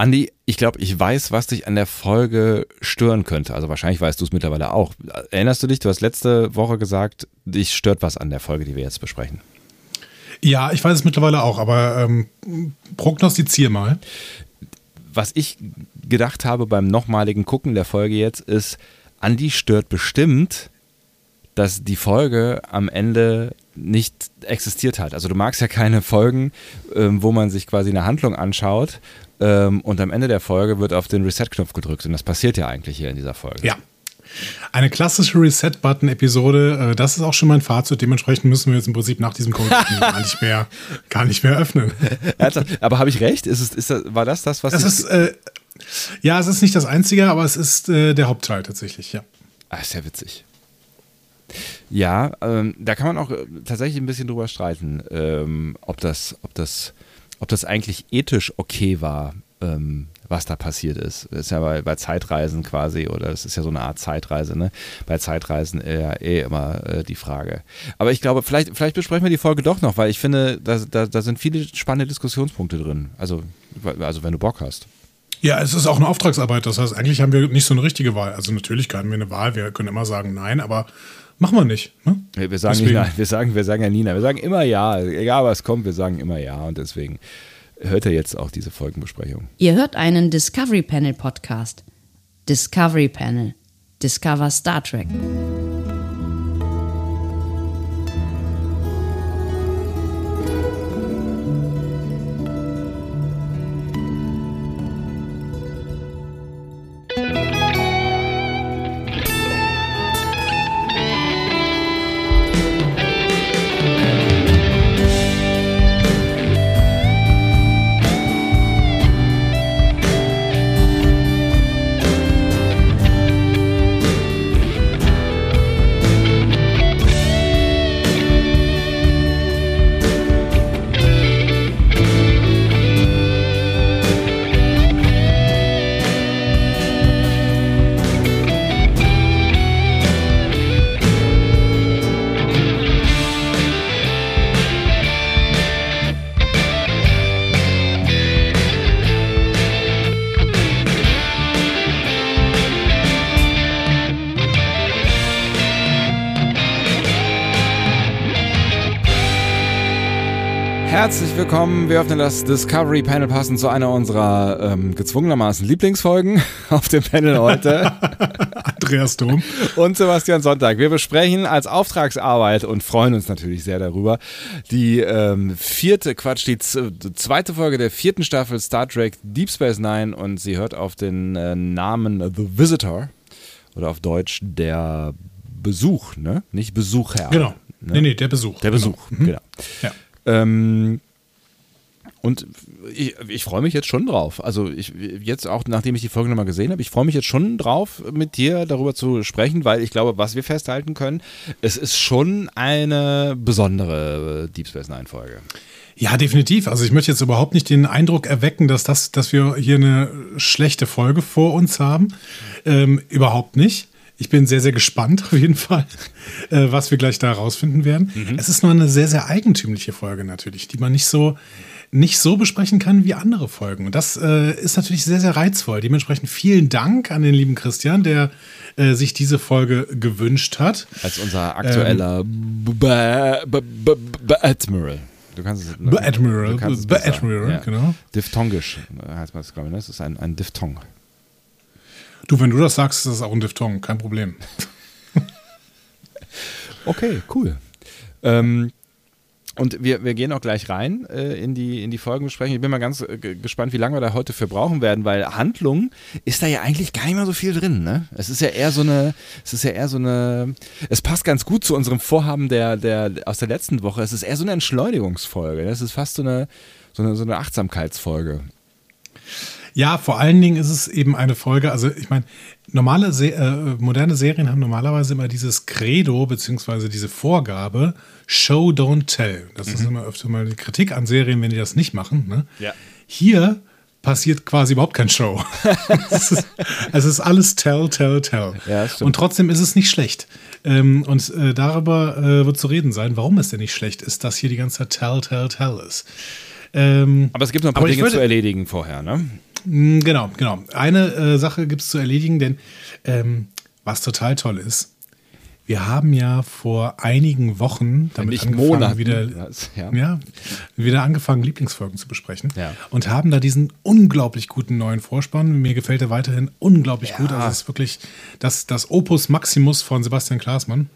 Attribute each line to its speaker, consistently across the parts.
Speaker 1: Andi, ich glaube, ich weiß, was dich an der Folge stören könnte. Also wahrscheinlich weißt du es mittlerweile auch. Erinnerst du dich, du hast letzte Woche gesagt, dich stört was an der Folge, die wir jetzt besprechen.
Speaker 2: Ja, ich weiß es mittlerweile auch, aber ähm, prognostizier mal.
Speaker 1: Was ich gedacht habe beim nochmaligen Gucken der Folge jetzt ist, Andi stört bestimmt, dass die Folge am Ende nicht existiert hat. Also du magst ja keine Folgen, ähm, wo man sich quasi eine Handlung anschaut ähm, und am Ende der Folge wird auf den Reset-Knopf gedrückt. Und das passiert ja eigentlich hier in dieser Folge.
Speaker 2: Ja. Eine klassische Reset-Button-Episode, äh, das ist auch schon mein Fazit. Dementsprechend müssen wir jetzt im Prinzip nach diesem Code gar nicht mehr, gar nicht mehr öffnen.
Speaker 1: aber habe ich recht? Ist es, ist das, war das das, was
Speaker 2: das ist? Äh, ja, es ist nicht das Einzige, aber es ist äh, der Hauptteil tatsächlich, ja.
Speaker 1: Ah, sehr witzig. Ja, ähm, da kann man auch äh, tatsächlich ein bisschen drüber streiten, ähm, ob das, ob das ob das eigentlich ethisch okay war, ähm, was da passiert ist. Das ist ja bei, bei, Zeitreisen quasi, oder es ist ja so eine Art Zeitreise, ne? Bei Zeitreisen eher eh immer äh, die Frage. Aber ich glaube, vielleicht, vielleicht besprechen wir die Folge doch noch, weil ich finde, da, da, da sind viele spannende Diskussionspunkte drin. Also, also wenn du Bock hast.
Speaker 2: Ja, es ist auch eine Auftragsarbeit. Das heißt, eigentlich haben wir nicht so eine richtige Wahl. Also natürlich haben wir eine Wahl. Wir können immer sagen Nein, aber machen wir nicht. Ne?
Speaker 1: Wir, sagen nicht nein. Wir sagen, wir sagen ja nie nein. Wir sagen immer ja. Egal was kommt, wir sagen immer ja. Und deswegen hört ihr jetzt auch diese Folgenbesprechung.
Speaker 3: Ihr hört einen Discovery Panel Podcast. Discovery Panel. Discover Star Trek.
Speaker 1: Willkommen. Wir öffnen das Discovery Panel passend zu einer unserer ähm, gezwungenermaßen Lieblingsfolgen auf dem Panel heute.
Speaker 2: Andreas Dom.
Speaker 1: Und Sebastian Sonntag. Wir besprechen als Auftragsarbeit und freuen uns natürlich sehr darüber die ähm, vierte, Quatsch, die zweite Folge der vierten Staffel Star Trek Deep Space Nine und sie hört auf den äh, Namen The Visitor oder auf Deutsch der Besuch, ne? Nicht Besucher.
Speaker 2: Genau. Ne? Nee, nee, der Besuch.
Speaker 1: Der Besuch, genau. Mhm. genau. Ja. Ähm, und ich, ich freue mich jetzt schon drauf. Also ich jetzt auch, nachdem ich die Folge nochmal gesehen habe, ich freue mich jetzt schon drauf, mit dir darüber zu sprechen, weil ich glaube, was wir festhalten können, es ist schon eine besondere Deep Space Nine Folge.
Speaker 2: Ja, definitiv. Also ich möchte jetzt überhaupt nicht den Eindruck erwecken, dass das, dass wir hier eine schlechte Folge vor uns haben. Ähm, überhaupt nicht. Ich bin sehr, sehr gespannt auf jeden Fall, äh, was wir gleich da herausfinden werden. Mhm. Es ist nur eine sehr, sehr eigentümliche Folge natürlich, die man nicht so, nicht so besprechen kann wie andere Folgen. Und das äh, ist natürlich sehr, sehr reizvoll. Dementsprechend vielen Dank an den lieben Christian, der äh, sich diese Folge gewünscht hat.
Speaker 1: Als unser aktueller ähm, Admiral. Du kannst es.
Speaker 2: Ne? Admiral. Admiral,
Speaker 1: ja. genau. Diphthongisch heißt man das, glaube ich. Ne? Das ist ein, ein Diphthong.
Speaker 2: Du, wenn du das sagst, ist das auch ein Diphthong, kein Problem.
Speaker 1: okay, cool. Ähm, und wir, wir gehen auch gleich rein äh, in, die, in die Folgenbesprechung. Ich bin mal ganz äh, gespannt, wie lange wir da heute für brauchen werden, weil Handlung ist da ja eigentlich gar nicht mehr so viel drin. Ne? Es ist ja eher so eine, es ist ja eher so eine, es passt ganz gut zu unserem Vorhaben der, der, aus der letzten Woche. Es ist eher so eine Entschleunigungsfolge. Es ist fast so eine, so eine, so eine Achtsamkeitsfolge.
Speaker 2: Ja, vor allen Dingen ist es eben eine Folge, also ich meine, normale, Se äh, moderne Serien haben normalerweise immer dieses Credo, beziehungsweise diese Vorgabe, Show, don't tell. Das mhm. ist immer öfter mal die Kritik an Serien, wenn die das nicht machen. Ne?
Speaker 1: Ja.
Speaker 2: Hier passiert quasi überhaupt kein Show. es, ist, es, ist, alles tell, tell, tell.
Speaker 1: Ja,
Speaker 2: und trotzdem ist es nicht schlecht. Ähm, und äh, darüber äh, wird zu reden sein, warum es denn nicht schlecht ist, dass hier die ganze Zeit tell, tell, tell ist. Ähm,
Speaker 1: Aber es gibt noch ein paar Dinge
Speaker 2: würde-
Speaker 1: zu erledigen vorher, ne?
Speaker 2: Mm, Genau, genau. Eine äh, Sache gibt es zu erledigen, denn ähm, was total toll ist, wir haben ja vor einigen Wochen damit angefangen,
Speaker 1: Monaten.
Speaker 2: wieder,
Speaker 1: Das- ja.
Speaker 2: ja. wieder angefangen, Lieblingsfolgen zu besprechen
Speaker 1: Ja.
Speaker 2: und haben da diesen unglaublich guten neuen Vorspann. Mir gefällt er weiterhin unglaublich gut. Also es ist wirklich das, das Opus Maximus von Sebastian Klaasmann.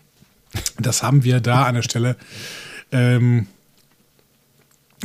Speaker 2: Das haben wir da an der Stelle ähm,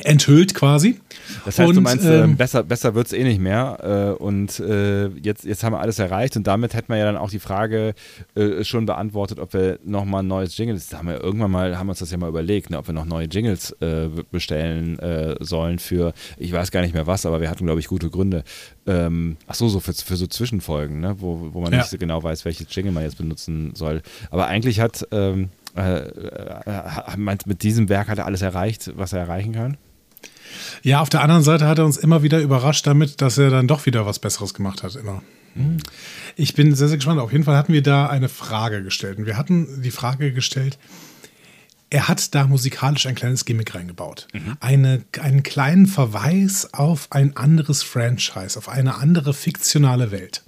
Speaker 2: enthüllt quasi.
Speaker 1: Das heißt, du
Speaker 2: Und,
Speaker 1: meinst,
Speaker 2: ähm,
Speaker 1: äh, besser, besser wird es eh nicht mehr. Äh, und äh, jetzt, jetzt haben wir alles erreicht und damit hätten wir ja dann auch die Frage äh, schon beantwortet, ob wir nochmal ein neues Jingle, das haben wir irgendwann mal, haben wir uns das ja mal überlegt, ne, ob wir noch neue Jingles äh, bestellen äh, sollen für, ich weiß gar nicht mehr was, aber wir hatten, glaube ich, gute Gründe. Ähm, ach so, so für, für so Zwischenfolgen, ne, wo, wo man
Speaker 2: Ja.
Speaker 1: nicht so genau weiß, welches Jingle man jetzt benutzen soll. Aber eigentlich hat, ähm, äh, äh, meint, mit diesem Werk hat er alles erreicht, was er erreichen kann.
Speaker 2: Ja, auf der anderen Seite hat er uns immer wieder überrascht damit, dass er dann doch wieder was Besseres gemacht hat. Immer. Ich bin sehr, sehr gespannt. Auf jeden Fall hatten wir da eine Frage gestellt. Und wir hatten die Frage gestellt, er hat da musikalisch ein kleines Gimmick reingebaut. Eine, einen kleinen Verweis auf ein anderes Franchise, auf eine andere fiktionale Welt.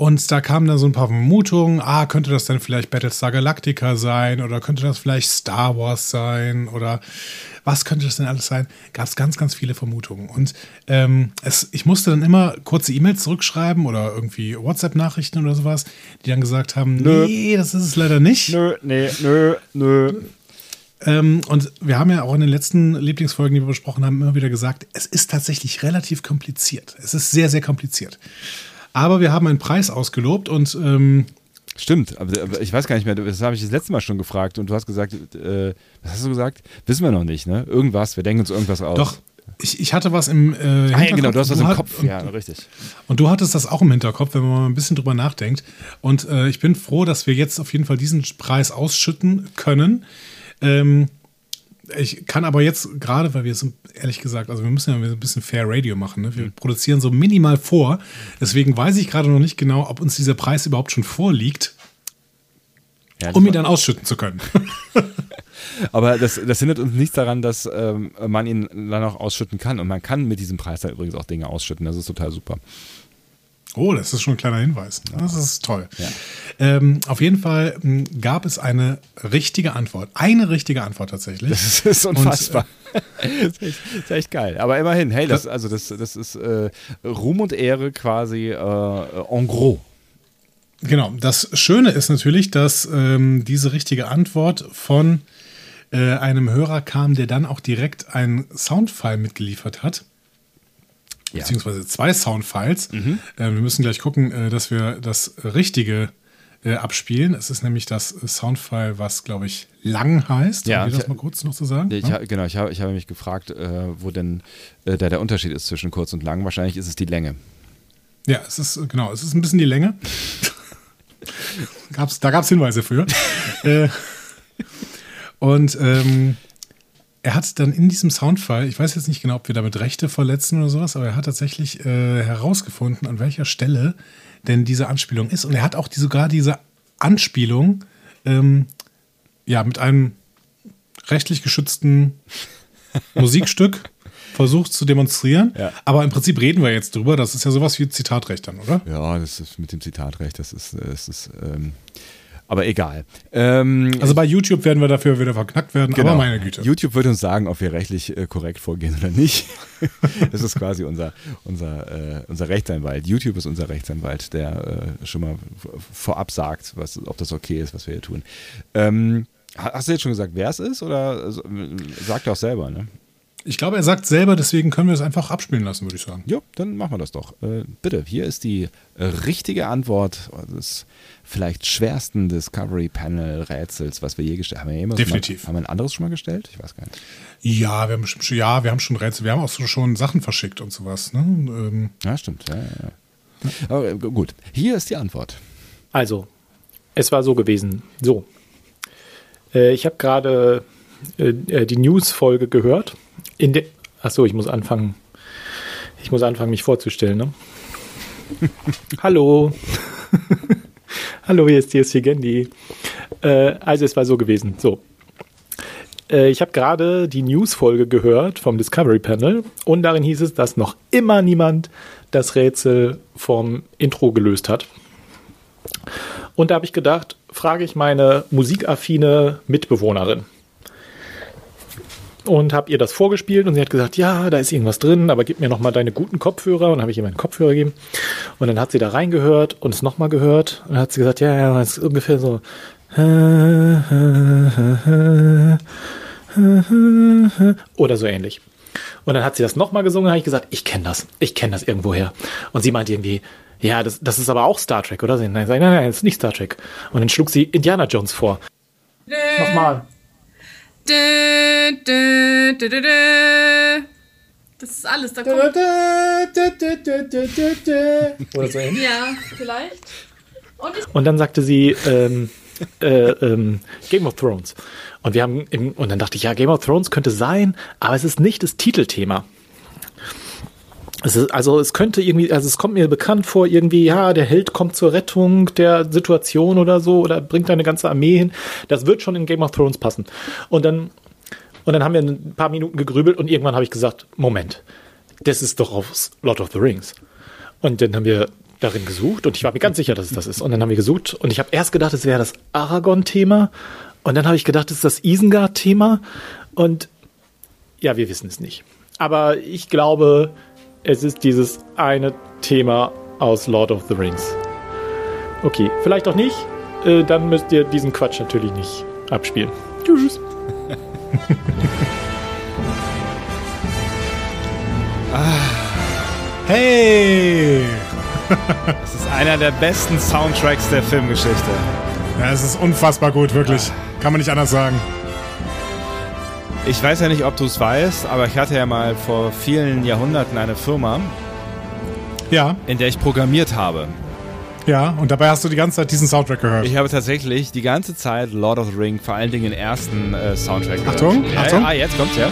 Speaker 2: Und da kamen dann so ein paar Vermutungen, ah, könnte das denn vielleicht Battlestar Galactica sein oder könnte das vielleicht Star Wars sein oder was könnte das denn alles sein? Gab es ganz, ganz viele Vermutungen. Und ähm, es, ich musste dann immer kurze E-Mails zurückschreiben oder irgendwie WhatsApp-Nachrichten oder sowas, die dann gesagt haben,
Speaker 1: Nö.
Speaker 2: nee, das ist es leider nicht.
Speaker 1: Nö, nee, nö, nö.
Speaker 2: Ähm, und wir haben ja auch in den letzten Lieblingsfolgen, die wir besprochen haben, immer wieder gesagt, es ist tatsächlich relativ kompliziert. Es ist sehr, sehr kompliziert. Aber wir haben einen Preis ausgelobt und ähm,
Speaker 1: Stimmt, aber, aber ich weiß gar nicht mehr, das habe ich das letzte Mal schon gefragt und du hast gesagt, äh, was hast du gesagt? Wissen wir noch nicht, ne? Irgendwas, wir denken uns irgendwas aus.
Speaker 2: doch, ich, ich hatte was im äh,
Speaker 1: Ah, ja,
Speaker 2: Hinterkopf
Speaker 1: genau, du hast was im
Speaker 2: hat-
Speaker 1: Kopf.
Speaker 2: Und,
Speaker 1: Ja, richtig.
Speaker 2: und du hattest das auch im Hinterkopf, wenn man mal ein bisschen drüber nachdenkt. Und äh, ich bin froh, dass wir jetzt auf jeden Fall diesen Preis ausschütten können. Ähm, ich kann aber jetzt gerade, weil wir sind, ehrlich gesagt, also wir müssen ja ein bisschen Fair Radio machen. Ne? Wir
Speaker 1: Mhm.
Speaker 2: produzieren so minimal vor. Deswegen weiß ich gerade noch nicht genau, ob uns dieser Preis überhaupt schon vorliegt,
Speaker 1: Ja,
Speaker 2: um ihn dann ausschütten zu können.
Speaker 1: aber das, das hindert uns nichts daran, dass ähm, man ihn dann auch ausschütten kann. Und man kann mit diesem Preis dann übrigens auch Dinge ausschütten. Das ist total super.
Speaker 2: Oh, das ist schon ein kleiner Hinweis. Das ist toll.
Speaker 1: Ja.
Speaker 2: Ähm, auf jeden Fall m, gab es eine richtige Antwort. Eine richtige Antwort tatsächlich.
Speaker 1: Das ist unfassbar. das, ist echt, das ist echt geil. Aber immerhin, hey, das, also das, das ist äh, Ruhm und Ehre quasi äh, en gros.
Speaker 2: Genau. Das Schöne ist natürlich, dass ähm, diese richtige Antwort von äh, einem Hörer kam, der dann auch direkt einen Soundfile mitgeliefert hat.
Speaker 1: Ja.
Speaker 2: Beziehungsweise zwei Soundfiles.
Speaker 1: Mhm.
Speaker 2: Äh, wir müssen gleich gucken, äh, dass wir das Richtige äh, abspielen. Es ist nämlich das Soundfile, was, glaube ich, lang heißt.
Speaker 1: Ja,
Speaker 2: um dir das mal kurz noch zu sagen.
Speaker 1: Ich,
Speaker 2: Ja?
Speaker 1: genau, ich habe, ich habe mich gefragt, äh, wo denn äh, da der Unterschied ist zwischen kurz und lang. Wahrscheinlich ist es die Länge.
Speaker 2: Ja, es ist, genau, es ist ein bisschen die Länge. gab's, da gab es Hinweise für. äh, und ähm, er hat dann in diesem Soundfile, ich weiß jetzt nicht genau, ob wir damit Rechte verletzen oder sowas, aber er hat tatsächlich äh, herausgefunden, an welcher Stelle denn diese Anspielung ist. Und er hat auch die, sogar diese Anspielung ähm, ja, mit einem rechtlich geschützten Musikstück versucht zu demonstrieren.
Speaker 1: Ja.
Speaker 2: Aber im Prinzip reden wir jetzt drüber. Das ist ja sowas wie Zitatrecht dann, oder?
Speaker 1: Ja, das ist mit dem Zitatrecht, das ist, das ist ähm, aber egal. Ähm,
Speaker 2: Also bei YouTube werden wir dafür wieder verknackt werden,
Speaker 1: Genau.
Speaker 2: aber meine Güte.
Speaker 1: YouTube wird uns sagen, ob wir rechtlich äh, korrekt vorgehen oder nicht. das ist quasi unser, unser, äh, unser Rechtsanwalt. YouTube ist unser Rechtsanwalt, der äh, schon mal vorab sagt, was, ob das okay ist, was wir hier tun. Ähm, ha- hast du jetzt schon gesagt, wer es ist? Oder sagt er auch selber, ne?
Speaker 2: Ich glaube, er sagt selber, deswegen können wir es einfach abspielen lassen, würde ich sagen.
Speaker 1: Ja, dann machen wir das doch. Äh, bitte, hier ist die äh, richtige Antwort des vielleicht schwersten Discovery Panel Rätsels, was wir je gestellt haben. Wir jemals
Speaker 2: Definitiv.
Speaker 1: Mal, haben wir ein anderes schon mal gestellt? Ich weiß gar nicht.
Speaker 2: Ja, wir haben schon, ja, wir haben schon Rätsel, wir haben auch so schon Sachen verschickt und sowas. Ne? Ähm,
Speaker 1: Ja, stimmt. Ja, ja, ja. Aber äh, gut, hier ist die Antwort.
Speaker 4: Also, es war so gewesen. So. Äh, ich habe gerade äh, äh, die News-Folge gehört. In der. Achso, ich muss anfangen. Ich muss anfangen, mich vorzustellen, ne? Hallo. Hallo, hier ist DSC Gendi. Äh, also, es war so gewesen. So. Äh, ich habe gerade die News-Folge gehört vom Discovery Panel und darin hieß es, dass noch immer niemand das Rätsel vom Intro gelöst hat. Und da habe ich gedacht, frage ich meine musikaffine Mitbewohnerin. Und habe ihr das vorgespielt und sie hat gesagt, ja, da ist irgendwas drin, aber gib mir noch mal deine guten Kopfhörer. Und dann habe ich ihr meinen Kopfhörer gegeben. Und dann hat sie da reingehört und es nochmal gehört. Und dann hat sie gesagt, ja, ja, das ist ungefähr so. Oder so ähnlich. Und dann hat sie das nochmal gesungen, habe ich gesagt, ich kenne das, ich kenne das irgendwoher. Und sie meinte irgendwie, ja, das, das ist aber auch Star Trek, oder? Nein, nein, nein, nein, das ist nicht Star Trek. Und dann schlug sie Indiana Jones vor. Nochmal.
Speaker 5: Das ist alles, da kommt.
Speaker 4: Oder so ähnlich.
Speaker 5: Ja, vielleicht. Und
Speaker 4: Und dann sagte sie ähm, äh, ähm, Game of Thrones. Und wir haben im, und dann dachte ich, ja, Game of Thrones könnte sein, aber es ist nicht das Titelthema. Es ist, also es könnte irgendwie, also es kommt mir bekannt vor, irgendwie, ja, der Held kommt zur Rettung der Situation oder so oder bringt eine ganze Armee hin. Das wird schon in Game of Thrones passen. Und dann, und dann haben wir ein paar Minuten gegrübelt und irgendwann habe ich gesagt, Moment, das ist doch aus Lord of the Rings. Und dann haben wir darin gesucht und ich war mir ganz sicher, dass es das ist. Und dann haben wir gesucht und ich habe erst gedacht, es wäre das Aragorn-Thema und dann habe ich gedacht, es ist das Isengard-Thema und ja, wir wissen es nicht. Aber ich glaube, es ist dieses eine Thema aus Lord of the Rings. Okay, vielleicht auch nicht. Äh, dann müsst ihr diesen Quatsch natürlich nicht abspielen. Tschüss.
Speaker 2: Hey!
Speaker 1: Das ist einer der besten Soundtracks der Filmgeschichte.
Speaker 2: Ja, es ist unfassbar gut, wirklich. Kann man nicht anders sagen.
Speaker 1: Ich weiß ja nicht, ob du es weißt, aber ich hatte ja mal vor vielen Jahrhunderten eine Firma,
Speaker 2: Ja,
Speaker 1: in der ich programmiert habe.
Speaker 2: ja. Und dabei hast du die ganze Zeit diesen Soundtrack gehört.
Speaker 1: Ich habe tatsächlich die ganze Zeit Lord of the Ring, vor allen Dingen den ersten äh, Soundtrack gehört.
Speaker 2: Achtung,
Speaker 1: ja,
Speaker 2: Achtung.
Speaker 1: Ja, ah, jetzt kommt's, ja.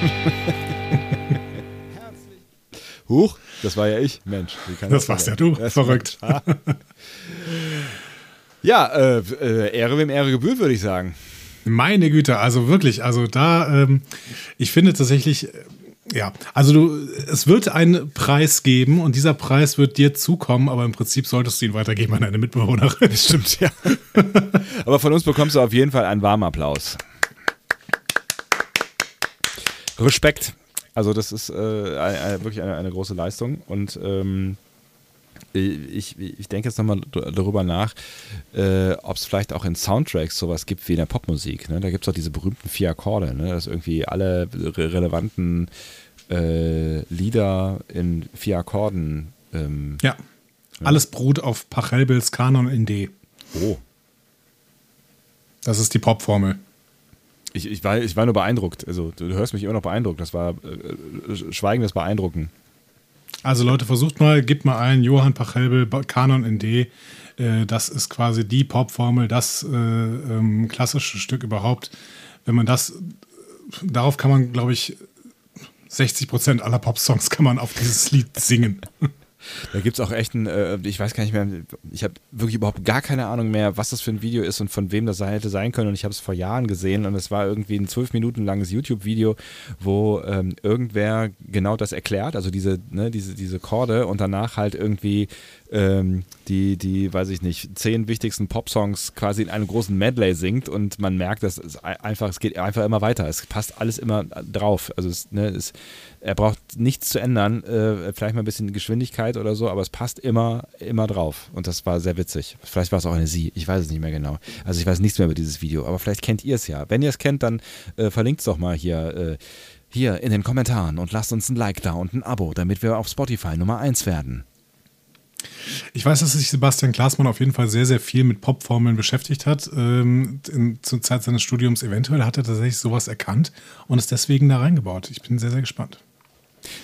Speaker 1: Huch, das war ja ich, Mensch. wie kann
Speaker 2: Das warst ja du,
Speaker 1: Das-
Speaker 2: verrückt.
Speaker 1: Ja, äh, äh, Ehre wem Ehre gebührt, würde ich sagen.
Speaker 2: Meine Güte, also wirklich, also da, ähm, ich finde tatsächlich, äh, ja, also du, es wird einen Preis geben und dieser Preis wird dir zukommen, aber im Prinzip solltest du ihn weitergeben an deine Mitbewohnerin.
Speaker 1: Stimmt, ja. Aber von uns bekommst du auf jeden Fall einen warmen Applaus. Respekt. Also das ist äh, ein- ein- wirklich eine, eine große Leistung und ähm, ich, ich denke jetzt nochmal darüber nach, äh, ob es vielleicht auch in Soundtracks sowas gibt wie in der Popmusik. Ne? Da gibt es auch diese berühmten vier Akkorde, ne? dass irgendwie alle re relevanten äh, Lieder in vier Akkorden. Ähm,
Speaker 2: Ja. Alles beruht auf Pachelbels Kanon in D.
Speaker 1: oh,
Speaker 2: Das ist die Popformel.
Speaker 1: Ich, ich, war, ich war nur beeindruckt. Also, du hörst mich immer noch beeindruckt. Das war äh, schweigendes Beeindrucken.
Speaker 2: Also Leute, versucht mal, gebt mal ein Johann Pachelbel Kanon in D. Äh, das ist quasi die Popformel, das äh, ähm, klassische Stück überhaupt. Wenn man das, darauf kann man, glaube ich, 60 Prozent aller Popsongs kann man auf dieses Lied singen.
Speaker 1: Da gibt es auch echt ein, äh, ich weiß gar nicht mehr, ich habe wirklich überhaupt gar keine Ahnung mehr, was das für ein Video ist und von wem das hätte sein können. Und ich habe es vor Jahren gesehen und es war irgendwie ein zwölf Minuten langes YouTube-Video, wo ähm, irgendwer genau das erklärt, also diese, ne, diese, diese Chorde und danach halt irgendwie ähm, die, die, weiß ich nicht, zehn wichtigsten Popsongs quasi in einem großen Medley singt und man merkt, dass es ei- einfach, es geht einfach immer weiter. Es passt alles immer drauf. Also es, ne, es, er braucht nichts zu ändern, äh, vielleicht mal ein bisschen Geschwindigkeit oder so, aber es passt immer, immer drauf. Und das war sehr witzig. Vielleicht war es auch eine Sie, ich weiß es nicht mehr genau. Also ich weiß nichts mehr über dieses Video, aber vielleicht kennt ihr es ja. Wenn ihr es kennt, dann äh, verlinkt es doch mal hier, äh, hier in den Kommentaren und lasst uns ein Like da und ein Abo, damit wir auf Spotify Nummer 1 werden.
Speaker 2: Ich weiß, dass sich Sebastian Glasmann auf jeden Fall sehr, sehr viel mit Popformeln beschäftigt hat. Ähm, in, zur Zeit seines Studiums eventuell hat er tatsächlich sowas erkannt und ist deswegen da reingebaut. Ich bin sehr, sehr gespannt.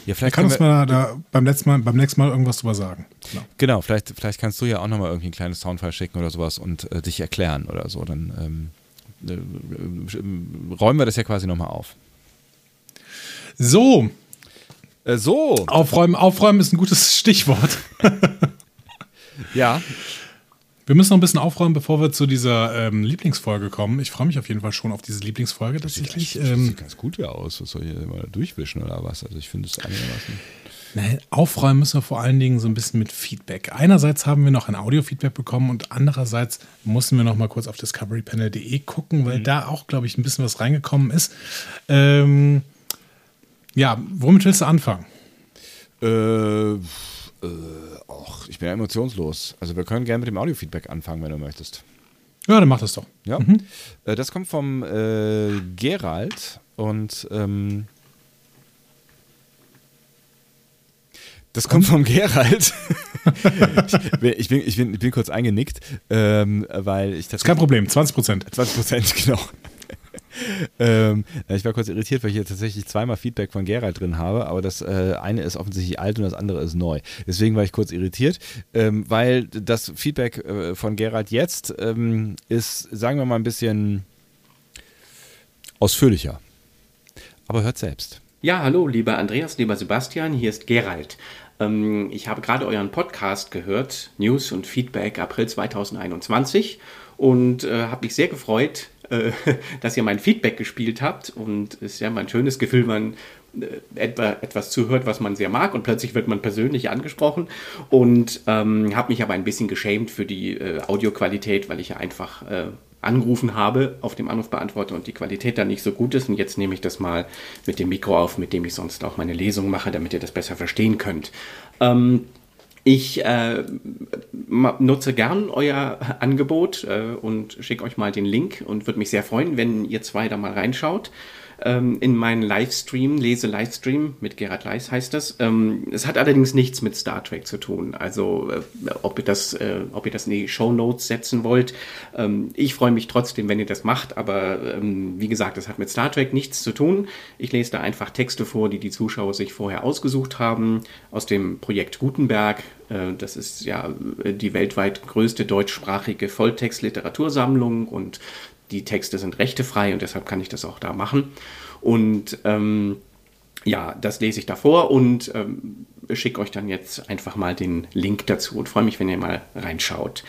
Speaker 1: Ja, vielleicht
Speaker 2: kann uns mal da beim nächsten Mal, beim nächsten Mal irgendwas drüber sagen. Genau.
Speaker 1: genau, vielleicht, vielleicht kannst du ja auch nochmal irgendwie ein kleines Soundfile schicken oder sowas und äh, dich erklären oder so. Dann ähm, äh, äh, räumen wir das ja quasi nochmal auf.
Speaker 2: So,
Speaker 1: Äh, so,
Speaker 2: aufräumen, aufräumen ist ein gutes Stichwort.
Speaker 1: ja,
Speaker 2: Wir müssen noch ein bisschen aufräumen, bevor wir zu dieser ähm, Lieblingsfolge kommen. Ich freue mich auf jeden Fall schon auf diese Lieblingsfolge tatsächlich.
Speaker 1: sieht,
Speaker 2: Ähm,
Speaker 1: sieht ganz gut hier aus. Was soll ich hier mal durchwischen oder was? Also ich finde es einigermaßen.
Speaker 2: Nein, aufräumen müssen wir vor allen Dingen so ein bisschen mit Feedback. Einerseits haben wir noch ein Audio-Feedback bekommen und andererseits mussten wir noch mal kurz auf discoverypanel.de gucken, weil da auch, glaube ich, ein bisschen was reingekommen ist. Ähm, ja, womit willst du anfangen?
Speaker 1: Äh, äh, och, ich bin ja emotionslos. Also wir können gerne mit dem Audiofeedback anfangen, wenn du möchtest.
Speaker 2: Ja, dann mach das doch.
Speaker 1: Ja. Äh, das kommt vom äh, Gerald und ähm, das kommt vom Gerald. ich, bin, ich, bin, ich, bin, kurz eingenickt, ähm, weil ich
Speaker 2: Ist kein Problem, 20 Prozent.
Speaker 1: 20 Prozent, genau. Ähm, ich war kurz irritiert, weil ich hier tatsächlich zweimal Feedback von Gerald drin habe, aber das äh, eine ist offensichtlich alt und das andere ist neu. Deswegen war ich kurz irritiert, ähm, weil das Feedback äh, von Gerald jetzt ähm, ist, sagen wir mal, ein bisschen ausführlicher. Aber hört selbst.
Speaker 6: Ja, hallo, lieber Andreas, lieber Sebastian, hier ist Gerald. Ähm, ich habe gerade euren Podcast gehört, News und Feedback April 2021 und äh, habe mich sehr gefreut, äh, dass ihr mein Feedback gespielt habt und es ist ja mal ein schönes Gefühl, man äh, etwa, etwas zuhört, was man sehr mag und plötzlich wird man persönlich angesprochen und ähm, habe mich aber ein bisschen geschämt für die äh, Audioqualität, weil ich ja einfach äh, angerufen habe auf dem Anrufbeantworter und die Qualität dann nicht so gut ist. Und jetzt nehme ich das mal mit dem Mikro auf, mit dem ich sonst auch meine Lesung mache, damit ihr das besser verstehen könnt. Ähm, ich äh, nutze gern euer Angebot äh, und schicke euch mal den Link und würde mich sehr freuen, wenn ihr zwei da mal reinschaut ähm, in meinen Livestream, Lese-Livestream mit Gerhard Leis heißt das. Ähm, es hat allerdings nichts mit Star Trek zu tun. Also äh, ob ihr das, äh, ob ihr das in die Show Notes setzen wollt. Ähm, ich freue mich trotzdem, wenn ihr das macht, aber wie gesagt, es hat mit Star Trek nichts zu tun. Ich lese da einfach Texte vor, die die Zuschauer sich vorher ausgesucht haben aus dem Projekt Gutenberg. Äh, Das ist ja äh, die weltweit größte deutschsprachige Volltext-Literatursammlung und die Texte sind rechtefrei und deshalb kann ich das auch da machen. Und ähm, ja, das lese ich davor und ähm, schicke euch dann jetzt einfach mal den Link dazu und freue mich, wenn ihr mal reinschaut.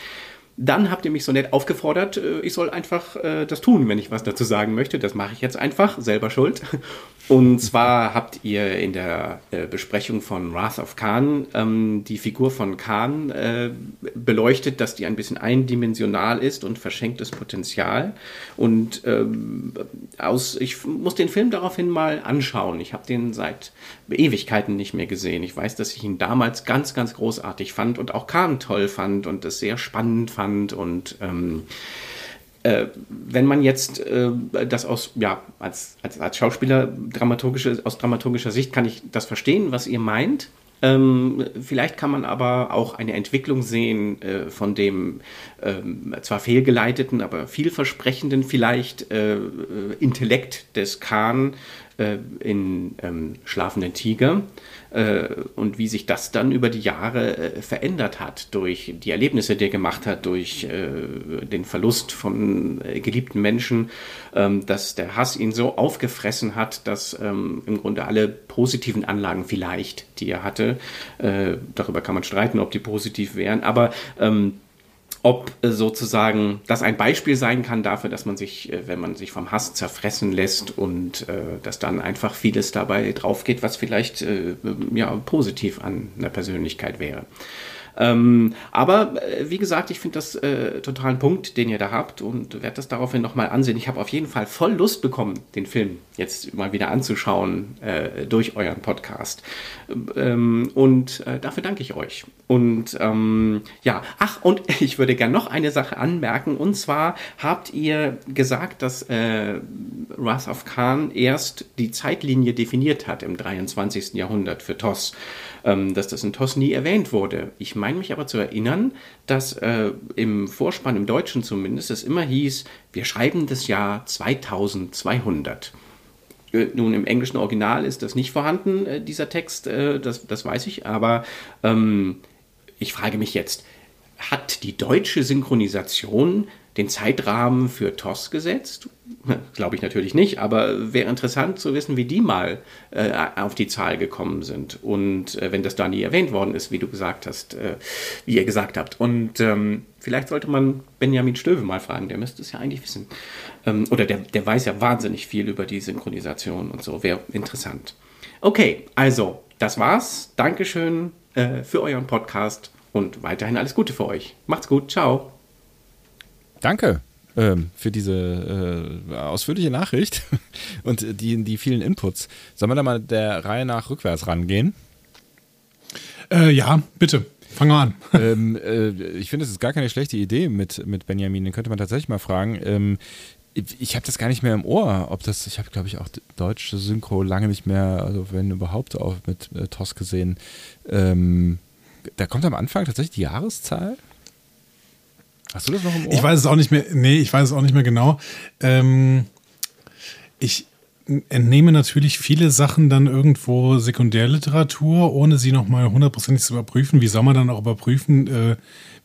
Speaker 6: Dann habt ihr mich so nett aufgefordert, äh, ich soll einfach äh, das tun, wenn ich was dazu sagen möchte. Das mache ich jetzt einfach, selber schuld. Und zwar habt ihr in der äh, Besprechung von Wrath of Khan ähm, die Figur von Khan beleuchtet, dass die ein bisschen eindimensional ist und verschenktes Potenzial. Und ähm, aus, ich muss den Film daraufhin mal anschauen. Ich habe den seit Ewigkeiten nicht mehr gesehen. Ich weiß, dass ich ihn damals ganz, ganz großartig fand und auch Khan toll fand und es sehr spannend fand und ähm, äh, wenn man jetzt äh, das aus, ja, als, als, als Schauspieler dramaturgische, aus dramaturgischer Sicht kann ich das verstehen, was ihr meint. Ähm, vielleicht kann man aber auch eine Entwicklung sehen äh, von dem ähm, zwar fehlgeleiteten, aber vielversprechenden vielleicht äh, äh, Intellekt des Khan äh, in ähm, Schlafenden Tiger und wie sich das dann über die Jahre äh, verändert hat durch die Erlebnisse, die er gemacht hat, durch äh, den Verlust von äh, geliebten Menschen, ähm, dass der Hass ihn so aufgefressen hat, dass ähm, im Grunde alle positiven Anlagen vielleicht, die er hatte, äh, darüber kann man streiten, ob die positiv wären, aber ähm, ob äh, sozusagen das ein Beispiel sein kann dafür, dass man sich, äh, wenn man sich vom Hass zerfressen lässt und äh, dass dann einfach vieles dabei drauf geht, was vielleicht äh, ja, positiv an einer Persönlichkeit wäre. Ähm, aber äh, wie gesagt, ich finde das äh, total ein Punkt, den ihr da habt und werde das daraufhin nochmal ansehen. Ich habe auf jeden Fall voll Lust bekommen, den Film jetzt mal wieder anzuschauen äh, durch euren Podcast. Ähm, und äh, dafür danke ich euch. Und ähm, ja, ach, und ich würde gerne noch eine Sache anmerken. Und zwar habt ihr gesagt, dass äh, Wrath of Khan erst die Zeitlinie definiert hat im 23. Jahrhundert für TOS ähm, dass das in TOS nie erwähnt wurde. Ich meine mich aber zu erinnern, dass äh, im Vorspann, im Deutschen zumindest, es immer hieß, wir schreiben das Jahr 2200. Äh, Nun, im englischen Original ist das nicht vorhanden, äh, dieser Text, äh, das, das weiß ich, aber ähm, ich frage mich jetzt, hat die deutsche Synchronisation den Zeitrahmen für TOS gesetzt? Glaube ich natürlich nicht, aber wäre interessant zu wissen, wie die mal äh, auf die Zahl gekommen sind. Und äh, wenn das da nie erwähnt worden ist, wie du gesagt hast, äh, wie ihr gesagt habt. Und ähm, vielleicht sollte man Benjamin Stöve mal fragen, der müsste es ja eigentlich wissen. Ähm, oder der, der weiß ja wahnsinnig viel über die Synchronisation und so. Wäre interessant. Okay, also, das war's. Dankeschön äh, für euren Podcast und weiterhin alles Gute für euch. Macht's gut. Ciao.
Speaker 1: Danke ähm, für diese äh, ausführliche Nachricht und die, die vielen Inputs. Sollen wir da mal der Reihe nach rückwärts rangehen?
Speaker 2: Äh, ja, bitte. Fangen wir an.
Speaker 1: ähm, äh, ich finde, es ist gar keine schlechte Idee mit, mit Benjamin. Den könnte man tatsächlich mal fragen. Ähm, ich habe das gar nicht mehr im Ohr, ob das, ich habe glaube ich auch deutsche Synchro lange nicht mehr, also wenn überhaupt auch mit äh, TOS gesehen. Ähm, da kommt am Anfang tatsächlich die Jahreszahl. Hast du das noch im Ohr?
Speaker 2: Ich weiß es auch nicht mehr, nee, ich weiß es auch nicht mehr genau. Ähm, ich entnehme natürlich viele Sachen dann irgendwo Sekundärliteratur, ohne sie nochmal hundertprozentig zu überprüfen. Wie soll man dann auch überprüfen, äh,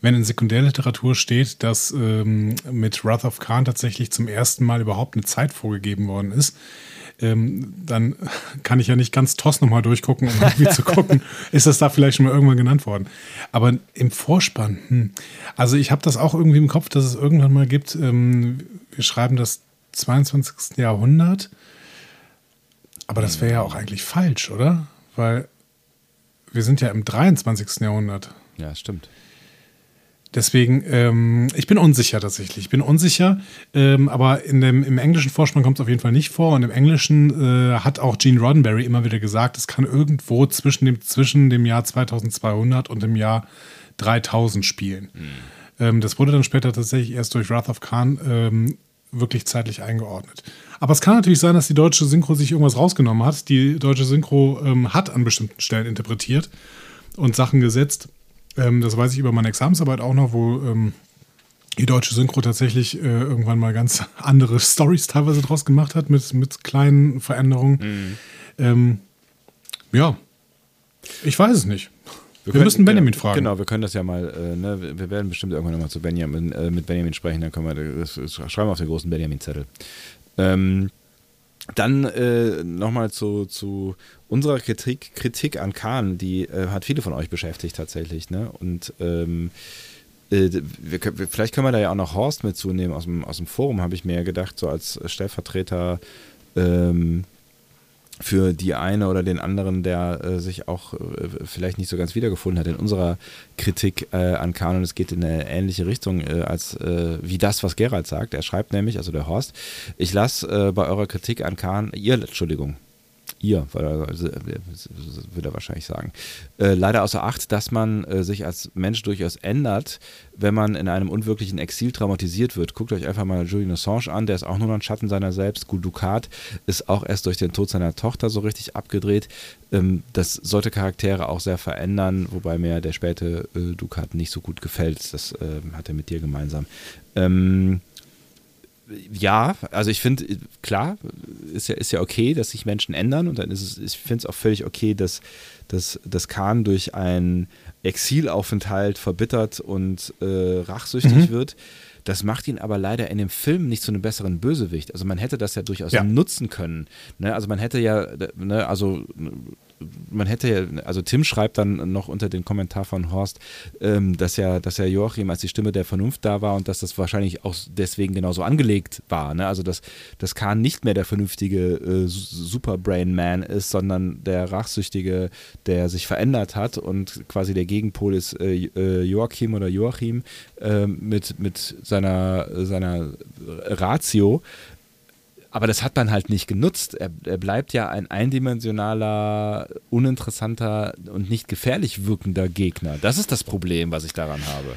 Speaker 2: wenn in Sekundärliteratur steht, dass ähm, mit Wrath of Khan tatsächlich zum ersten Mal überhaupt eine Zeit vorgegeben worden ist? Ähm, dann kann ich ja nicht ganz TOS nochmal durchgucken, um irgendwie zu gucken, ist das da vielleicht schon mal irgendwann genannt worden. Aber im Vorspann, hm, also ich habe das auch irgendwie im Kopf, dass es irgendwann mal gibt, ähm, wir schreiben das 22. Jahrhundert, aber das wäre ja auch eigentlich falsch, oder? Weil wir sind ja im 23. Jahrhundert.
Speaker 1: Ja, stimmt.
Speaker 2: Deswegen, ähm, ich bin unsicher tatsächlich. Ich bin unsicher, ähm, aber in dem, im englischen Vorspann kommt es auf jeden Fall nicht vor. Und im Englischen äh, hat auch Gene Roddenberry immer wieder gesagt, es kann irgendwo zwischen dem, zwischen dem Jahr 2200 und dem Jahr 3000 spielen. Mhm. Ähm, das wurde dann später tatsächlich erst durch Wrath of Khan ähm, wirklich zeitlich eingeordnet. Aber es kann natürlich sein, dass die deutsche Synchro sich irgendwas rausgenommen hat. Die deutsche Synchro ähm, hat an bestimmten Stellen interpretiert und Sachen gesetzt ähm, das weiß ich über meine Examensarbeit auch noch, wo ähm, die deutsche Synchro tatsächlich äh, irgendwann mal ganz andere Stories teilweise draus gemacht hat, mit, mit kleinen Veränderungen. Mhm. Ähm, ja, ich weiß es nicht. Wir, wir können, müssen Benjamin
Speaker 1: genau,
Speaker 2: fragen.
Speaker 1: Genau, wir können das ja mal, äh, ne, wir werden bestimmt irgendwann nochmal zu Benjamin, äh, mit Benjamin sprechen, dann können wir das, das schreiben wir auf den großen Benjamin-Zettel. Ähm, dann äh, nochmal zu, zu unserer Kritik, Kritik an Kahn, die äh, hat viele von euch beschäftigt tatsächlich. Ne? Und ähm, äh, wir, vielleicht können wir da ja auch noch Horst mitzunehmen aus dem, aus dem Forum, habe ich mir gedacht, so als Stellvertreter ähm, für die eine oder den anderen, der äh, sich auch äh, vielleicht nicht so ganz wiedergefunden hat in unserer Kritik äh, an Kahn und es geht in eine ähnliche Richtung äh, als äh, wie das, was Gerald sagt. Er schreibt nämlich, also der Horst, ich lasse äh, bei eurer Kritik an Kahn, ihr, Entschuldigung, ihr, würde er wahrscheinlich sagen, äh, leider außer Acht, dass man äh, sich als Mensch durchaus ändert, wenn man in einem unwirklichen Exil traumatisiert wird. Guckt euch einfach mal Julian Assange an, der ist auch nur ein Schatten seiner selbst. Gul Dukat ist auch erst durch den Tod seiner Tochter so richtig abgedreht. Ähm, das sollte Charaktere auch sehr verändern, wobei mir der späte äh, Dukat nicht so gut gefällt. Das ähm, hat er mit dir gemeinsam. Ähm, ja, also ich finde, klar, ist ja, ist ja okay, dass sich Menschen ändern und dann ist es, ich finde es auch völlig okay, dass, dass, dass Khan durch einen Exilaufenthalt verbittert und äh, rachsüchtig mhm. wird. Das macht ihn aber leider in dem Film nicht zu einem besseren Bösewicht. Also man hätte das ja durchaus ja. nutzen können. Ne? Also man hätte ja, ne, also man hätte ja, also Tim schreibt dann noch unter den Kommentar von Horst, ähm, dass ja, dass ja Joachim als die Stimme der Vernunft da war und dass das wahrscheinlich auch deswegen genauso angelegt war. Ne? Also dass, dass Kahn nicht mehr der vernünftige äh, Superbrain-Man ist, sondern der Rachsüchtige, der sich verändert hat und quasi der Gegenpol ist äh, äh Joachim oder Joachim äh, mit, mit seiner, seiner Ratio. Aber das hat man halt nicht genutzt. Er, er, bleibt ja ein eindimensionaler, uninteressanter und nicht gefährlich wirkender Gegner. Das ist das Problem, was ich daran habe.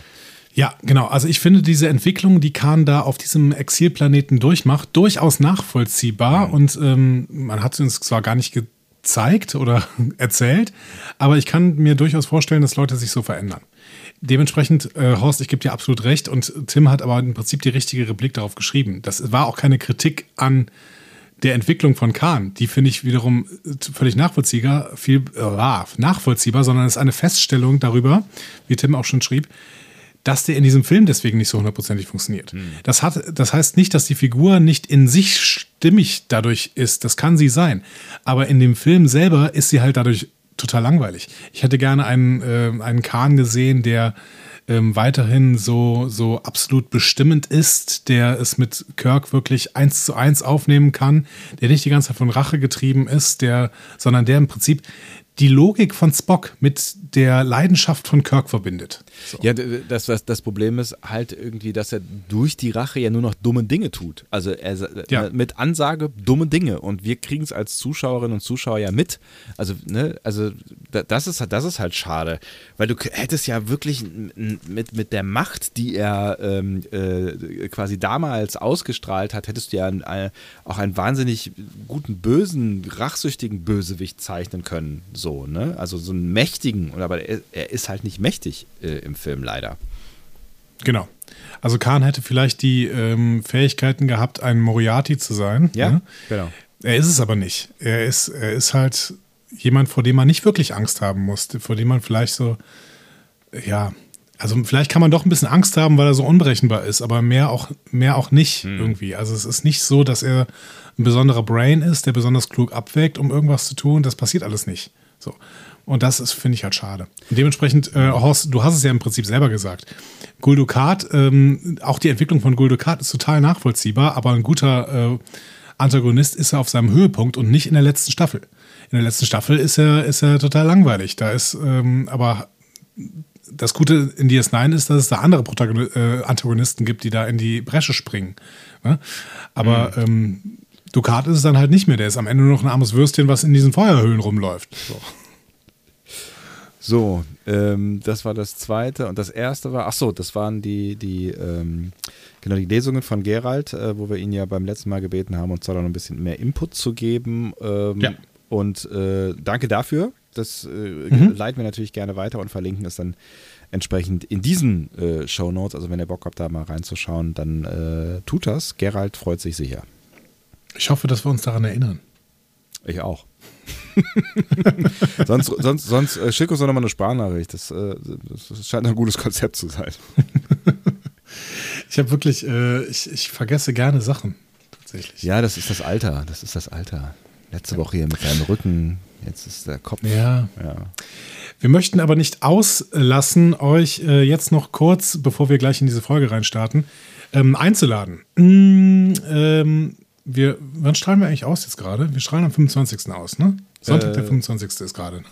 Speaker 2: Ja, genau. Also ich finde diese Entwicklung, die Khan da auf diesem Exilplaneten durchmacht, durchaus nachvollziehbar. Mhm. Und ähm, man hat es uns zwar gar nicht gezeigt oder erzählt, aber ich kann mir durchaus vorstellen, dass Leute sich so verändern. Dementsprechend, äh, Horst, ich gebe dir absolut recht und Tim hat aber im Prinzip die richtige Replik darauf geschrieben. Das war auch keine Kritik an der Entwicklung von Kahn. Die finde ich wiederum äh, völlig nachvollziehbar, viel äh, nachvollziehbar, sondern es ist eine Feststellung darüber, wie Tim auch schon schrieb, dass der in diesem Film deswegen nicht so hundertprozentig funktioniert. Das, hat, das heißt nicht, dass die Figur nicht in sich stimmig dadurch ist. Das kann sie sein. Aber in dem Film selber ist sie halt dadurch total langweilig. Ich hätte gerne einen, äh, einen Khan gesehen, der ähm, weiterhin so, so absolut bestimmend ist, der es mit Kirk wirklich eins zu eins aufnehmen kann, der nicht die ganze Zeit von Rache getrieben ist, der, sondern der im Prinzip die Logik von Spock mit der Leidenschaft von Kirk verbindet. So.
Speaker 1: Ja, das, was das Problem ist halt irgendwie, dass er durch die Rache ja nur noch dumme Dinge tut. Also er
Speaker 2: Ja.
Speaker 1: mit Ansage dumme Dinge und wir kriegen es als Zuschauerinnen und Zuschauer ja mit. Also ne, also da- das ist das ist halt schade, weil du hättest ja wirklich mit mit der Macht, die er ähm, äh, quasi damals ausgestrahlt hat, hättest du ja ein, ein, auch einen wahnsinnig guten bösen rachsüchtigen Bösewicht zeichnen können. So ne, also so einen mächtigen. Aber er, ist halt nicht mächtig äh, im Film leider.
Speaker 2: Genau. Also Khan hätte vielleicht die ähm, Fähigkeiten gehabt, ein Moriarty zu sein.
Speaker 1: Ja,
Speaker 2: ne?
Speaker 1: genau.
Speaker 2: Er ist es aber nicht. Er ist, er ist halt jemand, vor dem man nicht wirklich Angst haben musste, vor dem man vielleicht so, ja, also vielleicht kann man doch ein bisschen Angst haben, weil er so unberechenbar ist, aber mehr auch, mehr auch nicht irgendwie. Also es ist nicht so, dass er ein besonderer Brain ist, der besonders klug abwägt, um irgendwas zu tun. Das passiert alles nicht. So. Und das ist, finde ich, halt schade. Und dementsprechend, äh, Horst, du hast es ja im Prinzip selber gesagt. Guldukat, ähm, auch die Entwicklung von Guldukat ist total nachvollziehbar, aber ein guter äh, Antagonist ist er auf seinem Höhepunkt und nicht in der letzten Staffel. In der letzten Staffel ist er, ist er total langweilig. Da ist ähm, aber das Gute in DS9 ist, dass es da andere Protagoni äh, Antagonisten gibt, die da in die Bresche springen. Ne? Aber ähm, Ducat ist es dann halt nicht mehr. Der ist am Ende nur noch ein armes Würstchen, was in diesen Feuerhöhlen rumläuft. So.
Speaker 1: So, ähm, das war das zweite und das erste war, ach so, das waren die, die, ähm, genau, die Lesungen von Gerald, äh, wo wir ihn ja beim letzten Mal gebeten haben, uns da noch ein bisschen mehr Input zu geben. Ähm,
Speaker 2: Ja.
Speaker 1: Und äh, danke dafür. Das äh, leiten wir natürlich gerne weiter und verlinken es dann entsprechend in diesen äh, Show Notes. Also wenn ihr Bock habt, da mal reinzuschauen, dann äh, tut das. Gerald freut sich sicher.
Speaker 2: Ich hoffe, dass wir uns daran erinnern.
Speaker 1: Ich auch. sonst sonst, sonst äh, schick uns doch nochmal eine Sprachnachricht. Das, äh, das scheint ein gutes Konzept zu sein.
Speaker 2: Ich habe wirklich, äh, ich, ich vergesse gerne Sachen. Tatsächlich.
Speaker 1: Ja, das ist das Alter. Das ist das Alter. Letzte Woche hier mit seinem Rücken. Jetzt ist der Kopf.
Speaker 2: Ja.
Speaker 1: Ja.
Speaker 2: Wir möchten aber nicht auslassen, euch äh, jetzt noch kurz, bevor wir gleich in diese Folge reinstarten, ähm, einzuladen. Mm, ähm, wir, wann strahlen wir eigentlich aus jetzt gerade? Wir strahlen am 25. aus, ne? Sonntag, der
Speaker 1: Äh,
Speaker 2: 25. ist gerade. ne?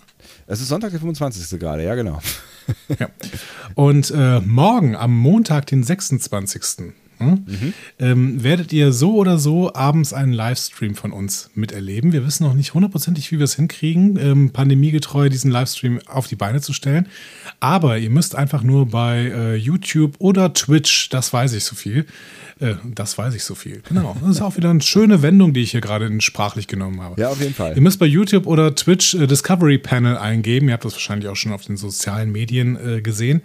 Speaker 1: Es ist Sonntag, der 25. gerade. Ja, genau.
Speaker 2: Ja. Und äh, morgen, am Montag, den 26. hm, ähm, werdet ihr so oder so abends einen Livestream von uns miterleben. Wir wissen noch nicht hundertprozentig, wie wir es hinkriegen, ähm, pandemiegetreu diesen Livestream auf die Beine zu stellen. Aber ihr müsst einfach nur bei äh, YouTube oder Twitch, das weiß ich so viel, äh, das weiß ich so viel, genau. Das ist auch wieder eine schöne Wendung, die ich hier gerade in sprachlich genommen habe.
Speaker 1: Ja, auf jeden Fall.
Speaker 2: Ihr müsst bei YouTube oder Twitch äh, Discovery Panel eingeben. Ihr habt das wahrscheinlich auch schon auf den sozialen Medien äh, gesehen.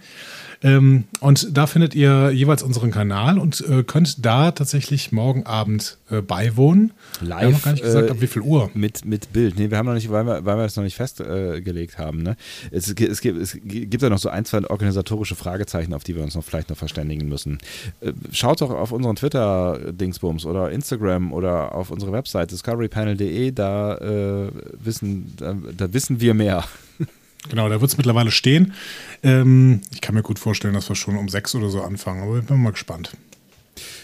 Speaker 2: Ähm, und da findet ihr jeweils unseren Kanal und äh, könnt da tatsächlich morgen Abend äh, beiwohnen. wir haben noch gar nicht gesagt,
Speaker 1: äh,
Speaker 2: ab wie viel Uhr.
Speaker 1: Mit, mit Bild. Nee, wir haben noch nicht, weil wir, weil wir das noch nicht festgelegt haben. Ne? Es, gi- es, gibt, es gibt ja noch so ein, zwei organisatorische Fragezeichen, auf die wir uns noch vielleicht noch verständigen müssen. Äh, Schaut doch auf unseren Twitter-Dingsbums oder Instagram oder auf unsere Website discoverypanel.de, da, äh, wissen, da, da wissen wir mehr.
Speaker 2: Genau, da wird es mittlerweile stehen. Ähm, ich kann mir gut vorstellen, dass wir schon um sechs oder so anfangen, aber ich bin mal gespannt.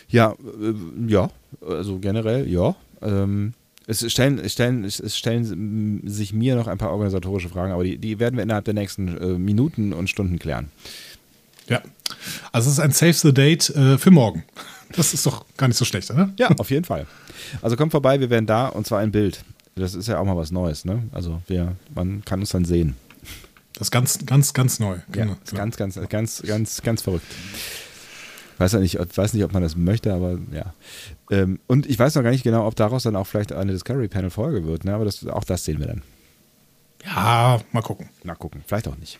Speaker 1: Ja, äh, ja, also generell, ja. Ähm, es stellen, es stellen, es es stellen sich mir noch ein paar organisatorische Fragen, aber die, die werden wir innerhalb der nächsten äh, Minuten und Stunden klären.
Speaker 2: Ja. Also es ist ein Save the Date äh, für morgen. Das ist doch gar nicht so schlecht, oder?
Speaker 1: Ja, auf jeden Fall. Also kommt vorbei, wir werden da und zwar ein Bild. Das ist ja auch mal was Neues, ne? Also wir, man kann uns dann sehen.
Speaker 2: Das ist ganz, ganz, ganz neu.
Speaker 1: Ja,
Speaker 2: Genau.
Speaker 1: ganz, ganz, ganz, ganz, ganz verrückt. Weiß ja nicht, weiß nicht, ob man das möchte, aber ja. Ähm, und ich weiß noch gar nicht genau, ob daraus dann auch vielleicht eine Discovery Panel Folge wird, ne? Aber das, auch das sehen wir dann.
Speaker 2: Ja, mal gucken.
Speaker 1: Na gucken, vielleicht auch nicht.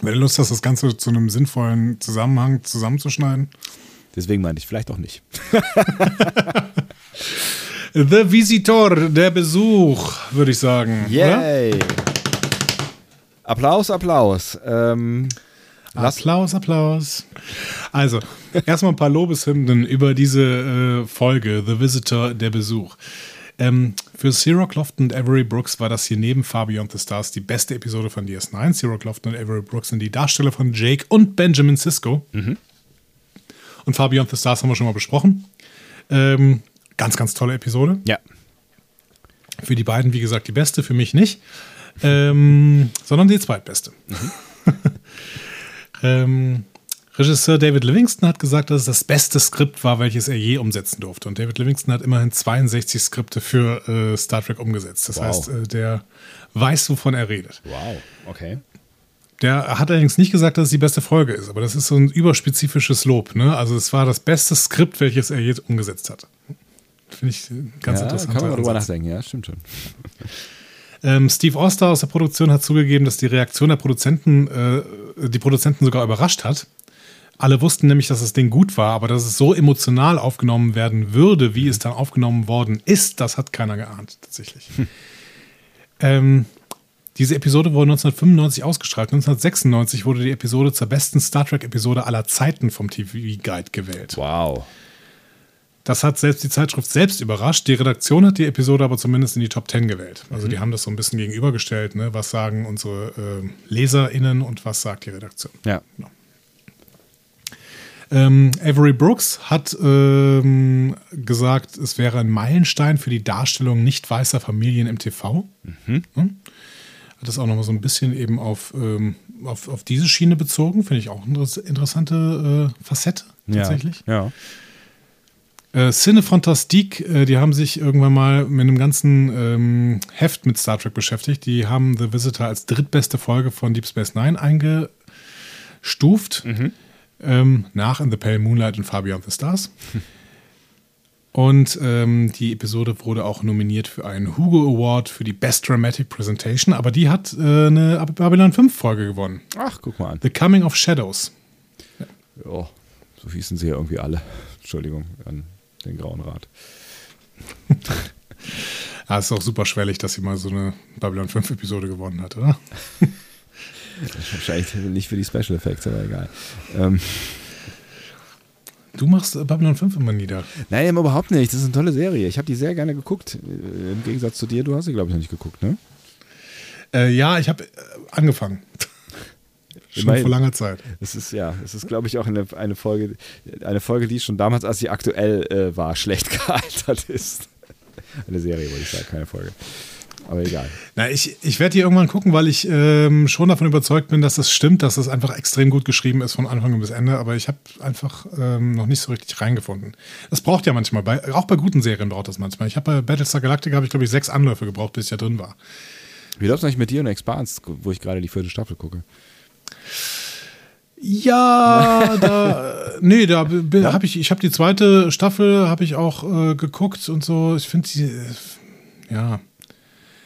Speaker 2: Wenn du Lust hast, das Ganze zu einem sinnvollen Zusammenhang zusammenzuschneiden.
Speaker 1: Deswegen meinte ich vielleicht auch nicht.
Speaker 2: The Visitor, der Besuch, würde ich sagen. Oder?
Speaker 1: Applaus, Applaus. Ähm,
Speaker 2: Applaus, Applaus. Also, erstmal ein paar Lobeshymnen über diese äh, Folge, The Visitor, der Besuch. Ähm, für Zero Clofton und Avery Brooks war das hier neben Far Beyond the Stars die beste Episode von DS9. Zero Clofton und Avery Brooks sind die Darsteller von Jake und Benjamin Sisko. Und Far Beyond the Stars haben wir schon mal besprochen. Ähm, ganz, ganz tolle Episode.
Speaker 1: Ja.
Speaker 2: Für die beiden, wie gesagt, die beste, für mich nicht. Ähm, sondern die zweitbeste. ähm, Regisseur David Livingston hat gesagt, dass es das beste Skript war, welches er je umsetzen durfte. Und David Livingston hat immerhin 62 Skripte für äh, Star Trek umgesetzt. Das
Speaker 1: Wow.
Speaker 2: heißt, äh, der weiß, wovon er redet.
Speaker 1: Wow, okay.
Speaker 2: Der hat allerdings nicht gesagt, dass es die beste Folge ist, aber das ist so ein überspezifisches Lob. Ne? Also es war das beste Skript, welches er je umgesetzt hat. Finde ich ganz
Speaker 1: ja,
Speaker 2: interessant.
Speaker 1: kann man mal drüber nachdenken, ja, stimmt schon.
Speaker 2: Ähm, Steve Oster aus der Produktion hat zugegeben, dass die Reaktion der Produzenten äh, die Produzenten sogar überrascht hat. Alle wussten nämlich, dass das Ding gut war, aber dass es so emotional aufgenommen werden würde, wie es dann aufgenommen worden ist, das hat keiner geahnt, tatsächlich. ähm, diese Episode wurde 1995 ausgestrahlt. 1996 wurde die Episode zur besten Star Trek-Episode aller Zeiten vom TV Guide gewählt.
Speaker 1: Wow.
Speaker 2: Das hat selbst die Zeitschrift selbst überrascht. Die Redaktion hat die Episode aber zumindest in die Top 10 gewählt. Also die haben das so ein bisschen gegenübergestellt. Ne? Was sagen unsere äh, LeserInnen und was sagt die Redaktion?
Speaker 1: Ja.
Speaker 2: Ähm, Avery Brooks hat ähm, gesagt, es wäre ein Meilenstein für die Darstellung nicht weißer Familien im TV. Hm? Hat das auch nochmal so ein bisschen eben auf, ähm, auf, auf diese Schiene bezogen. Finde ich auch eine interessante äh, Facette tatsächlich.
Speaker 1: Ja.
Speaker 2: Äh, Cine Fantastique, äh, die haben sich irgendwann mal mit einem ganzen ähm, Heft mit Star Trek beschäftigt. Die haben The Visitor als drittbeste Folge von Deep Space Nine eingestuft. Ähm, nach In the Pale Moonlight und Far Beyond the Stars. Und ähm, die Episode wurde auch nominiert für einen Hugo Award für die Best Dramatic Presentation, aber die hat äh, eine Babylon 5 Folge gewonnen.
Speaker 1: Ach, guck mal an.
Speaker 2: The Coming of Shadows.
Speaker 1: Ja, so hießen sie ja irgendwie alle. Entschuldigung an den Grauen Rat.
Speaker 2: Ja, ist auch super schwellig, dass sie mal so eine Babylon 5 Episode gewonnen hat, oder?
Speaker 1: Wahrscheinlich nicht für die Special Effects, aber egal. Ähm,
Speaker 2: Du machst äh, Babylon 5 immer nieder.
Speaker 1: nein, überhaupt nicht. Das ist eine tolle Serie. Ich habe die sehr gerne geguckt. Im Gegensatz zu dir, du hast sie, glaube ich, noch nicht geguckt, ne?
Speaker 2: Äh, ja, ich habe äh, angefangen. Schon
Speaker 1: Immerhin.
Speaker 2: vor langer Zeit.
Speaker 1: Es ist ja, es ist, glaube ich, auch eine, eine Folge, eine Folge, die schon damals, als sie aktuell äh, war, schlecht gealtert ist. Eine Serie, wollte ich sagen, keine Folge. Aber egal.
Speaker 2: Na, ich, ich werde die irgendwann gucken, weil ich ähm, schon davon überzeugt bin, dass das stimmt, dass das einfach extrem gut geschrieben ist von Anfang bis Ende, aber ich habe einfach ähm, noch nicht so richtig reingefunden. Das braucht ja manchmal, bei, auch bei guten Serien braucht das manchmal. Ich habe bei Battlestar Galactica, habe ich glaube ich sechs Anläufe gebraucht, bis ich da drin war.
Speaker 1: Wie läuft es eigentlich mit dir und Expanse, wo ich gerade die vierte Staffel gucke?
Speaker 2: Ja, da, äh, nee, da ja? habe ich, ich habe die zweite Staffel, habe ich auch äh, geguckt und so. Ich finde sie, äh, ja.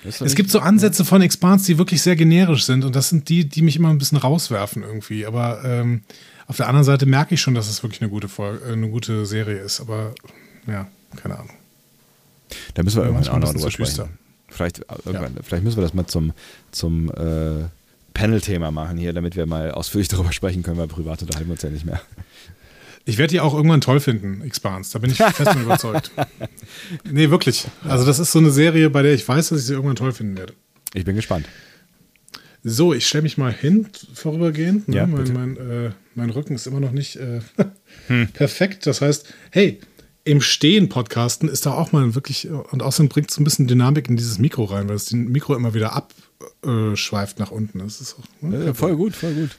Speaker 2: Es gibt so Ansätze von Expanse, die wirklich sehr generisch sind und das sind die, die mich immer ein bisschen rauswerfen irgendwie. Aber ähm, auf der anderen Seite merke ich schon, dass es wirklich eine gute, Folge, eine gute Serie ist. Aber ja, keine Ahnung.
Speaker 1: Da müssen wir
Speaker 2: Ja,
Speaker 1: irgendwann auch noch drüber sprechen. Vielleicht, äh, irgendwann, vielleicht müssen wir das mal zum, zum äh, Panel-Thema machen hier, damit wir mal ausführlich darüber sprechen können, weil privat unterhalten wir uns ja nicht mehr.
Speaker 2: Ich werde die auch irgendwann toll finden, Expanse. Da bin ich fest von überzeugt. Nee, wirklich. Also, das ist so eine Serie, bei der ich weiß, dass ich sie irgendwann toll finden werde.
Speaker 1: Ich bin gespannt.
Speaker 2: So, ich stelle mich mal hin, vorübergehend. Ne?
Speaker 1: Ja,
Speaker 2: mein, mein, äh, mein Rücken ist immer noch nicht äh, perfekt. Das heißt, hey, im Stehen podcasten ist da auch mal wirklich, und außerdem bringt es ein bisschen Dynamik in dieses Mikro rein, weil es den Mikro immer wieder abschweift nach unten. Das ist auch, ne?
Speaker 1: Ja, voll gut, voll gut.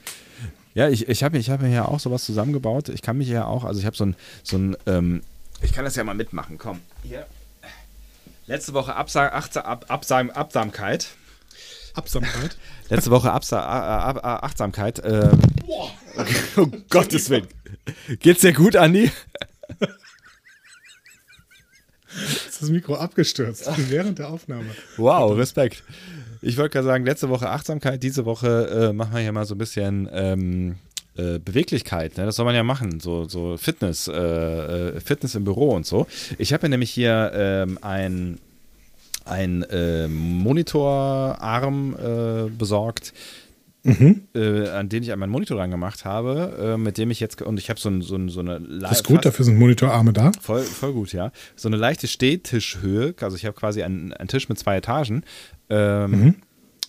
Speaker 1: Ja, ich, ich habe ich hab mir ja auch sowas zusammengebaut. Ich kann mich ja auch, also ich habe so ein, so ein ähm, ich kann das ja mal mitmachen, komm. Hier. Letzte Woche Absa Achtsa Ab Absam Absamkeit.
Speaker 2: Absamkeit.
Speaker 1: Letzte Woche Absa A- A- A- Achtsamkeit. Ähm, um Gottes Willen. Geht's dir gut, Andi?
Speaker 2: ist das Mikro abgestürzt während der Aufnahme.
Speaker 1: Wow, Respekt. Ich wollte gerade sagen, letzte Woche Achtsamkeit, diese Woche äh, machen wir hier mal so ein bisschen ähm, äh, Beweglichkeit. Ne? Das soll man ja machen, so, so Fitness, äh, äh, Fitness im Büro und so. Ich habe ja nämlich hier ähm, ein, ein äh, Monitorarm äh, besorgt, äh, an den ich an meinen Monitor dran gemacht habe, äh, mit dem ich jetzt, und ich habe so, ein, so, ein, so eine
Speaker 2: Das ist gut, dafür sind Monitorarme da.
Speaker 1: Voll, voll gut, ja. So eine leichte Stehtischhöhe, also ich habe quasi einen, einen Tisch mit zwei Etagen. Ähm,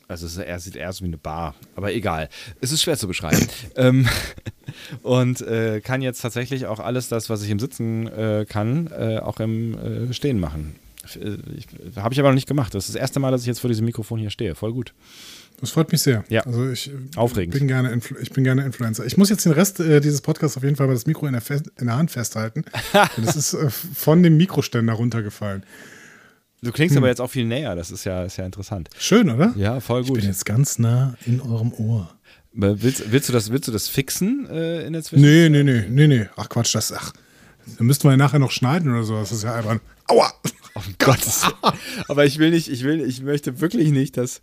Speaker 1: Also es ist, er sieht eher so wie eine Bar, aber egal. Es ist schwer zu beschreiben. ähm, und äh, kann jetzt tatsächlich auch alles das, was ich im Sitzen äh, kann, äh, auch im äh, Stehen machen. Habe ich aber noch nicht gemacht. Das ist das erste Mal, dass ich jetzt vor diesem Mikrofon hier stehe. Voll gut.
Speaker 2: Das freut mich sehr.
Speaker 1: Ja.
Speaker 2: Also ich äh,
Speaker 1: Aufregend.
Speaker 2: Bin gerne Influ ich bin gerne Influencer. Ich muss jetzt den Rest äh, dieses Podcasts auf jeden Fall mal das Mikro in der, Fe in der Hand festhalten. Das ist äh, von dem Mikroständer runtergefallen.
Speaker 1: Du klingst aber jetzt auch viel näher. Das ist ja, ist ja interessant.
Speaker 2: Schön, oder?
Speaker 1: Ja, voll
Speaker 2: Ich
Speaker 1: gut.
Speaker 2: bin jetzt ganz nah in eurem Ohr.
Speaker 1: Willst, willst, du, das, willst du das fixen äh, in der Zwischenzeit?
Speaker 2: Nee, nee, nee, nee, nee. Ach Quatsch, das, ach. Da müssten wir ja nachher noch schneiden oder so. Das ist ja albern. Aua!
Speaker 1: Oh Gott. Aber ich will nicht, ich will, ich möchte wirklich nicht, dass,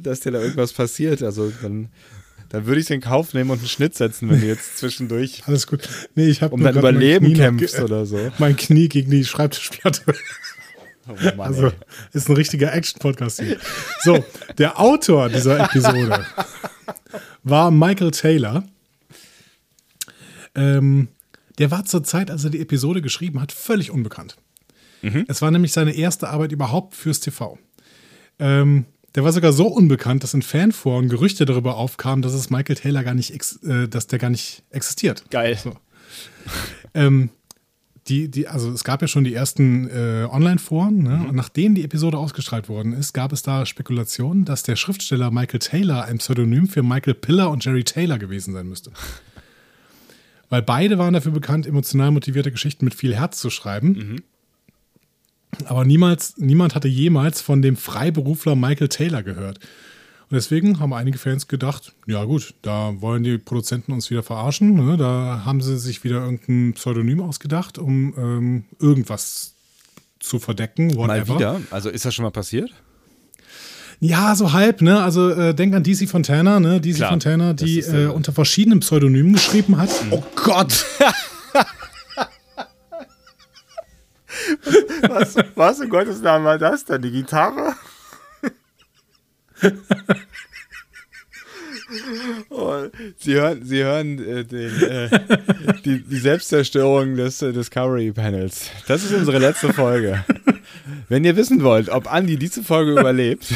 Speaker 1: dass dir da irgendwas passiert. Also dann, dann würde ich in Kauf nehmen und einen Schnitt setzen, wenn du jetzt zwischendurch
Speaker 2: Alles gut. Nee, ich habe
Speaker 1: um dein Überleben kämpfst oder so.
Speaker 2: Mein Knie gegen die Schreibtischplatte.
Speaker 1: Oh Mann,
Speaker 2: Also,
Speaker 1: ey.
Speaker 2: ist ein richtiger Action-Podcast hier. So, der Autor dieser Episode war Michael Taylor. Ähm, der war zur Zeit, als er die Episode geschrieben hat, völlig unbekannt. Es war nämlich seine erste Arbeit überhaupt fürs TV. Ähm, der war sogar so unbekannt, dass in Fanforen Gerüchte darüber aufkamen, dass es Michael Taylor gar nicht, äh, dass der gar nicht existiert.
Speaker 1: Geil.
Speaker 2: So. ähm, die, die, also es gab ja schon die ersten äh, Online-Foren, ne? und nachdem die Episode ausgestrahlt worden ist, gab es da Spekulationen, dass der Schriftsteller Michael Taylor ein Pseudonym für Michael Piller und Jerry Taylor gewesen sein müsste. Weil beide waren dafür bekannt, emotional motivierte Geschichten mit viel Herz zu schreiben. Aber niemals, niemand hatte jemals von dem Freiberufler Michael Taylor gehört. Und deswegen haben einige Fans gedacht, ja gut, da wollen die Produzenten uns wieder verarschen. Ne? Da haben sie sich wieder irgendein Pseudonym ausgedacht, um ähm, irgendwas zu verdecken.
Speaker 1: Mal
Speaker 2: Whatever.
Speaker 1: wieder. Also ist das schon mal passiert?
Speaker 2: Ja, so halb, ne? Also äh, denk an DC Fontana, ne? DC
Speaker 1: Klar,
Speaker 2: Fontana, die
Speaker 1: ist, äh,
Speaker 2: äh, unter verschiedenen Pseudonymen geschrieben hat. Oh Gott!
Speaker 1: Was, was in Gottes Namen war das denn? Die Gitarre? Oh, Sie hören, Sie hören äh, den, äh, die, die Selbstzerstörung des äh, Discovery Panels. Das ist unsere letzte Folge. Wenn ihr wissen wollt, ob Andy diese Folge überlebt,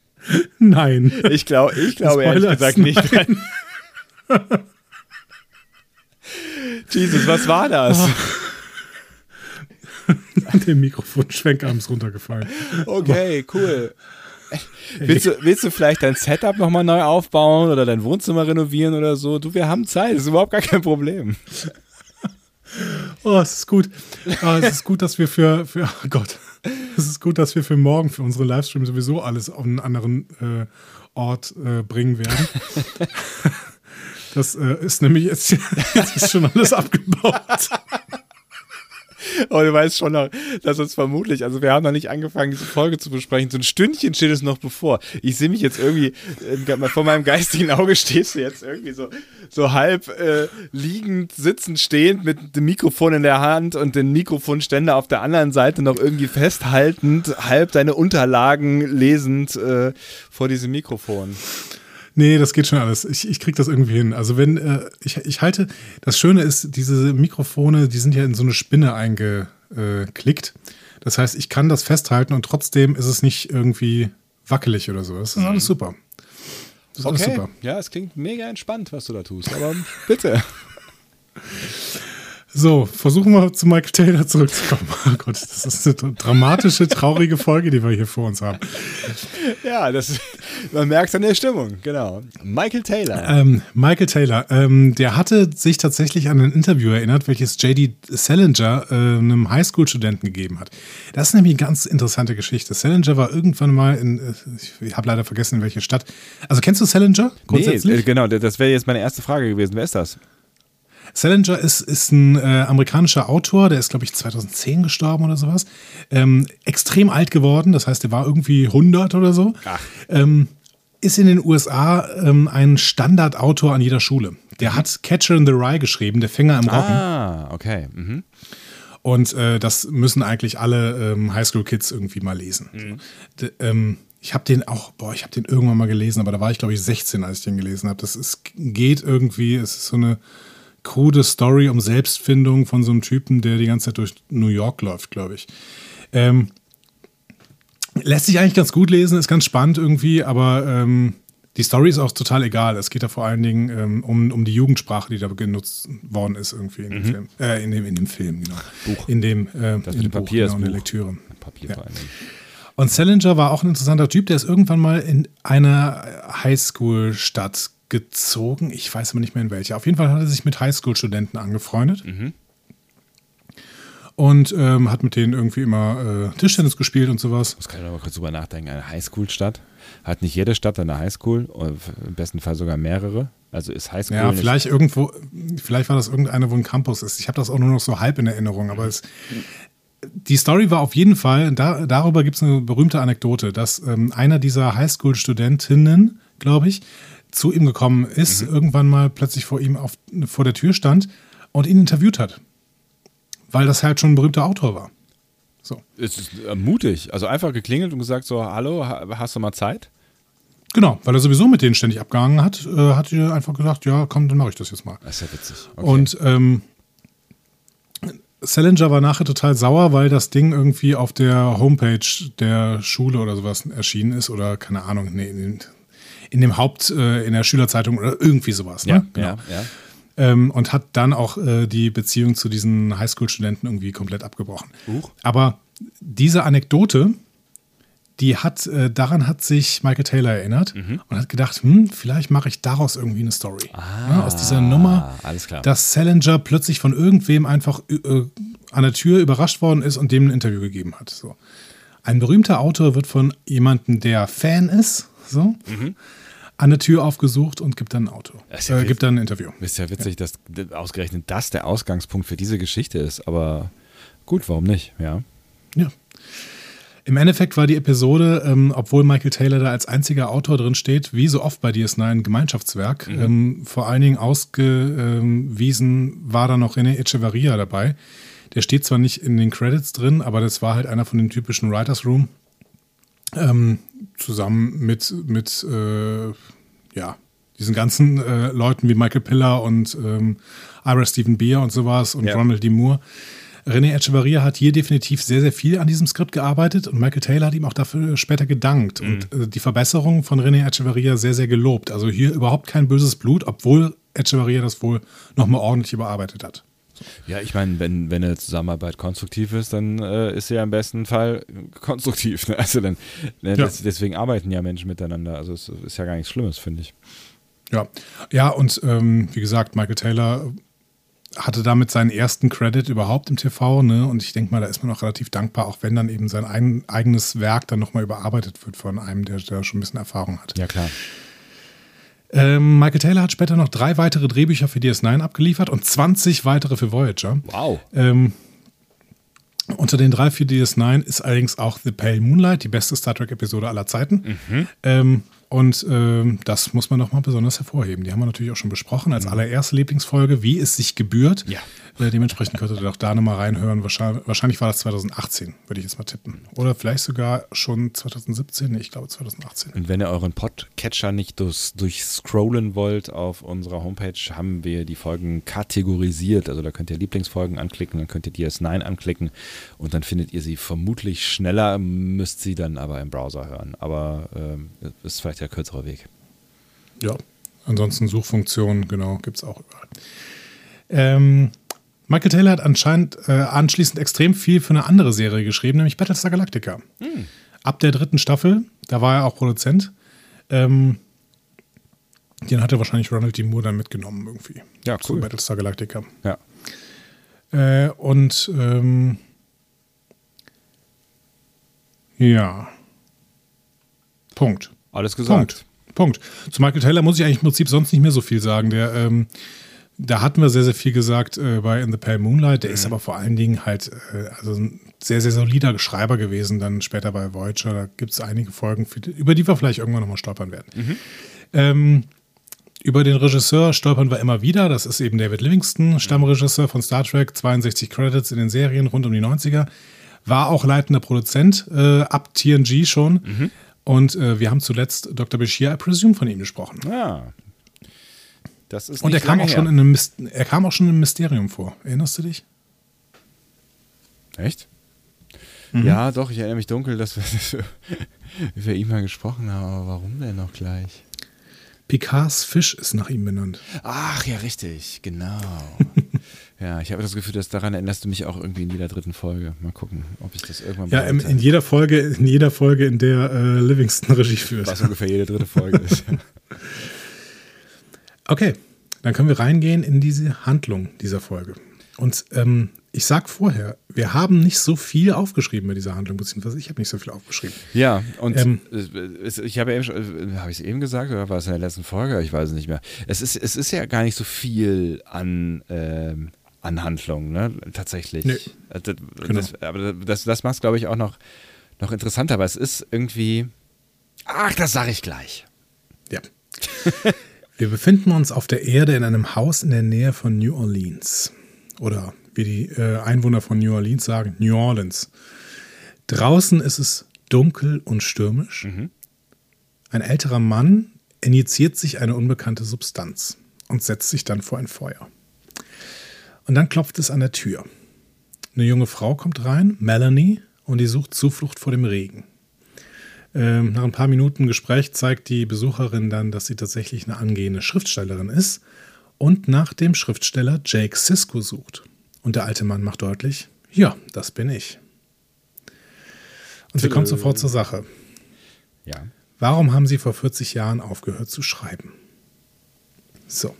Speaker 2: Nein.
Speaker 1: ich, glaub, ich glaube ehrlich gesagt nicht. Jesus, was war das?
Speaker 2: Der Mikrofonschwenkarm ist runtergefallen.
Speaker 1: Okay, cool. Willst du, willst du vielleicht dein Setup nochmal neu aufbauen oder dein Wohnzimmer renovieren oder so? Du, wir haben Zeit, das ist überhaupt gar kein Problem.
Speaker 2: Oh, es ist gut. Ah, es ist gut, dass wir für, für oh Gott, es ist gut, dass wir für morgen, für unsere Livestream sowieso alles auf einen anderen äh, Ort äh, bringen werden. Das äh, ist nämlich jetzt, jetzt ist schon alles abgebaut.
Speaker 1: Aber du weißt schon noch, dass uns vermutlich, also wir haben noch nicht angefangen, diese Folge zu besprechen. So ein Stündchen steht es noch bevor. Ich sehe mich jetzt irgendwie, äh, vor meinem geistigen Auge stehst du jetzt irgendwie so, so halb äh, liegend, sitzend, stehend mit dem Mikrofon in der Hand und den Mikrofonständer auf der anderen Seite noch irgendwie festhaltend, halb deine Unterlagen lesend äh, vor diesem Mikrofon.
Speaker 2: Nee, das geht schon alles. Ich, ich krieg das irgendwie hin. Also wenn, äh, ich, ich halte, das Schöne ist, diese Mikrofone, die sind ja in so eine Spinne eingeklickt. Das heißt, ich kann das festhalten und trotzdem ist es nicht irgendwie wackelig oder so. Das ist alles super. Das ist alles
Speaker 1: Okay,
Speaker 2: super.
Speaker 1: ja, es klingt mega entspannt, was du da tust, aber bitte.
Speaker 2: So, versuchen wir zu Michael Taylor zurückzukommen. Oh Gott, das ist eine dramatische, traurige Folge, die wir hier vor uns haben.
Speaker 1: Ja, das, man merkt es an der Stimmung, genau. Michael Taylor.
Speaker 2: Ähm, Michael Taylor, ähm, der hatte sich tatsächlich an ein Interview erinnert, welches J.D. Salinger äh, einem Highschool-Studenten gegeben hat. Das ist nämlich eine ganz interessante Geschichte. Salinger war irgendwann mal in, äh, ich habe leider vergessen, in welche Stadt. Also kennst du Salinger grundsätzlich?
Speaker 1: Nee, äh, genau, das wäre jetzt meine erste Frage gewesen. Wer ist das?
Speaker 2: Salinger ist, ist ein äh, amerikanischer Autor, der ist, glaube ich, 2010 gestorben oder sowas. Ähm, extrem alt geworden, das heißt, er war irgendwie 100 oder so. Ähm, ist in den USA ähm, ein Standardautor an jeder Schule. Der hat Catcher in the Rye geschrieben, der Finger im Rocken.
Speaker 1: Ah, okay. Mhm.
Speaker 2: Und äh, das müssen eigentlich alle ähm, Highschool-Kids irgendwie mal lesen. D ähm, ich habe den auch, boah, ich habe den irgendwann mal gelesen, aber da war ich, glaube ich, 16, als ich den gelesen habe. Das ist, geht irgendwie, es ist so eine krude Story um Selbstfindung von so einem Typen, der die ganze Zeit durch New York läuft, glaube ich. Ähm, lässt sich eigentlich ganz gut lesen, ist ganz spannend irgendwie, aber ähm, die Story ist auch total egal. Es geht da vor allen Dingen ähm, um, um die Jugendsprache, die da genutzt worden ist irgendwie in dem Film. Äh, in dem, in dem Film, genau.
Speaker 1: Buch.
Speaker 2: In dem, äh,
Speaker 1: Das
Speaker 2: in dem
Speaker 1: Papier
Speaker 2: genau,
Speaker 1: ist
Speaker 2: in der
Speaker 1: Buch.
Speaker 2: Lektüre.
Speaker 1: Papier
Speaker 2: Ja. Und Salinger war auch ein interessanter Typ, der ist irgendwann mal in einer Highschool-Stadt gezogen. Ich weiß aber nicht mehr in welcher. Auf jeden Fall hat er sich mit Highschool-Studenten angefreundet. Und ähm, hat mit denen irgendwie immer äh, Tischtennis gespielt und sowas.
Speaker 1: Das kann ich mal kurz drüber nachdenken. Eine Highschool-Stadt. Hat nicht jede Stadt eine Highschool, im besten Fall sogar mehrere. Also ist Highschool
Speaker 2: Ja, vielleicht irgendwo, vielleicht war das irgendeine, wo ein Campus ist. Ich habe das auch nur noch so halb in Erinnerung, aber es, die Story war auf jeden Fall, da, darüber gibt es eine berühmte Anekdote, dass ähm, einer dieser Highschool-Studentinnen, glaube ich, zu ihm gekommen ist, irgendwann mal plötzlich vor ihm auf, vor der Tür stand und ihn interviewt hat. Weil das halt schon ein berühmter Autor war. So.
Speaker 1: Es ist äh, mutig. Also einfach geklingelt und gesagt so, hallo, ha- hast du mal Zeit?
Speaker 2: Genau, weil er sowieso mit denen ständig abgehangen hat, äh, hat er einfach gesagt, ja, komm, dann mache ich das jetzt mal.
Speaker 1: Das ist ja witzig. Okay.
Speaker 2: Und ähm, Salinger war nachher total sauer, weil das Ding irgendwie auf der Homepage der Schule oder sowas erschienen ist oder keine Ahnung, nee, in, dem Haupt, äh, in der Schülerzeitung oder irgendwie sowas. Ne?
Speaker 1: ja,
Speaker 2: Genau.
Speaker 1: ja, ja.
Speaker 2: Ähm, und hat dann auch äh, die Beziehung zu diesen Highschool-Studenten irgendwie komplett abgebrochen.
Speaker 1: Huch.
Speaker 2: Aber diese Anekdote, die hat, äh, daran hat sich Michael Taylor erinnert
Speaker 1: Mhm.
Speaker 2: und hat gedacht, hm, vielleicht mache ich daraus irgendwie eine Story. Ja, aus dieser Nummer,
Speaker 1: Ah,
Speaker 2: dass Salinger plötzlich von irgendwem einfach äh, an der Tür überrascht worden ist und dem ein Interview gegeben hat. So. Ein berühmter Autor wird von jemandem, der Fan ist, so, an der Tür aufgesucht und gibt dann ein Auto.
Speaker 1: Mhm. Ja
Speaker 2: äh, gibt dann ein Interview.
Speaker 1: Ist ja witzig, dass d- ausgerechnet das der Ausgangspunkt für diese Geschichte ist. Aber gut, warum nicht? Ja.
Speaker 2: Ja. Im Endeffekt war die Episode, ähm, obwohl Michael Taylor da als einziger Autor drin steht, wie so oft bei DS9 ein Gemeinschaftswerk. Ähm, vor allen Dingen ausgewiesen war da noch René Echeverria dabei. Der steht zwar nicht in den Credits drin, aber das war halt einer von den typischen Writers Room. Zusammen mit, mit äh, ja, diesen ganzen äh, Leuten wie Michael Piller und ähm, Ira Stephen Beer und sowas und
Speaker 1: Ja.
Speaker 2: Ronald D. Moore. René Echeverria hat hier definitiv sehr, sehr viel an diesem Skript gearbeitet und Michael Taylor hat ihm auch dafür später gedankt und äh, die Verbesserung von René Echeverria sehr, sehr gelobt. Also hier überhaupt kein böses Blut, obwohl Echeverria das wohl nochmal ordentlich überarbeitet hat.
Speaker 1: Ja, ich meine, wenn, wenn eine Zusammenarbeit konstruktiv ist, dann äh, ist sie ja im besten Fall konstruktiv. Ne? Also dann, ne,
Speaker 2: Ja.
Speaker 1: das, deswegen arbeiten ja Menschen miteinander. Also es ist ja gar nichts Schlimmes, finde ich.
Speaker 2: Ja, ja und ähm, wie gesagt, Michael Taylor hatte damit seinen ersten Credit überhaupt im TV, ne? Und ich denke mal, da ist man auch relativ dankbar, auch wenn dann eben sein ein, eigenes Werk dann nochmal überarbeitet wird von einem, der, der schon ein bisschen Erfahrung hat.
Speaker 1: Ja, klar.
Speaker 2: Ähm, Michael Taylor hat später noch drei weitere Drehbücher für DS9 abgeliefert und 20 weitere für Voyager.
Speaker 1: Wow.
Speaker 2: Ähm, unter den drei für DS9 ist allerdings auch The Pale Moonlight, die beste Star Trek-Episode aller Zeiten. Ähm, und ähm, das muss man nochmal besonders hervorheben. Die haben wir natürlich auch schon besprochen als allererste Lieblingsfolge, wie es sich gebührt.
Speaker 1: Ja.
Speaker 2: Äh, dementsprechend könntet ihr auch da nochmal reinhören. Wahrscheinlich, wahrscheinlich war das 2018, würde ich jetzt mal tippen. Oder vielleicht sogar schon 2017. Nee, ich glaube 2018.
Speaker 1: Und wenn ihr euren Podcatcher nicht durch, durchscrollen wollt auf unserer Homepage, haben wir die Folgen kategorisiert. Also da könnt ihr Lieblingsfolgen anklicken, dann könnt ihr DS9 anklicken und dann findet ihr sie vermutlich schneller, müsst sie dann aber im Browser hören. Aber ähm, ist vielleicht der kürzere Weg.
Speaker 2: Ja, ansonsten Suchfunktionen, genau, gibt es auch überall. Ähm, Michael Taylor hat anscheinend äh, anschließend extrem viel für eine andere Serie geschrieben, nämlich Battlestar Galactica. Ab der dritten Staffel, da war er auch Produzent. Ähm, den hat er wahrscheinlich Ronald D. Moore dann mitgenommen irgendwie.
Speaker 1: Ja,
Speaker 2: Zu
Speaker 1: cool.
Speaker 2: Battlestar Galactica.
Speaker 1: Ja.
Speaker 2: Äh, und ähm, ja. Punkt.
Speaker 1: Alles gesagt.
Speaker 2: Punkt. Punkt. Zu Michael Taylor muss ich eigentlich im Prinzip sonst nicht mehr so viel sagen. Der, ähm, da hatten wir sehr, sehr viel gesagt äh, bei In the Pale Moonlight. Der ist aber vor allen Dingen halt äh, also ein sehr, sehr solider Schreiber gewesen, dann später bei Voyager. Da gibt es einige Folgen, über die wir vielleicht irgendwann nochmal stolpern werden. Ähm, über den Regisseur stolpern wir immer wieder. Das ist eben David Livingston, Stammregisseur von Star Trek, 62 Credits in den Serien rund um die 90er. War auch leitender Produzent äh, ab TNG schon. Und äh, wir haben zuletzt Dr. Bashir, I presume, von ihm gesprochen.
Speaker 1: Ja. Das ist
Speaker 2: Und er kam, auch schon in einem, er kam auch schon im Mysterium vor. Erinnerst du dich?
Speaker 1: Echt?
Speaker 2: Mhm.
Speaker 1: Ja, doch, ich erinnere mich dunkel, dass wir, dass wir ihn mal gesprochen haben, aber warum denn noch gleich?
Speaker 2: Picards Fisch ist nach ihm benannt.
Speaker 1: Ach ja, richtig, genau. ja, ich habe das Gefühl, dass daran erinnerst du mich auch irgendwie in jeder dritten Folge. Mal gucken, ob ich das irgendwann
Speaker 2: Ja,
Speaker 1: mal
Speaker 2: in, in jeder Folge, in jeder Folge, in der äh, Livingston Regie führt.
Speaker 1: was ungefähr jede dritte Folge ist.
Speaker 2: Okay, dann können wir reingehen in diese Handlung dieser Folge. Und ähm, ich sag vorher, wir haben nicht so viel aufgeschrieben bei dieser Handlung, beziehungsweise ich habe nicht so viel aufgeschrieben.
Speaker 1: Ja, und
Speaker 2: Ähm.
Speaker 1: ich habe eben schon, habe ich es eben gesagt oder war es in der letzten Folge? Ich weiß es nicht mehr. Es ist, es ist ja gar nicht so viel an, ähm, an Handlung, ne? Tatsächlich.
Speaker 2: Nee.
Speaker 1: Äh, Das,
Speaker 2: Genau.
Speaker 1: das, aber das, das macht es, glaube ich, auch noch, noch interessanter, aber es ist irgendwie. Ach, das sage ich gleich.
Speaker 2: Ja. Wir befinden uns auf der Erde in einem Haus in der Nähe von New Orleans. Oder wie die äh, Einwohner von New Orleans sagen, New Orleans. Draußen ist es dunkel und stürmisch. Ein älterer Mann injiziert sich eine unbekannte Substanz und setzt sich dann vor ein Feuer. Und dann klopft es an der Tür. Eine junge Frau kommt rein, Melanie, und die sucht Zuflucht vor dem Regen. Ähm, nach ein paar Minuten Gespräch zeigt die Besucherin dann, dass sie tatsächlich eine angehende Schriftstellerin ist und nach dem Schriftsteller Jake Sisko sucht. Und der alte Mann macht deutlich, ja, das bin ich. Und sie kommt sofort zur Sache.
Speaker 1: Ja.
Speaker 2: Warum haben Sie vor 40 Jahren aufgehört zu schreiben? So.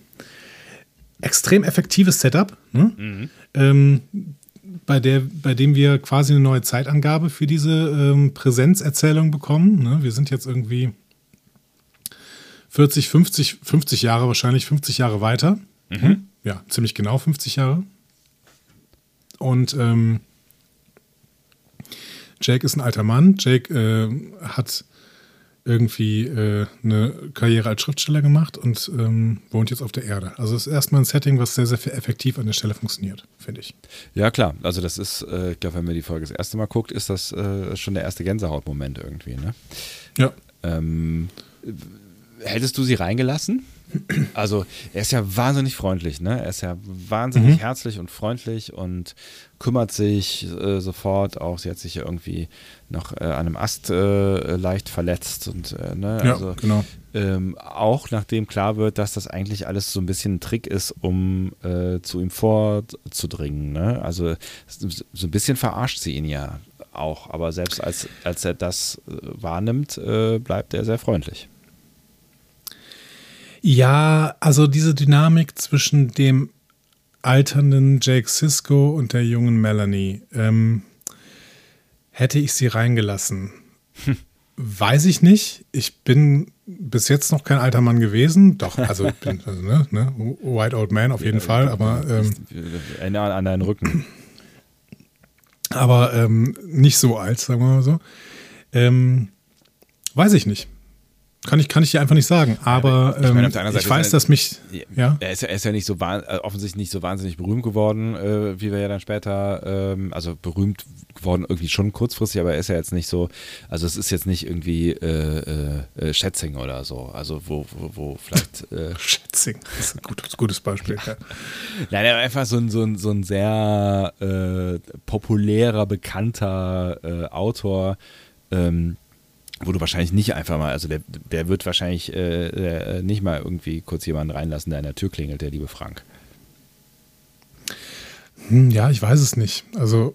Speaker 2: Extrem effektives Setup, ne? ähm, bei, der, bei dem wir quasi eine neue Zeitangabe für diese ähm, Präsenzerzählung bekommen. Ne? Wir sind jetzt irgendwie 40, 50, 50 Jahre, wahrscheinlich 50 Jahre weiter. Ja, ziemlich genau 50 Jahre. Und ähm, Jake ist ein alter Mann. Jake äh, hat irgendwie äh, eine Karriere als Schriftsteller gemacht und ähm, wohnt jetzt auf der Erde. Also es ist erstmal ein Setting, was sehr, sehr effektiv an der Stelle funktioniert, finde ich.
Speaker 1: Ja, klar. Also, das ist, äh, ich glaube, wenn man die Folge das erste Mal guckt, ist das äh, schon der erste Gänsehautmoment irgendwie, ne?
Speaker 2: Ja.
Speaker 1: Ähm, hättest du sie reingelassen? Also, er ist ja wahnsinnig freundlich, ne? Er ist ja wahnsinnig herzlich und freundlich und kümmert sich äh, sofort auch. Sie hat sich ja irgendwie noch äh, an einem Ast äh, leicht verletzt und, äh, ne?
Speaker 2: Ja,
Speaker 1: also,
Speaker 2: genau.
Speaker 1: ähm, auch nachdem klar wird, dass das eigentlich alles so ein bisschen ein Trick ist, um äh, zu ihm vorzudringen. Ne? Also so ein bisschen verarscht sie ihn ja auch, aber selbst als, als er das äh, wahrnimmt, bleibt er sehr freundlich.
Speaker 2: Ja, also diese Dynamik zwischen dem alternden Jake Sisko und der jungen Melanie, ähm, hätte ich sie reingelassen? Weiß ich nicht. Ich bin bis jetzt noch kein alter Mann gewesen. Doch, also ich bin also, ne, ne, White Old Man auf jeden Fall, aber, ähm,
Speaker 1: Erinnere an deinen Rücken.
Speaker 2: aber ähm, nicht so alt, sagen wir mal so. Ähm, weiß ich nicht. Kann ich, kann ich dir einfach nicht sagen. Aber
Speaker 1: ich meine,
Speaker 2: ähm, ich weiß,
Speaker 1: er-
Speaker 2: dass mich. Ja.
Speaker 1: Er ist er ist ja nicht so äh, offensichtlich nicht so wahnsinnig berühmt geworden, äh, wie wir ja dann später, ähm, also berühmt geworden irgendwie schon kurzfristig, aber er ist ja jetzt nicht so, also es ist jetzt nicht irgendwie äh, äh, äh, Schätzing oder so, also wo, wo, wo vielleicht äh,
Speaker 2: Schätzing, das ist ein gutes, gutes Beispiel. Ja.
Speaker 1: Nein, er war einfach so ein, so ein, so ein sehr populärer, bekannter Autor, ähm, wo du wahrscheinlich nicht einfach mal, also der, der wird wahrscheinlich äh, äh, nicht mal irgendwie kurz jemanden reinlassen, der an der Tür klingelt, der liebe Frank.
Speaker 2: Hm, ja, ich weiß es nicht. Also,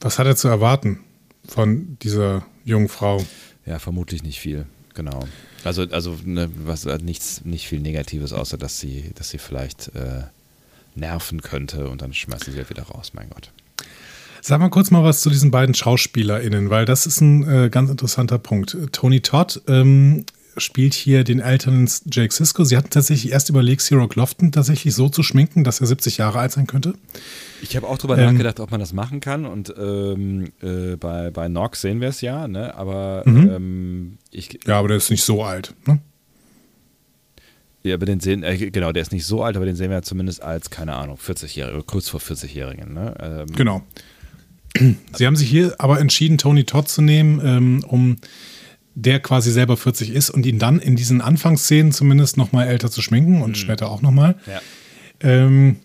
Speaker 2: was hat er zu erwarten von dieser jungen Frau?
Speaker 1: Ja, vermutlich nicht viel, genau. Also, also ne, was hat nichts, nicht viel Negatives, außer dass sie, dass sie vielleicht äh, nerven könnte und dann schmeißen sie halt wieder raus, mein Gott.
Speaker 2: Sag mal kurz mal was zu diesen beiden SchauspielerInnen, weil das ist ein äh, ganz interessanter Punkt. Tony Todd ähm, spielt hier den älteren Jake Sisko. Sie hatten tatsächlich erst überlegt, Cyril Lofton tatsächlich so zu schminken, dass er 70 Jahre alt sein könnte.
Speaker 1: Ich habe auch drüber
Speaker 2: Ähm,
Speaker 1: nachgedacht, ob man das machen kann und ähm, äh, bei, bei Nox sehen wir es ja, ne? aber
Speaker 2: Mhm.
Speaker 1: ähm, ich,
Speaker 2: Ja, aber der ist nicht so alt. Ne?
Speaker 1: ja, aber den sehen, äh, genau, der ist nicht so alt, aber den sehen wir ja zumindest als, keine Ahnung, 40-Jährige, kurz vor 40-Jährigen. Ne? Ähm,
Speaker 2: Genau. Sie haben sich hier aber entschieden, Tony Todd zu nehmen, ähm, um der quasi selber 40 ist und ihn dann in diesen Anfangsszenen zumindest noch mal älter zu schminken und später auch noch mal.
Speaker 1: Ja.
Speaker 2: Ähm,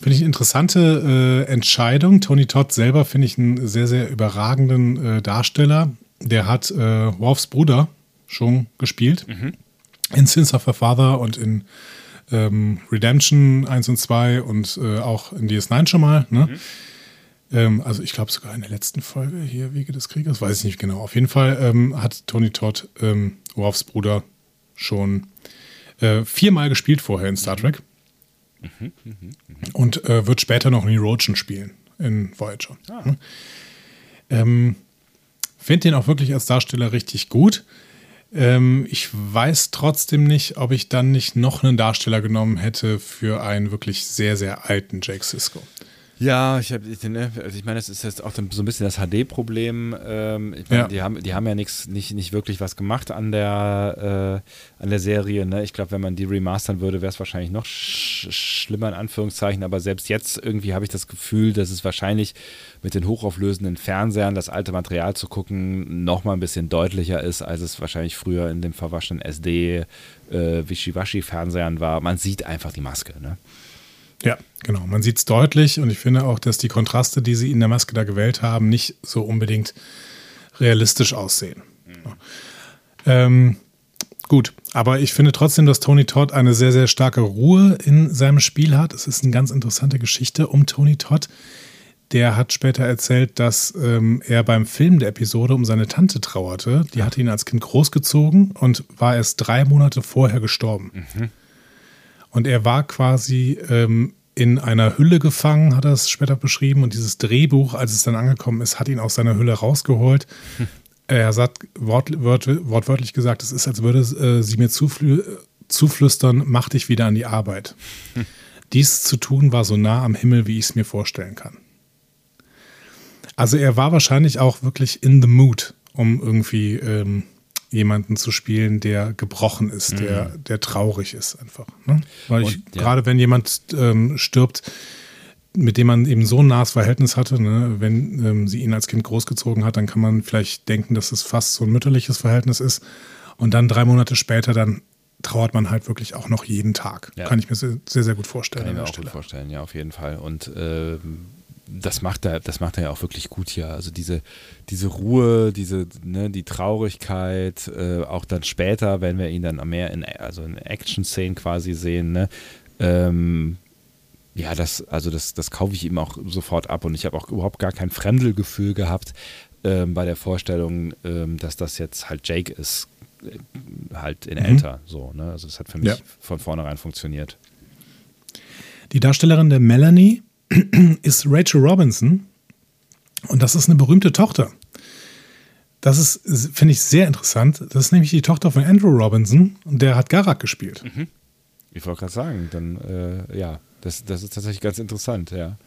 Speaker 2: finde ich eine interessante äh, Entscheidung. Tony Todd selber finde ich einen sehr, sehr überragenden äh, Darsteller. Der hat äh, Worfs Bruder schon gespielt. In Sins of a Father und in ähm, Redemption 1 und 2 und äh, auch in DS9 schon mal. Ne? Ähm, also ich glaube sogar in der letzten Folge hier Wege des Kriegers, weiß ich nicht genau. Auf jeden Fall ähm, hat Tony Todd ähm, Worfs Bruder schon äh, viermal gespielt vorher in Star Trek. Und äh, wird später noch in Rogen spielen in Voyager. Ne? Ähm, Finde den auch wirklich als Darsteller richtig gut. Ähm, ich weiß trotzdem nicht, ob ich dann nicht noch einen Darsteller genommen hätte für einen wirklich sehr, sehr alten Jake Sisko.
Speaker 1: Ja, ich, hab, ich, ne, also ich meine, das ist jetzt auch so ein bisschen das HD-Problem. Ähm, ich meine,
Speaker 2: Ja.
Speaker 1: die, haben, die haben ja nix, nicht, nicht wirklich was gemacht an der, äh, an der Serie. Ne? Ich glaube, wenn man die remastern würde, wäre es wahrscheinlich noch sch schlimmer in Anführungszeichen. Aber selbst jetzt irgendwie habe ich das Gefühl, dass es wahrscheinlich mit den hochauflösenden Fernsehern das alte Material zu gucken noch mal ein bisschen deutlicher ist, als es wahrscheinlich früher in dem verwaschenen SD äh, Wischiwaschi-Fernsehern war. Man sieht einfach die Maske. Ne?
Speaker 2: Ja, genau. Man sieht es deutlich und ich finde auch, dass die Kontraste, die sie in der Maske da gewählt haben, nicht so unbedingt realistisch aussehen. Ähm, gut, aber ich finde trotzdem, dass Tony Todd eine sehr, sehr starke Ruhe in seinem Spiel hat. Es ist eine ganz interessante Geschichte um Tony Todd. Der hat später erzählt, dass ähm, er beim Film der Episode um seine Tante trauerte. Die hatte ihn als Kind großgezogen und war erst drei Monate vorher gestorben. Und er war quasi ähm, in einer Hülle gefangen, hat er es später beschrieben. Und dieses Drehbuch, als es dann angekommen ist, hat ihn aus seiner Hülle rausgeholt. Er sagt wort, wort, wortwörtlich gesagt, es ist, als würde äh, sie mir zuflü zuflüstern, mach dich wieder an die Arbeit. Dies zu tun war so nah am Himmel, wie ich es mir vorstellen kann. Also er war wahrscheinlich auch wirklich in the mood, um irgendwie ähm, jemanden zu spielen, der gebrochen ist, der, der traurig ist einfach. Ne? Weil ich,
Speaker 1: ja.
Speaker 2: gerade wenn jemand ähm, stirbt, mit dem man eben so ein nahes Verhältnis hatte, ne? wenn ähm, sie ihn als Kind großgezogen hat, dann kann man vielleicht denken, dass es fast so ein mütterliches Verhältnis ist. Und dann drei Monate später, dann trauert man halt wirklich auch noch jeden Tag.
Speaker 1: Ja.
Speaker 2: Kann ich mir sehr, sehr, gut vorstellen.
Speaker 1: Kann ich mir auch gut
Speaker 2: Stelle.
Speaker 1: vorstellen, ja, auf jeden Fall. Und ähm, das macht er, das macht er ja auch wirklich gut hier. Also diese, diese Ruhe, diese, ne, die Traurigkeit, äh, auch dann später, wenn wir ihn dann mehr in, also in Action-Szenen quasi sehen, ne, ähm, ja, das, also das, das kaufe ich ihm auch sofort ab und ich habe auch überhaupt gar kein Fremdelgefühl gehabt ähm, bei der Vorstellung, ähm, dass das jetzt halt Jake ist, äh, halt in älter, so, ne? Also es hat für mich
Speaker 2: Ja.
Speaker 1: von vornherein funktioniert.
Speaker 2: Die Darstellerin der Melanie ist Rachel Robinson und das ist eine berühmte Tochter. Das ist, finde ich, sehr interessant. Das ist nämlich die Tochter von Andrew Robinson und der hat Garak gespielt.
Speaker 1: Ich wollte gerade sagen, dann, äh, ja, das, das ist tatsächlich ganz interessant, ja.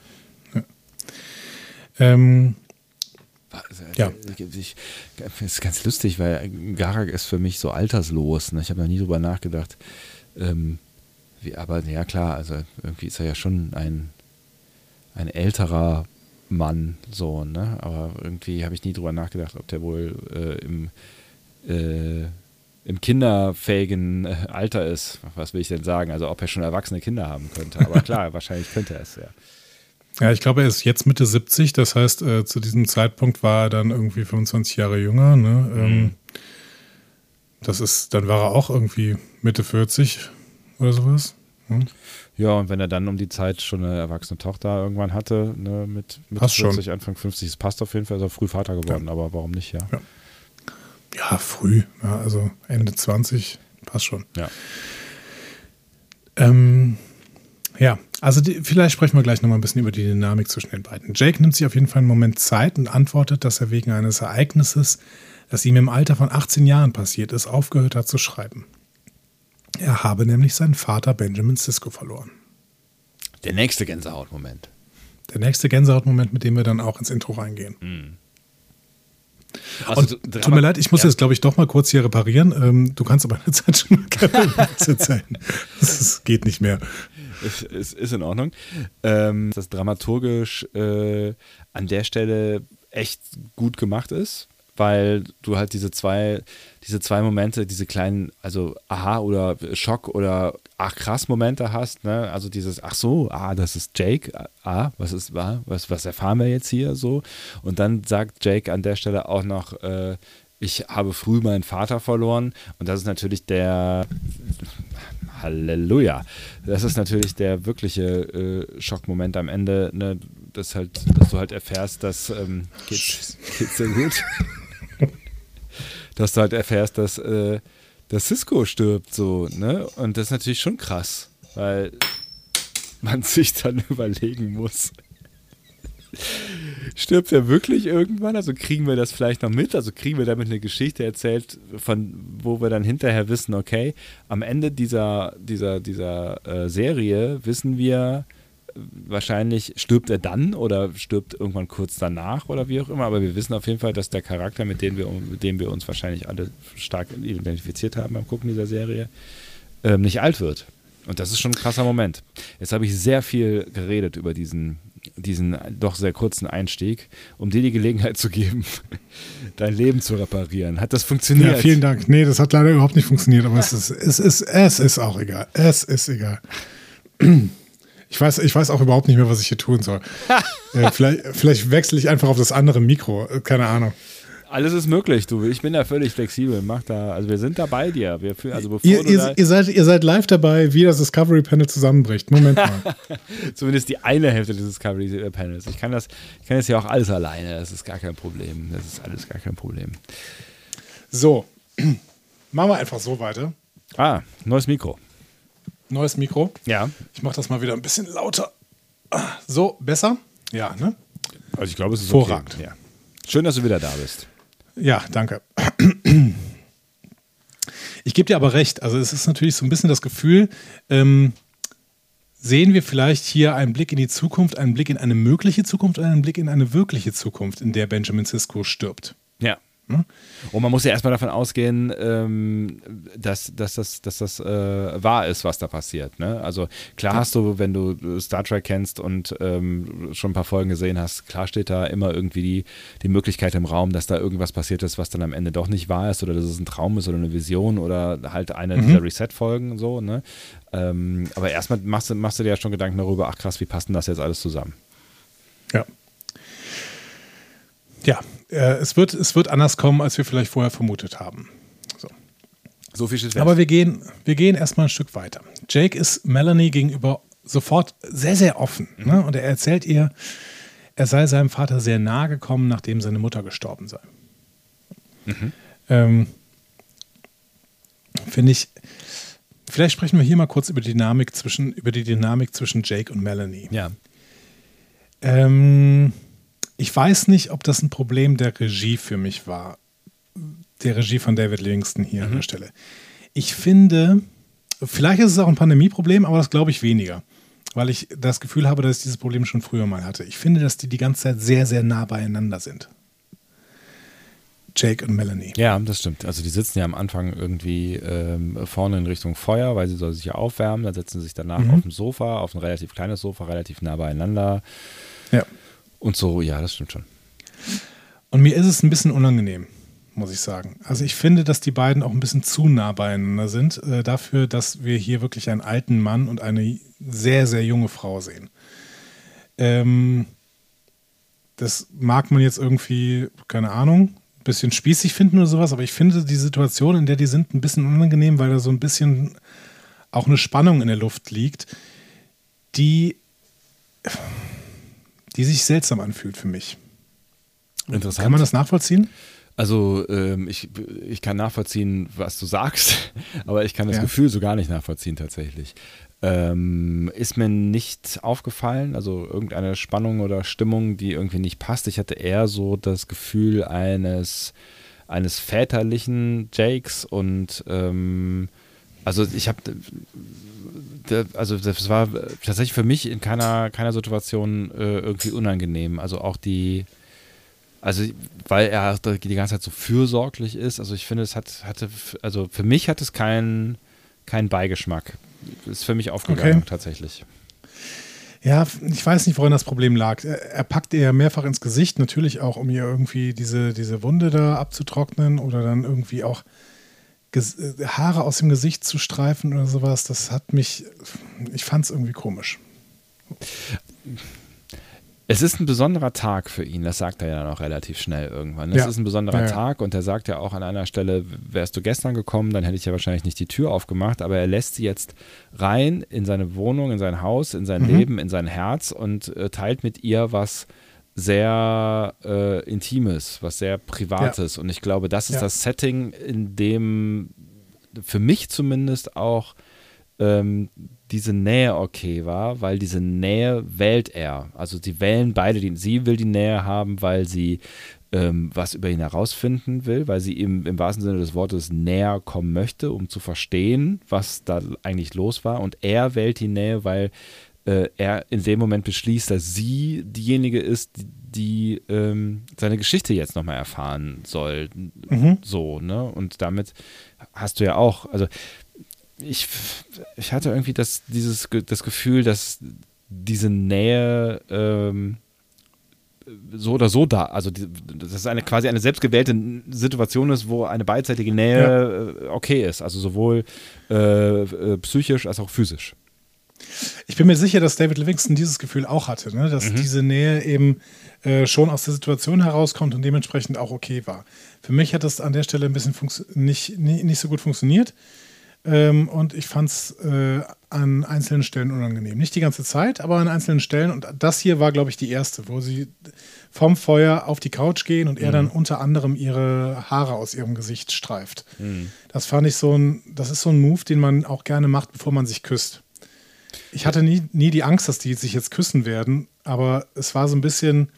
Speaker 2: Ähm,
Speaker 1: Also,
Speaker 2: Ja.
Speaker 1: Ich, ich, das ist ganz lustig, weil Garak ist für mich so alterslos. Ne? Ich habe noch nie drüber nachgedacht. Ähm, wie, aber ja, klar, also irgendwie ist er ja schon ein, ein älterer Mann, so, ne? Aber irgendwie habe ich nie drüber nachgedacht, ob der wohl äh, im, äh, im kinderfähigen äh, Alter ist. Was will ich denn sagen? Also ob er schon erwachsene Kinder haben könnte. Aber klar, wahrscheinlich könnte er es, ja.
Speaker 2: ja, ich glaube, er ist jetzt Mitte 70. Das heißt, äh, zu diesem Zeitpunkt war er dann irgendwie 25 Jahre jünger. Ne? Ähm, das ist, dann war er auch irgendwie Mitte 40 oder sowas. Hm?
Speaker 1: Ja, und wenn er dann um die Zeit schon eine erwachsene Tochter irgendwann hatte, ne, mit, mit
Speaker 2: Passt schon.
Speaker 1: 40, Anfang 50, das passt auf jeden Fall, ist er früh Vater geworden, aber warum nicht, ja?
Speaker 2: Ja. Ja, früh. Ja, also Ende 20, passt schon.
Speaker 1: Ja.
Speaker 2: Ähm, ja, also die, vielleicht sprechen wir gleich nochmal ein bisschen über die Dynamik zwischen den beiden. Jake nimmt sich auf jeden Fall einen Moment Zeit und antwortet, dass er wegen eines Ereignisses, das ihm im Alter von 18 Jahren passiert ist, aufgehört hat zu schreiben. Er habe nämlich seinen Vater Benjamin Sisko verloren.
Speaker 1: Der nächste Gänsehautmoment.
Speaker 2: Der nächste Gänsehautmoment, mit dem wir dann auch ins Intro reingehen.
Speaker 1: Also,
Speaker 2: Und tut mir leid, ich muss
Speaker 1: ja.
Speaker 2: jetzt, glaube ich, doch mal kurz hier reparieren. Ähm, du kannst aber eine Zeit schon erzählen. Das geht nicht mehr.
Speaker 1: ist, ist, ist in Ordnung. Ähm, dass dramaturgisch äh, an der Stelle echt gut gemacht ist, weil du halt diese zwei, diese zwei Momente, diese kleinen, also Aha oder Schock oder Ach krass Momente hast, ne? Also dieses Ach so, ah, das ist Jake, ah, was ist, ah, was, was erfahren wir jetzt hier so? Und dann sagt Jake an der Stelle auch noch, äh, ich habe früh meinen Vater verloren und das ist natürlich der Halleluja. Das ist natürlich der wirkliche äh, Schockmoment am Ende, ne? dass, halt, dass du halt erfährst, dass ähm, geht's, geht's dir gut? dass du halt erfährst, dass, äh, dass Cisco stirbt, so, ne? Und das ist natürlich schon krass, weil man sich dann überlegen muss. Stirbt er wirklich irgendwann? Also kriegen wir das vielleicht noch mit? Also kriegen wir damit eine Geschichte erzählt, von wo wir dann hinterher wissen, okay, am Ende dieser, dieser, dieser äh, Serie wissen wir, wahrscheinlich stirbt er dann oder stirbt irgendwann kurz danach oder wie auch immer, aber wir wissen auf jeden Fall, dass der Charakter, mit dem wir, mit dem wir uns wahrscheinlich alle stark identifiziert haben beim Gucken dieser Serie, ähm, nicht alt wird. Und das ist schon ein krasser Moment. Jetzt habe ich sehr viel geredet über diesen, diesen doch sehr kurzen Einstieg, um dir die Gelegenheit zu geben, dein Leben zu reparieren. Hat das funktioniert?
Speaker 2: Ja, vielen Dank. Nee, das hat leider überhaupt nicht funktioniert, aber es ist, es ist, es ist auch egal. Es ist egal. Ich weiß, ich weiß auch überhaupt nicht mehr, was ich hier tun soll. äh, vielleicht, vielleicht wechsle ich einfach auf das andere Mikro. Äh, keine Ahnung.
Speaker 1: Alles ist möglich, du. Ich bin da völlig flexibel. Mach da, also wir sind da bei dir. Wir, also bevor
Speaker 2: ihr, ihr, ihr, seid, ihr seid live dabei, wie das Discovery Panel zusammenbricht. Moment mal.
Speaker 1: Zumindest die eine Hälfte des Discovery Panels. Ich kann das, ich kann das ja auch alles alleine. Das ist gar kein Problem. Das ist alles gar kein Problem.
Speaker 2: So, machen wir einfach so weiter.
Speaker 1: Ah, neues Mikro.
Speaker 2: Neues Mikro.
Speaker 1: Ja.
Speaker 2: Ich mache das mal wieder ein bisschen lauter. So, besser? Ja, ne?
Speaker 1: Also ich glaube, es ist
Speaker 2: Vorragend.
Speaker 1: Okay. Ja. Schön, dass du wieder da bist.
Speaker 2: Ja, danke. Ich gebe dir aber recht. Also es ist natürlich so ein bisschen das Gefühl, ähm, sehen wir vielleicht hier einen Blick in die Zukunft, einen Blick in eine mögliche Zukunft, einen Blick in eine wirkliche Zukunft, in der Benjamin Sisko stirbt.
Speaker 1: Ja. Ne? Und man muss ja erstmal davon ausgehen, ähm, dass, dass das, dass das äh, wahr ist, was da passiert. Ne? Also klar hast du, wenn du Star Trek kennst und ähm, schon ein paar Folgen gesehen hast, klar steht da immer irgendwie die, die Möglichkeit im Raum, dass da irgendwas passiert ist, was dann am Ende doch nicht wahr ist oder dass es ein Traum ist oder eine Vision oder halt eine mhm. dieser Reset-Folgen so. Ne? Ähm, aber erstmal machst du, machst du dir ja schon Gedanken darüber, ach krass, wie passt denn das jetzt alles zusammen?
Speaker 2: Ja. Ja, äh, es, wird, es wird anders kommen, als wir vielleicht vorher vermutet haben. So,
Speaker 1: so viel steht
Speaker 2: Aber wir gehen, wir gehen erstmal ein Stück weiter. Jake ist Melanie gegenüber sofort sehr, sehr offen. Mhm. Ne? Und er erzählt ihr, er sei seinem Vater sehr nahe gekommen, nachdem seine Mutter gestorben sei. Mhm. Ähm, Finde ich, vielleicht sprechen wir hier mal kurz über die Dynamik zwischen, über die Dynamik zwischen Jake und Melanie.
Speaker 1: Ja.
Speaker 2: Ähm, ich weiß nicht, ob das ein Problem der Regie für mich war. Der Regie von David Livingston hier mhm. an der Stelle. Ich finde, vielleicht ist es auch ein Pandemieproblem, aber das glaube ich weniger. Weil ich das Gefühl habe, dass ich dieses Problem schon früher mal hatte. Ich finde, dass die die ganze Zeit sehr, sehr nah beieinander sind. Jake und Melanie.
Speaker 1: Ja, das stimmt. Also die sitzen ja am Anfang irgendwie ähm, vorne in Richtung Feuer, weil sie soll sich ja aufwärmen. Dann setzen sie sich danach mhm. auf dem Sofa, auf ein relativ kleines Sofa, relativ nah beieinander.
Speaker 2: Ja.
Speaker 1: Und so, ja, das stimmt schon.
Speaker 2: Und mir ist es ein bisschen unangenehm, muss ich sagen. Also ich finde, dass die beiden auch ein bisschen zu nah beieinander sind, äh, dafür, dass wir hier wirklich einen alten Mann und eine sehr, sehr junge Frau sehen. Ähm, das mag man jetzt irgendwie, keine Ahnung, ein bisschen spießig finden oder sowas, aber ich finde die Situation, in der die sind, ein bisschen unangenehm, weil da so ein bisschen auch eine Spannung in der Luft liegt, die die sich seltsam anfühlt für mich.
Speaker 1: Interessant.
Speaker 2: Kann man das nachvollziehen?
Speaker 1: Also ähm, ich, ich kann nachvollziehen, was du sagst, aber ich kann das ja. Gefühl so gar nicht nachvollziehen tatsächlich. Ähm, ist mir nicht aufgefallen, also irgendeine Spannung oder Stimmung, die irgendwie nicht passt. Ich hatte eher so das Gefühl eines, eines väterlichen Jakes und ähm, also ich habe also das war tatsächlich für mich in keiner, keiner Situation äh, irgendwie unangenehm. Also auch die, also weil er die ganze Zeit so fürsorglich ist. Also ich finde, es hat, hatte, also für mich hat es keinen keinen Beigeschmack. ist für mich aufgegangen,
Speaker 2: Okay.
Speaker 1: tatsächlich.
Speaker 2: Ja, ich weiß nicht, woran das Problem lag. Er, er packt ihr mehrfach ins Gesicht, natürlich auch, um ihr irgendwie diese, diese Wunde da abzutrocknen oder dann irgendwie auch Haare aus dem Gesicht zu streifen oder sowas. Das hat mich, ich fand es irgendwie komisch.
Speaker 1: Es ist ein besonderer Tag für ihn, das sagt er ja dann auch relativ schnell irgendwann. Es
Speaker 2: Ja.
Speaker 1: ist ein besonderer
Speaker 2: Ja, ja.
Speaker 1: Tag und er sagt ja auch an einer Stelle, wärst du gestern gekommen, dann hätte ich ja wahrscheinlich nicht die Tür aufgemacht, aber er lässt sie jetzt rein in seine Wohnung, in sein Haus, in sein
Speaker 2: Mhm.
Speaker 1: Leben, in sein Herz und äh, teilt mit ihr was sehr äh, Intimes, was sehr Privates. Und ich glaube, das ist
Speaker 2: Ja.
Speaker 1: das Setting, in dem für mich zumindest auch ähm, diese Nähe okay war, weil diese Nähe wählt er. Also sie wählen beide, die, sie will die Nähe haben, weil sie ähm, was über ihn herausfinden will, weil sie ihm im wahrsten Sinne des Wortes näher kommen möchte, um zu verstehen, was da eigentlich los war. Und er wählt die Nähe, weil äh, er in dem Moment beschließt, dass sie diejenige ist, die, die ähm, seine Geschichte jetzt nochmal erfahren soll. So, ne? Und damit hast du ja auch, also ich, ich hatte irgendwie das, dieses, das Gefühl, dass diese Nähe ähm, so oder so da, also die, dass es eine quasi eine selbstgewählte Situation ist, wo eine beidseitige Nähe äh, okay ist, also sowohl äh, äh, psychisch als auch physisch.
Speaker 2: Ich bin mir sicher, dass David Livingston dieses Gefühl auch hatte, ne? dass diese Nähe eben äh, schon aus der Situation herauskommt und dementsprechend auch okay war. Für mich hat das an der Stelle ein bisschen nicht, nicht, nicht so gut funktioniert ähm, und ich fand es äh, an einzelnen Stellen unangenehm. Nicht die ganze Zeit, aber an einzelnen Stellen und das hier war, glaube ich, die erste, wo sie vom Feuer auf die Couch gehen und er dann unter anderem ihre Haare aus ihrem Gesicht streift. Das fand ich so ein, das ist so ein Move, den man auch gerne macht, bevor man sich küsst. Ich hatte nie, nie die Angst, dass die sich jetzt küssen werden, aber es war so ein bisschen,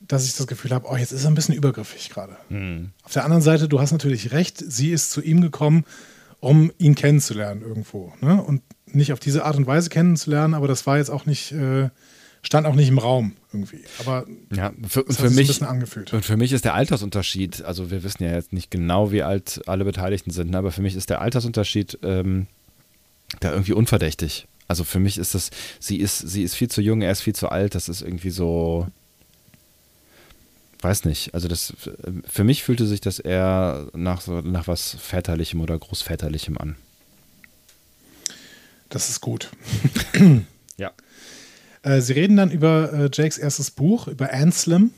Speaker 2: dass ich das Gefühl habe, oh, jetzt ist er ein bisschen übergriffig gerade. Auf der anderen Seite, du hast natürlich recht, sie ist zu ihm gekommen, um ihn kennenzulernen irgendwo. Ne? Und nicht auf diese Art und Weise kennenzulernen, aber das war jetzt auch nicht, äh, stand auch nicht im Raum irgendwie. Aber
Speaker 1: Ja, für,
Speaker 2: das
Speaker 1: für mich
Speaker 2: ein bisschen angefühlt.
Speaker 1: Und für mich ist der Altersunterschied, also wir wissen ja jetzt nicht genau, wie alt alle Beteiligten sind, ne, aber für mich ist der Altersunterschied ähm, da irgendwie unverdächtig. Also für mich ist das, sie ist, sie ist viel zu jung, er ist viel zu alt, das ist irgendwie so, weiß nicht, also das, für mich fühlte sich das eher nach, so, nach was Väterlichem oder Großväterlichem an.
Speaker 2: Das ist gut.
Speaker 1: Ja.
Speaker 2: Äh, sie reden dann über äh, Jakes erstes Buch, über Anselm.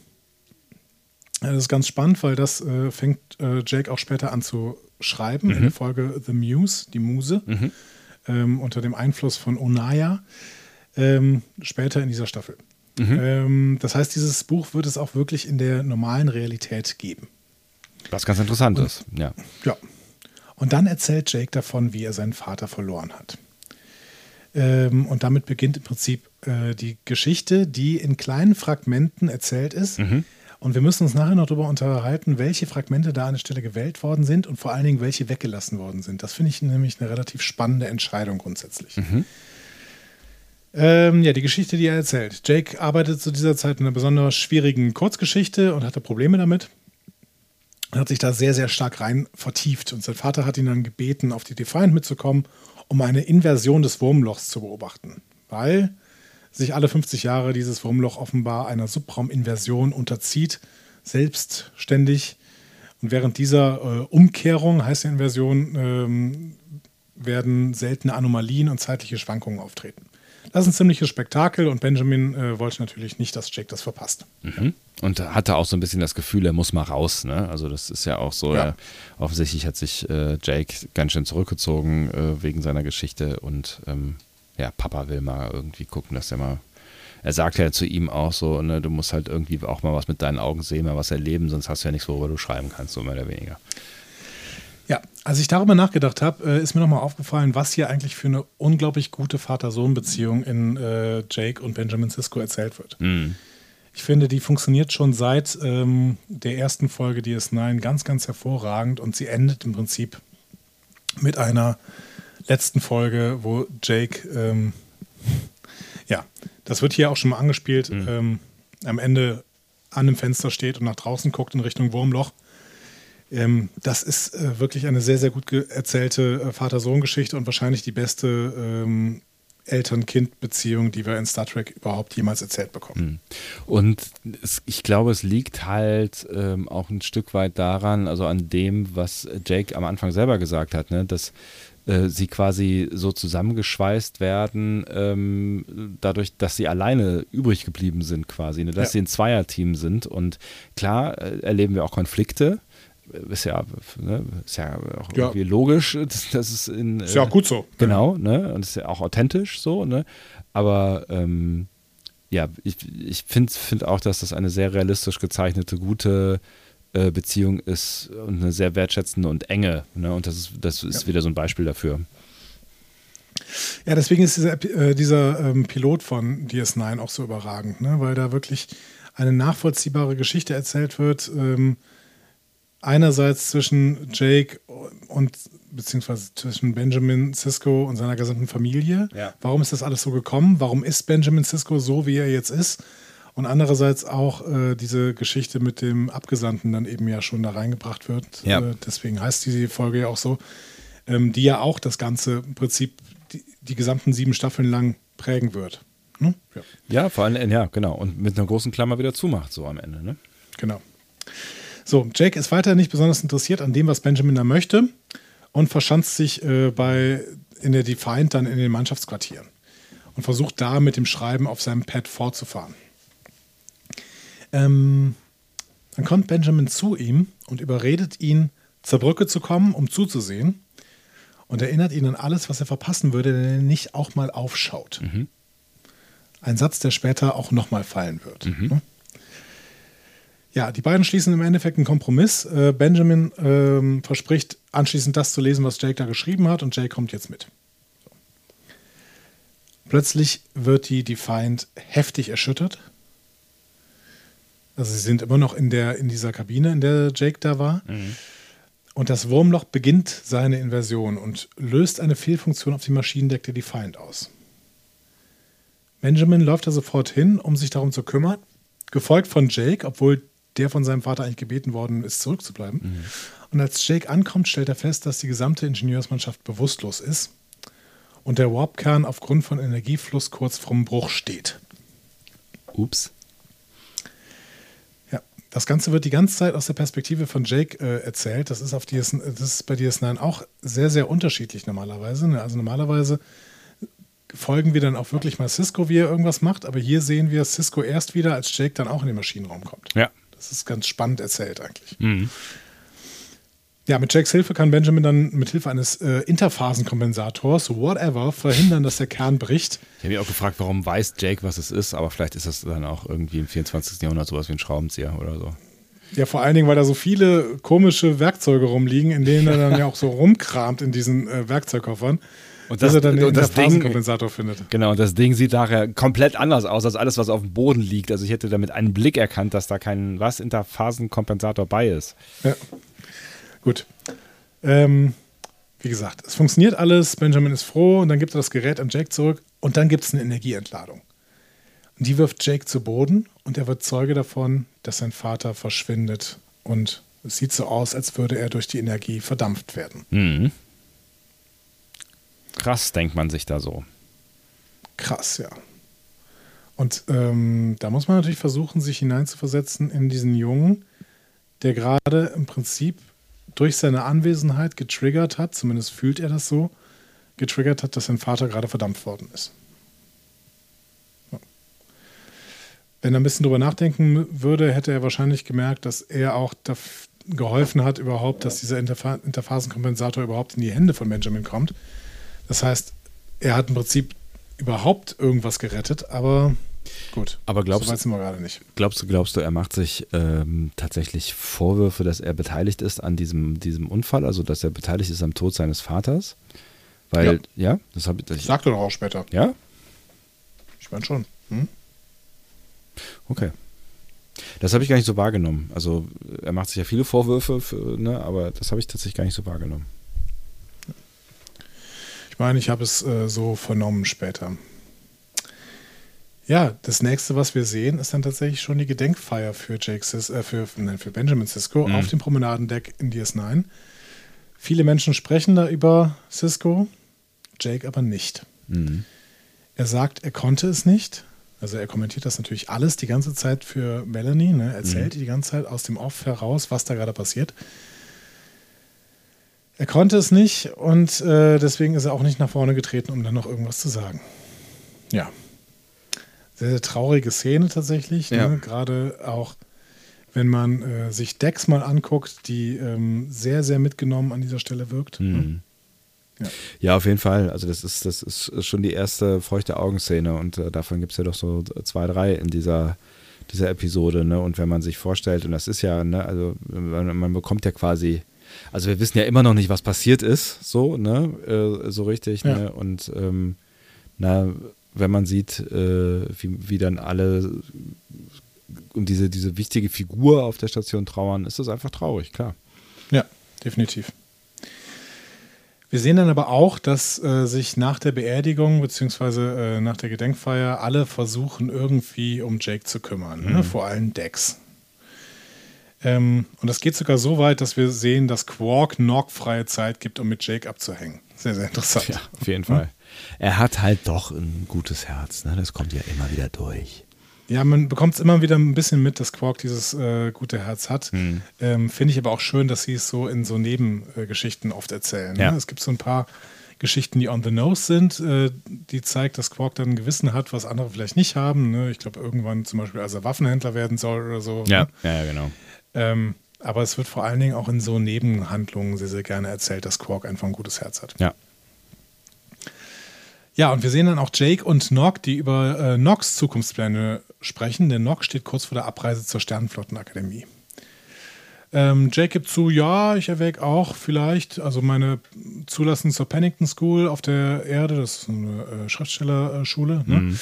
Speaker 2: Äh, das ist ganz spannend, weil das äh, fängt Jake auch später an zu schreiben in der Folge The Muse, die Muse, ähm, unter dem Einfluss von Onaya, ähm, später in dieser Staffel. Ähm, das heißt, dieses Buch wird es auch wirklich in der normalen Realität geben.
Speaker 1: Was ganz interessant ist, ja.
Speaker 2: Ja. Und dann erzählt Jake davon, wie er seinen Vater verloren hat. Ähm, und damit beginnt im Prinzip äh, die Geschichte, die in kleinen Fragmenten erzählt ist. Und wir müssen uns nachher noch darüber unterhalten, welche Fragmente da an der Stelle gewählt worden sind und vor allen Dingen, welche weggelassen worden sind. Das finde ich nämlich eine relativ spannende Entscheidung grundsätzlich. Ähm, ja, die Geschichte, die er erzählt. Jake arbeitet zu dieser Zeit in einer besonders schwierigen Kurzgeschichte und hatte Probleme damit und hat sich da sehr, sehr stark rein vertieft. Und sein Vater hat ihn dann gebeten, auf die Defiant mitzukommen, um eine Inversion des Wurmlochs zu beobachten. Weil sich alle 50 Jahre dieses Wurmloch offenbar einer Subrauminversion unterzieht, selbstständig. Und während dieser äh, Umkehrung, heißt die Inversion, ähm, werden seltene Anomalien und zeitliche Schwankungen auftreten. Das ist ein ziemliches Spektakel und Benjamin äh, wollte natürlich nicht, dass Jake das verpasst.
Speaker 1: Und hatte auch so ein bisschen das Gefühl, er muss mal raus. Ne? Also das ist ja auch so.
Speaker 2: Ja.
Speaker 1: Er, offensichtlich hat sich äh, Jake ganz schön zurückgezogen äh, wegen seiner Geschichte und ähm, ja, Papa will mal irgendwie gucken, dass er mal. Er sagt ja zu ihm auch so, ne, du musst halt irgendwie auch mal was mit deinen Augen sehen, mal was erleben, sonst hast du ja nichts, worüber du schreiben kannst, so mehr oder weniger.
Speaker 2: Ja, als ich darüber nachgedacht habe, äh, ist mir nochmal aufgefallen, was hier eigentlich für eine unglaublich gute Vater-Sohn-Beziehung in äh, Jake und Benjamin Sisko erzählt wird. Ich finde, die funktioniert schon seit ähm, der ersten Folge DS9 ganz, ganz hervorragend und sie endet im Prinzip mit einer letzten Folge, wo Jake, ähm, ja, das wird hier auch schon mal angespielt, ähm, am Ende an einem Fenster steht und nach draußen guckt in Richtung Wurmloch Ähm, das ist äh, wirklich eine sehr, sehr gut erzählte äh, Vater-Sohn-Geschichte und wahrscheinlich die beste ähm, Eltern-Kind-Beziehung, die wir in Star Trek überhaupt jemals erzählt bekommen.
Speaker 1: Hm. Und es, ich glaube, es liegt halt ähm, auch ein Stück weit daran, also an dem, was Jake am Anfang selber gesagt hat, ne, dass äh, sie quasi so zusammengeschweißt werden, ähm, dadurch, dass sie alleine übrig geblieben sind, quasi, ne, dass ja. sie ein Zweierteam sind. Und klar äh, erleben wir auch Konflikte ist ja, ne, ist ja auch ja. irgendwie logisch, dass, dass es in.
Speaker 2: Ist ja auch gut so.
Speaker 1: Genau, ne? Und ist ja auch authentisch so, ne? Aber ähm, ja, ich, ich finde find auch, dass das eine sehr realistisch gezeichnete, gute äh, Beziehung ist und eine sehr wertschätzende und enge. Ne? Und das ist, das ist ja. wieder so ein Beispiel dafür.
Speaker 2: Ja, deswegen ist dieser, äh, dieser ähm, Pilot von DS9 auch so überragend, ne? weil da wirklich eine nachvollziehbare Geschichte erzählt wird. Ähm, einerseits zwischen Jake und beziehungsweise zwischen Benjamin Sisko und seiner gesamten Familie. Ja. Warum ist das alles so gekommen? Warum ist Benjamin Sisko so, wie er jetzt ist? Und andererseits auch äh, diese Geschichte mit dem Abgesandten dann eben ja schon da reingebracht wird. Ja. Äh, deswegen heißt diese Folge ja auch so, ähm, die ja auch das ganze Prinzip die, die gesamten sieben Staffeln lang prägen wird.
Speaker 1: Hm? Ja. ja. vor allem, ja, genau. Und mit einer großen Klammer wieder zumacht, so am Ende. Ne?
Speaker 2: Genau. So, Jake ist weiter nicht besonders interessiert an dem, was Benjamin da möchte und verschanzt sich äh, bei, in der Defiant dann in den Mannschaftsquartieren und versucht da mit dem Schreiben auf seinem Pad fortzufahren. Ähm, dann kommt Benjamin zu ihm und überredet ihn, zur Brücke zu kommen, um zuzusehen und erinnert ihn an alles, was er verpassen würde, wenn er nicht auch mal aufschaut. Mhm. Ein Satz, der später auch nochmal fallen wird. Mhm. Ne? Ja, die beiden schließen im Endeffekt einen Kompromiss. Äh, Benjamin ähm, verspricht anschließend das zu lesen, was Jake da geschrieben hat, und Jake kommt jetzt mit. So. Plötzlich wird die Defiant heftig erschüttert. Also sie sind immer noch in, der, in dieser Kabine, in der Jake da war. Mhm. Und das Wurmloch beginnt seine Inversion und löst eine Fehlfunktion auf dem Maschinendeck der Defiant aus. Benjamin läuft da sofort hin, um sich darum zu kümmern, gefolgt von Jake, obwohl der von seinem Vater eigentlich gebeten worden ist, zurückzubleiben. Mhm. Und als Jake ankommt, stellt er fest, dass die gesamte Ingenieursmannschaft bewusstlos ist und der Warpkern aufgrund von Energiefluss kurz vorm Bruch steht.
Speaker 1: Ups.
Speaker 2: Das Ganze wird die ganze Zeit aus der Perspektive von Jake äh, erzählt. Das ist, auf DS, das ist bei DS9 auch sehr, sehr unterschiedlich normalerweise. Ne? Also normalerweise folgen wir dann auch wirklich mal Cisco, wie er irgendwas macht, aber hier sehen wir Cisco erst wieder, als Jake dann auch in den Maschinenraum kommt.
Speaker 1: Ja.
Speaker 2: Das ist ganz spannend erzählt eigentlich. Mhm. Ja, mit Jakes Hilfe kann Benjamin dann mit Hilfe eines äh, Interphasenkompensators, whatever, verhindern, dass der Kern bricht.
Speaker 1: Ich habe mich auch gefragt, warum weiß Jake, was es ist, aber vielleicht ist das dann auch irgendwie im 24. Jahrhundert sowas wie ein Schraubenzieher oder so.
Speaker 2: Ja, vor allen Dingen, weil da so viele komische Werkzeuge rumliegen, in denen er dann ja auch so rumkramt in diesen äh, Werkzeugkoffern. Und das, dass er dann den das Phasenkompensator findet.
Speaker 1: Genau, und das Ding sieht nachher komplett anders aus als alles, was auf dem Boden liegt. Also ich hätte damit einen Blick erkannt, dass da kein was Interphasenkompensator bei ist.
Speaker 2: Ja. Gut. Ähm, wie gesagt, es funktioniert alles, Benjamin ist froh und dann gibt er das Gerät an Jake zurück und dann gibt es eine Energieentladung. Und die wirft Jake zu Boden und er wird Zeuge davon, dass sein Vater verschwindet und es sieht so aus, als würde er durch die Energie verdampft werden.
Speaker 1: Mhm. Krass, denkt man sich da so.
Speaker 2: Krass, ja. Und ähm, da muss man natürlich versuchen, sich hineinzuversetzen in diesen Jungen, der gerade im Prinzip durch seine Anwesenheit getriggert hat, zumindest fühlt er das so, getriggert hat, dass sein Vater gerade verdampft worden ist. Wenn er ein bisschen drüber nachdenken würde, hätte er wahrscheinlich gemerkt, dass er auch geholfen hat, überhaupt, dass dieser Interphasenkompensator überhaupt in die Hände von Benjamin kommt. Das heißt, er hat im Prinzip überhaupt irgendwas gerettet, aber gut.
Speaker 1: Aber glaubst, so wir gerade nicht. Glaubst du, glaubst du, er macht sich ähm, tatsächlich Vorwürfe, dass er beteiligt ist an diesem, diesem Unfall, also dass er beteiligt ist am Tod seines Vaters? Weil, ja, ja das habe ich.
Speaker 2: Sagt er doch auch später.
Speaker 1: Ja?
Speaker 2: Ich meine schon. Hm?
Speaker 1: Okay. Das habe ich gar nicht so wahrgenommen. Also er macht sich ja viele Vorwürfe, für, ne, aber das habe ich tatsächlich gar nicht so wahrgenommen.
Speaker 2: Ich meine, ich habe es äh, so vernommen später. Ja, das nächste, was wir sehen, ist dann tatsächlich schon die Gedenkfeier für Jake Sis, äh, für, nein, für Benjamin Sisko auf dem Promenadendeck in DS9. Viele Menschen sprechen da über Cisco, Jake aber nicht. Er sagt, er konnte es nicht. Also er kommentiert das natürlich alles die ganze Zeit für Melanie. Ne? Er erzählt die ganze Zeit aus dem Off heraus, was da gerade passiert. Er konnte es nicht und äh, deswegen ist er auch nicht nach vorne getreten, um dann noch irgendwas zu sagen. Ja. Sehr, sehr traurige Szene tatsächlich.
Speaker 1: Ja.
Speaker 2: Ne? Gerade auch, wenn man äh, sich Dex mal anguckt, die ähm, sehr, sehr mitgenommen an dieser Stelle wirkt.
Speaker 1: Mhm.
Speaker 2: Ja.
Speaker 1: Ja, auf jeden Fall. Also das ist, das ist schon die erste feuchte Augenszene und äh, davon gibt es ja doch so zwei, drei in dieser, dieser Episode. Ne? Und wenn man sich vorstellt, und das ist ja, ne, also man, man bekommt ja quasi, also wir wissen ja immer noch nicht, was passiert ist, so, ne, äh, so richtig,
Speaker 2: Ja.
Speaker 1: ne? Und ähm, na, wenn man sieht, äh, wie, wie dann alle um diese, diese wichtige Figur auf der Station trauern, ist das einfach traurig, klar.
Speaker 2: Ja, definitiv. Wir sehen dann aber auch, dass äh, sich nach der Beerdigung beziehungsweise äh, nach der Gedenkfeier alle versuchen, irgendwie um Jake zu kümmern. Ne? Vor allem Dex. Ähm, und das geht sogar so weit, dass wir sehen, dass Quark Nog freie Zeit gibt, um mit Jake abzuhängen. Sehr, sehr interessant.
Speaker 1: Ja, auf jeden Fall. Er hat halt doch ein gutes Herz, ne? Das kommt ja immer wieder durch.
Speaker 2: Ja, man bekommt es immer wieder ein bisschen mit, dass Quark dieses äh, gute Herz hat.
Speaker 1: Hm.
Speaker 2: Ähm, Finde ich aber auch schön, dass sie es so in so Nebengeschichten oft erzählen.
Speaker 1: Ja.
Speaker 2: Ne? Es gibt so ein paar Geschichten, die on the nose sind, äh, die zeigt, dass Quark dann ein Gewissen hat, was andere vielleicht nicht haben. Ne? Ich glaube, irgendwann zum Beispiel, als er Waffenhändler werden soll oder so.
Speaker 1: Ja,
Speaker 2: Ne?
Speaker 1: ja, ja, genau.
Speaker 2: Ähm, aber es wird vor allen Dingen auch in so Nebenhandlungen sehr, sehr gerne erzählt, dass Quark einfach ein gutes Herz hat.
Speaker 1: Ja.
Speaker 2: Ja, und wir sehen dann auch Jake und Nock, die über äh, Nocks Zukunftspläne sprechen, denn Nock steht kurz vor der Abreise zur Sternenflottenakademie. Ähm, Jake gibt zu, ja, ich erwäge auch vielleicht, also meine Zulassung zur Pennington School auf der Erde, das ist eine äh, Schriftstellerschule, ne?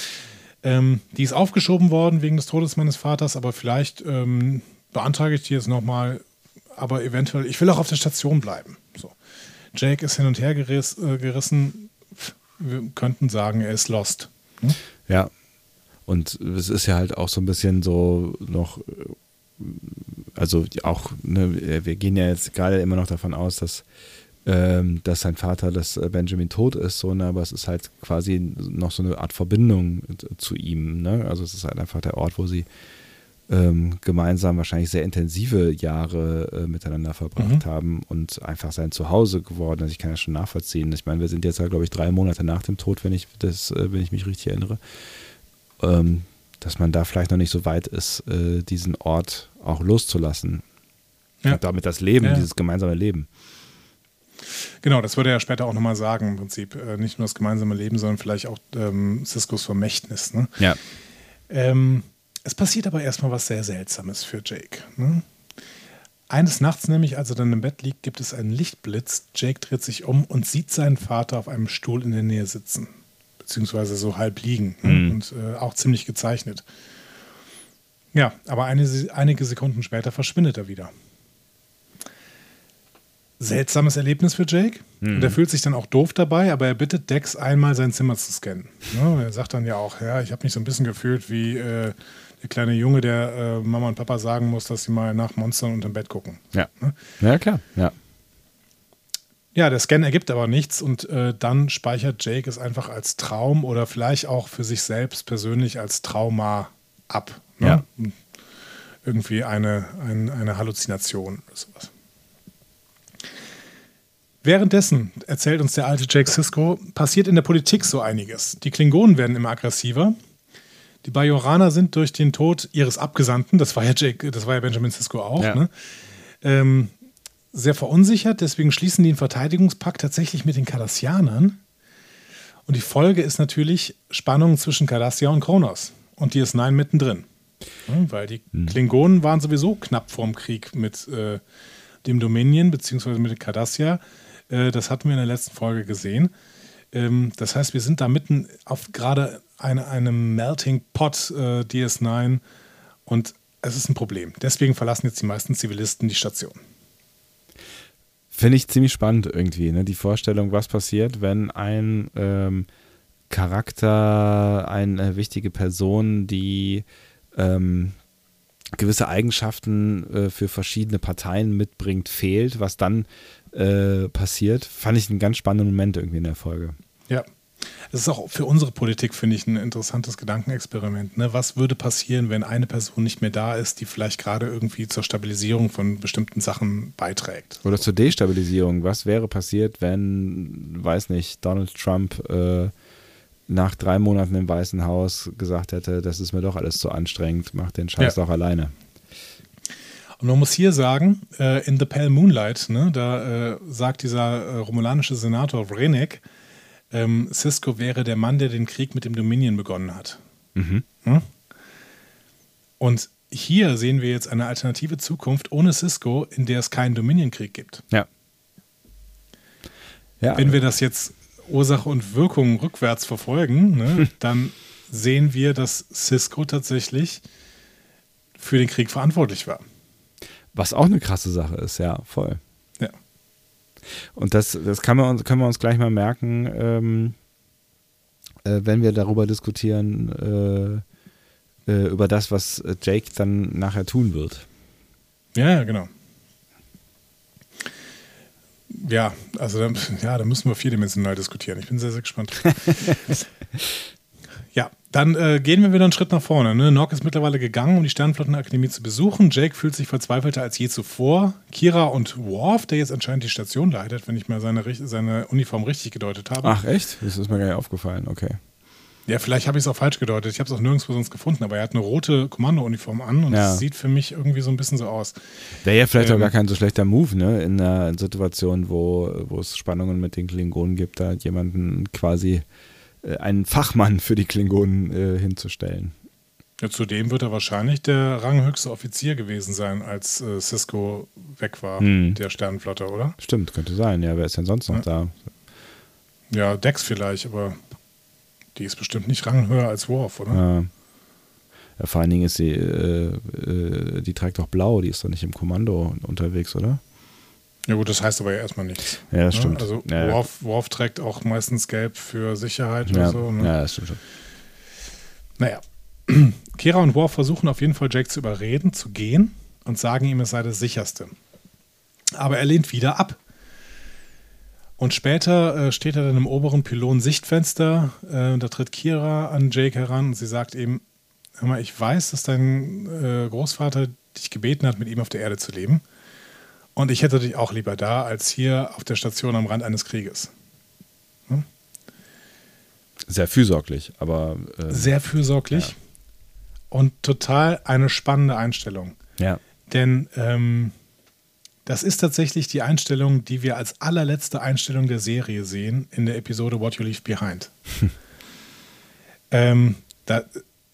Speaker 2: ähm, die ist aufgeschoben worden wegen des Todes meines Vaters, aber vielleicht ähm, beantrage ich die jetzt nochmal, aber eventuell, ich will auch auf der Station bleiben. So. Jake ist hin und her geriss, äh, gerissen, wir könnten sagen, er ist lost.
Speaker 1: Ja. Und es ist ja halt auch so ein bisschen so noch, also auch, ne, wir gehen ja jetzt gerade immer noch davon aus, dass, ähm, dass sein Vater, dass äh, Benjamin tot ist, so, ne, aber es ist halt quasi noch so eine Art Verbindung zu ihm. Ne? Also es ist halt einfach der Ort, wo sie ähm, gemeinsam wahrscheinlich sehr intensive Jahre äh, miteinander verbracht haben und einfach sein Zuhause geworden. Also ich kann ja schon nachvollziehen. Ich meine, wir sind jetzt ja, glaube ich, drei Monate nach dem Tod, wenn ich das, äh, wenn ich mich richtig erinnere. Ähm, dass man da vielleicht noch nicht so weit ist, äh, diesen Ort auch loszulassen.
Speaker 2: Ja.
Speaker 1: Und damit das Leben,
Speaker 2: Ja.
Speaker 1: dieses gemeinsame Leben.
Speaker 2: Genau, das würde er ja später auch nochmal sagen, im Prinzip. Äh, nicht nur das gemeinsame Leben, sondern vielleicht auch ähm, Ciscos Vermächtnis. Ne?
Speaker 1: Ja.
Speaker 2: Ähm, es passiert aber erstmal was sehr Seltsames für Jake. Ne? Eines Nachts nämlich, als er dann im Bett liegt, gibt es einen Lichtblitz. Jake dreht sich um und sieht seinen Vater auf einem Stuhl in der Nähe sitzen. Beziehungsweise so halb liegen. Ne? Und äh, auch ziemlich gezeichnet. Ja, aber eine, einige Sekunden später verschwindet er wieder. Seltsames Erlebnis für Jake. Und er fühlt sich dann auch doof dabei, aber er bittet Dex einmal sein Zimmer zu scannen. Ne? Er sagt dann ja auch, ja, ich habe mich so ein bisschen gefühlt wie äh, der kleine Junge, der äh, Mama und Papa sagen muss, dass sie mal nach Monstern unterm Bett gucken.
Speaker 1: Ja. Ja, klar. Ja.
Speaker 2: Ja, der Scan ergibt aber nichts und äh, dann speichert Jake es einfach als Traum oder vielleicht auch für sich selbst persönlich als Trauma ab. Ne?
Speaker 1: Ja.
Speaker 2: Irgendwie eine, ein, eine Halluzination oder sowas. Währenddessen, erzählt uns der alte Jake Sisko, passiert in der Politik so einiges. Die Klingonen werden immer aggressiver. Die Bajoraner sind durch den Tod ihres Abgesandten, das war ja Jake, das war ja Benjamin Sisko auch,
Speaker 1: Ja.
Speaker 2: ne? ähm, sehr verunsichert. Deswegen schließen die einen Verteidigungspakt tatsächlich mit den Cardassianern. Und die Folge ist natürlich Spannung zwischen Cardassia und Kronos und DS9 mittendrin. Ja, weil die Klingonen waren sowieso knapp vorm Krieg mit äh, dem Dominion beziehungsweise mit Cardassia. Äh, das hatten wir in der letzten Folge gesehen. Ähm, das heißt, wir sind da mitten auf gerade eine, einem Melting Pot äh, DS9 und es ist ein Problem. Deswegen verlassen jetzt die meisten Zivilisten die Station.
Speaker 1: Finde ich ziemlich spannend irgendwie, ne? Die Vorstellung, was passiert, wenn ein ähm, Charakter, eine wichtige Person, die ähm, gewisse Eigenschaften äh, für verschiedene Parteien mitbringt, fehlt, was dann äh, passiert, fand ich einen ganz spannenden Moment irgendwie in der Folge.
Speaker 2: Ja. Es ist auch für unsere Politik, finde ich, ein interessantes Gedankenexperiment. Ne? Was würde passieren, wenn eine Person nicht mehr da ist, die vielleicht gerade irgendwie zur Stabilisierung von bestimmten Sachen beiträgt?
Speaker 1: Oder zur Destabilisierung. Was wäre passiert, wenn, weiß nicht, Donald Trump äh, nach drei Monaten im Weißen Haus gesagt hätte, das ist mir doch alles zu anstrengend, mach den Scheiß
Speaker 2: Ja.
Speaker 1: doch alleine.
Speaker 2: Und man muss hier sagen, äh, in The Pale Moonlight, ne, da äh, sagt dieser äh, romulanische Senator Vrenek, ähm, Cisco wäre der Mann, der den Krieg mit dem Dominion begonnen hat.
Speaker 1: Mhm.
Speaker 2: Ne? Und hier sehen wir jetzt eine alternative Zukunft ohne Cisco, in der es keinen Dominion-Krieg gibt.
Speaker 1: Ja. Ja,
Speaker 2: Wenn wir das jetzt Ursache und Wirkung rückwärts verfolgen, ne, dann sehen wir, dass Cisco tatsächlich für den Krieg verantwortlich war.
Speaker 1: was auch eine krasse Sache ist, ja, voll. Und das, das kann man, können wir uns gleich mal merken, ähm, äh, wenn wir darüber diskutieren, äh, äh, über das, was Jake dann nachher tun wird.
Speaker 2: Ja, ja, genau. Ja, also da, ja, da müssen wir vierdimensional diskutieren. Ich bin sehr, sehr gespannt. dann äh, gehen wir wieder einen Schritt nach vorne. Ne? Nock ist mittlerweile gegangen, um die Sternflottenakademie zu besuchen. Jake fühlt sich verzweifelter als je zuvor. Kira und Worf, der jetzt anscheinend die Station leitet, wenn ich mal seine, seine Uniform richtig gedeutet habe.
Speaker 1: Ach, echt? Das ist mir gar nicht aufgefallen, okay.
Speaker 2: Ja, vielleicht habe ich es auch falsch gedeutet. Ich habe es auch nirgendwo sonst gefunden, aber er hat eine rote Kommandouniform an und es
Speaker 1: Ja.
Speaker 2: sieht für mich irgendwie so ein bisschen so aus.
Speaker 1: Wäre ja vielleicht auch
Speaker 2: Ähm.
Speaker 1: gar kein so schlechter Move, ne? In einer Situation, wo, wo es Spannungen mit den Klingonen gibt, da jemanden quasi einen Fachmann für die Klingonen äh, hinzustellen.
Speaker 2: Ja, zudem wird er wahrscheinlich der ranghöchste Offizier gewesen sein, als äh, Cisco weg war,
Speaker 1: Hm.
Speaker 2: der Sternenflotte, oder?
Speaker 1: Stimmt, könnte sein. Ja, wer ist denn sonst noch da?
Speaker 2: Ja, Dex vielleicht, aber die ist bestimmt nicht ranghöher als Worf, oder?
Speaker 1: Ja. Ja, vor allen Dingen ist sie, äh, äh, die trägt doch blau, die ist doch nicht im Kommando unterwegs, oder?
Speaker 2: Ja gut, das heißt aber ja erstmal nichts.
Speaker 1: Ja, das
Speaker 2: Ne?
Speaker 1: stimmt.
Speaker 2: Also
Speaker 1: Ja.
Speaker 2: Worf, Worf trägt auch meistens gelb für Sicherheit
Speaker 1: Ja,
Speaker 2: oder so. Ne?
Speaker 1: ja das stimmt schon.
Speaker 2: Naja. Kira und Worf versuchen auf jeden Fall Jake zu überreden, zu gehen und sagen ihm, es sei das sicherste. Aber er lehnt wieder ab. Und später äh, steht er dann im oberen Pylon-Sichtfenster. Äh, da tritt Kira an Jake heran und sie sagt ihm: Hör mal, ich weiß, dass dein äh, Großvater dich gebeten hat, mit ihm auf der Erde zu leben. Und ich hätte dich auch lieber da, als hier auf der Station am Rand eines Krieges.
Speaker 1: Sehr fürsorglich, aber äh,
Speaker 2: Sehr fürsorglich
Speaker 1: Ja.
Speaker 2: und total eine spannende Einstellung.
Speaker 1: ja.
Speaker 2: Denn ähm, das ist tatsächlich die Einstellung, die wir als allerletzte Einstellung der Serie sehen in der Episode What You Leave Behind. ähm, da,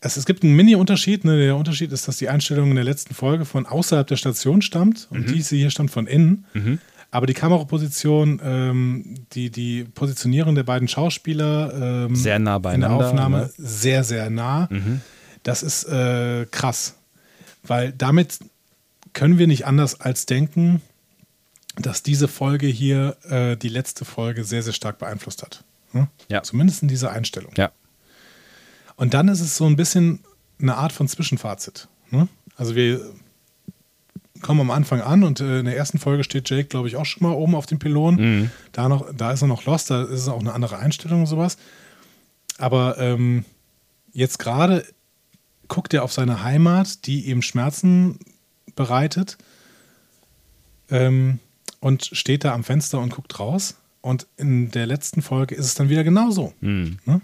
Speaker 2: es, es gibt einen Mini-Unterschied. Ne? Der Unterschied ist, dass die Einstellung in der letzten Folge von außerhalb der Station stammt und diese hier stammt von innen. Aber die Kameraposition, ähm, die, die Positionierung der beiden Schauspieler ähm,
Speaker 1: Sehr nah
Speaker 2: in der
Speaker 1: beieinander,
Speaker 2: Aufnahme
Speaker 1: ne?
Speaker 2: sehr, sehr nah. Das ist äh, krass. Weil damit können wir nicht anders als denken, dass diese Folge hier äh, die letzte Folge sehr, sehr stark beeinflusst hat. Hm?
Speaker 1: Ja.
Speaker 2: Zumindest in dieser Einstellung.
Speaker 1: Ja.
Speaker 2: Und dann ist es so ein bisschen eine Art von Zwischenfazit. Ne? Also wir kommen am Anfang an und äh, in der ersten Folge steht Jake, glaube ich, auch schon mal oben auf dem Pylon. Da, noch, da ist er noch lost, da ist es auch eine andere Einstellung und sowas. Aber ähm, jetzt gerade guckt er auf seine Heimat, die ihm Schmerzen bereitet ähm, und steht da am Fenster und guckt raus. Und in der letzten Folge ist es dann wieder genauso. Ne?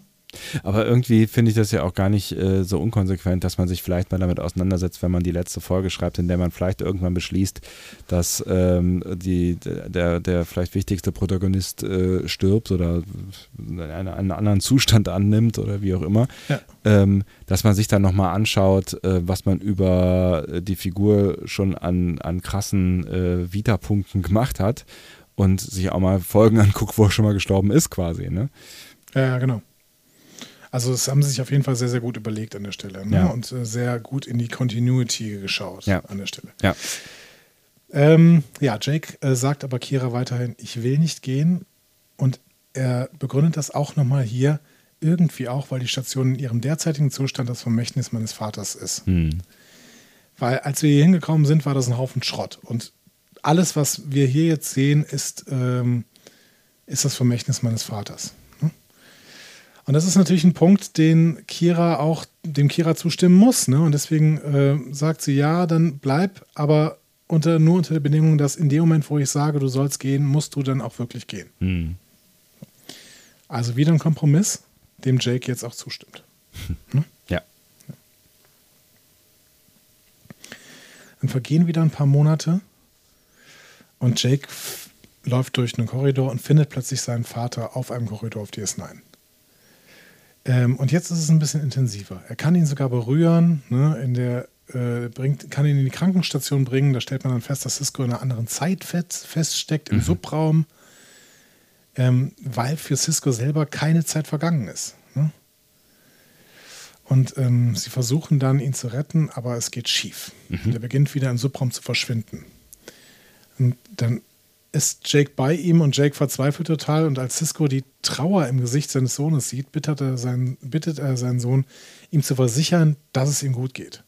Speaker 1: Aber irgendwie finde ich das ja auch gar nicht äh, so unkonsequent, dass man sich vielleicht mal damit auseinandersetzt, wenn man die letzte Folge schreibt, in der man vielleicht irgendwann beschließt, dass ähm, die, der, der vielleicht wichtigste Protagonist äh, stirbt oder einen, einen anderen Zustand annimmt oder wie auch immer.
Speaker 2: Ja.
Speaker 1: Ähm, dass man sich dann nochmal anschaut, äh, was man über äh, die Figur schon an, an krassen äh, Vita-Punkten gemacht hat und sich auch mal Folgen anguckt, wo er schon mal gestorben ist quasi. Ne?
Speaker 2: Ja, genau. Also das haben sie sich auf jeden Fall sehr, sehr gut überlegt an der Stelle ne?
Speaker 1: Ja.
Speaker 2: und äh, sehr gut in die Continuity geschaut
Speaker 1: Ja.
Speaker 2: an der Stelle.
Speaker 1: Ja.
Speaker 2: Ähm, ja, Jake äh, sagt aber Kira weiterhin, ich will nicht gehen und er begründet das auch nochmal hier, irgendwie auch, weil die Station in ihrem derzeitigen Zustand das Vermächtnis meines Vaters ist.
Speaker 1: Hm.
Speaker 2: Weil als wir hier hingekommen sind, war das ein Haufen Schrott. Und alles, was wir hier jetzt sehen, ist, ähm, ist das Vermächtnis meines Vaters. Und das ist natürlich ein Punkt, den Kira auch, dem Kira zustimmen muss. Ne? Und deswegen äh, sagt sie, ja, dann bleib, aber unter, nur unter der Bedingung, dass in dem Moment, wo ich sage, du sollst gehen, musst du dann auch wirklich gehen.
Speaker 1: Hm.
Speaker 2: Also wieder ein Kompromiss, dem Jake jetzt auch zustimmt.
Speaker 1: Ja.
Speaker 2: Dann vergehen wieder ein paar Monate und Jake läuft durch einen Korridor und findet plötzlich seinen Vater auf einem Korridor auf DS9. Ähm, und jetzt ist es ein bisschen intensiver. Er kann ihn sogar berühren, ne, in der, äh, bringt, kann ihn in die Krankenstation bringen. Da stellt man dann fest, dass Cisco in einer anderen Zeit fest, feststeckt, im Subraum, ähm, weil für Cisco selber keine Zeit vergangen ist. Ne? Und ähm, sie versuchen dann, ihn zu retten, aber es geht schief. Und er beginnt wieder im Subraum zu verschwinden. Und dann ist Jake bei ihm und Jake verzweifelt total. Und als Cisco die Trauer im Gesicht seines Sohnes sieht, bittet er seinen, bittet er seinen Sohn, ihm zu versichern, dass es ihm gut geht.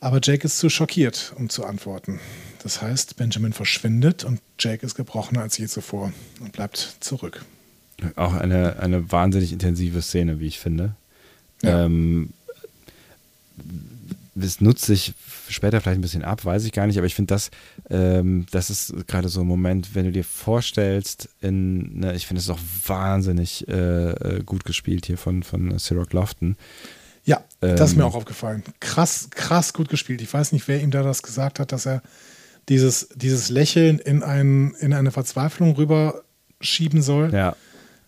Speaker 2: Aber Jake ist zu schockiert, um zu antworten. Das heißt, Benjamin verschwindet und Jake ist gebrochener als je zuvor und bleibt zurück.
Speaker 1: Auch eine, eine wahnsinnig intensive Szene, wie ich finde.
Speaker 2: Ja.
Speaker 1: Ähm, das nutzt sich später vielleicht ein bisschen ab, weiß ich gar nicht, aber ich finde das, ähm, das ist gerade so ein Moment, wenn du dir vorstellst, in, ne, ich finde es auch wahnsinnig äh, äh, gut gespielt hier von, von Ciroc Lofton.
Speaker 2: Ja, das ist
Speaker 1: Ähm,
Speaker 2: mir auch aufgefallen. Krass, krass gut gespielt. Ich weiß nicht, wer ihm da das gesagt hat, dass er dieses, dieses Lächeln in, ein, in eine Verzweiflung rüberschieben soll.
Speaker 1: Ja.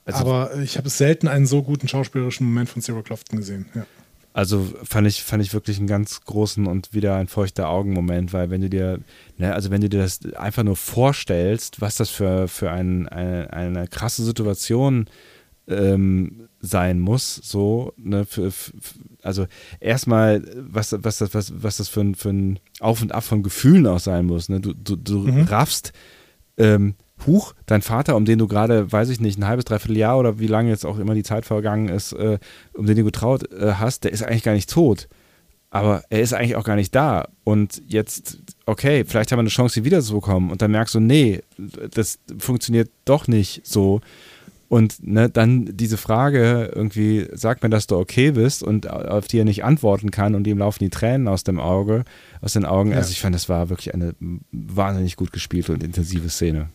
Speaker 1: Also,
Speaker 2: Aber ich habe selten einen so guten schauspielerischen Moment von Cyril Clofton gesehen. Ja.
Speaker 1: Also fand ich, fand ich wirklich einen ganz großen und wieder ein feuchter Augenmoment, weil wenn du dir, ne, also wenn du dir das einfach nur vorstellst, was das für, für ein, eine, eine krasse Situation ähm, sein muss, so, ne, für, für, also erstmal, was, was, das- was, was das für ein, für ein Auf und Ab von Gefühlen auch sein muss, ne? Du, du, du raffst, ähm, Huch, dein Vater, um den du gerade, weiß ich nicht, ein halbes, dreiviertel Jahr oder wie lange jetzt auch immer die Zeit vergangen ist, äh, um den du getraut äh, hast, der ist eigentlich gar nicht tot. Aber er ist eigentlich auch gar nicht da. Und jetzt, okay, vielleicht haben wir eine Chance, ihn wiederzubekommen. Und dann merkst du, nee, das funktioniert doch nicht so. Und ne, dann diese Frage irgendwie, sag mir, dass du okay bist und auf die er nicht antworten kann und ihm laufen die Tränen aus dem Auge, aus den Augen.
Speaker 2: Ja.
Speaker 1: Also ich fand, das war wirklich eine wahnsinnig gut gespielte und intensive Szene.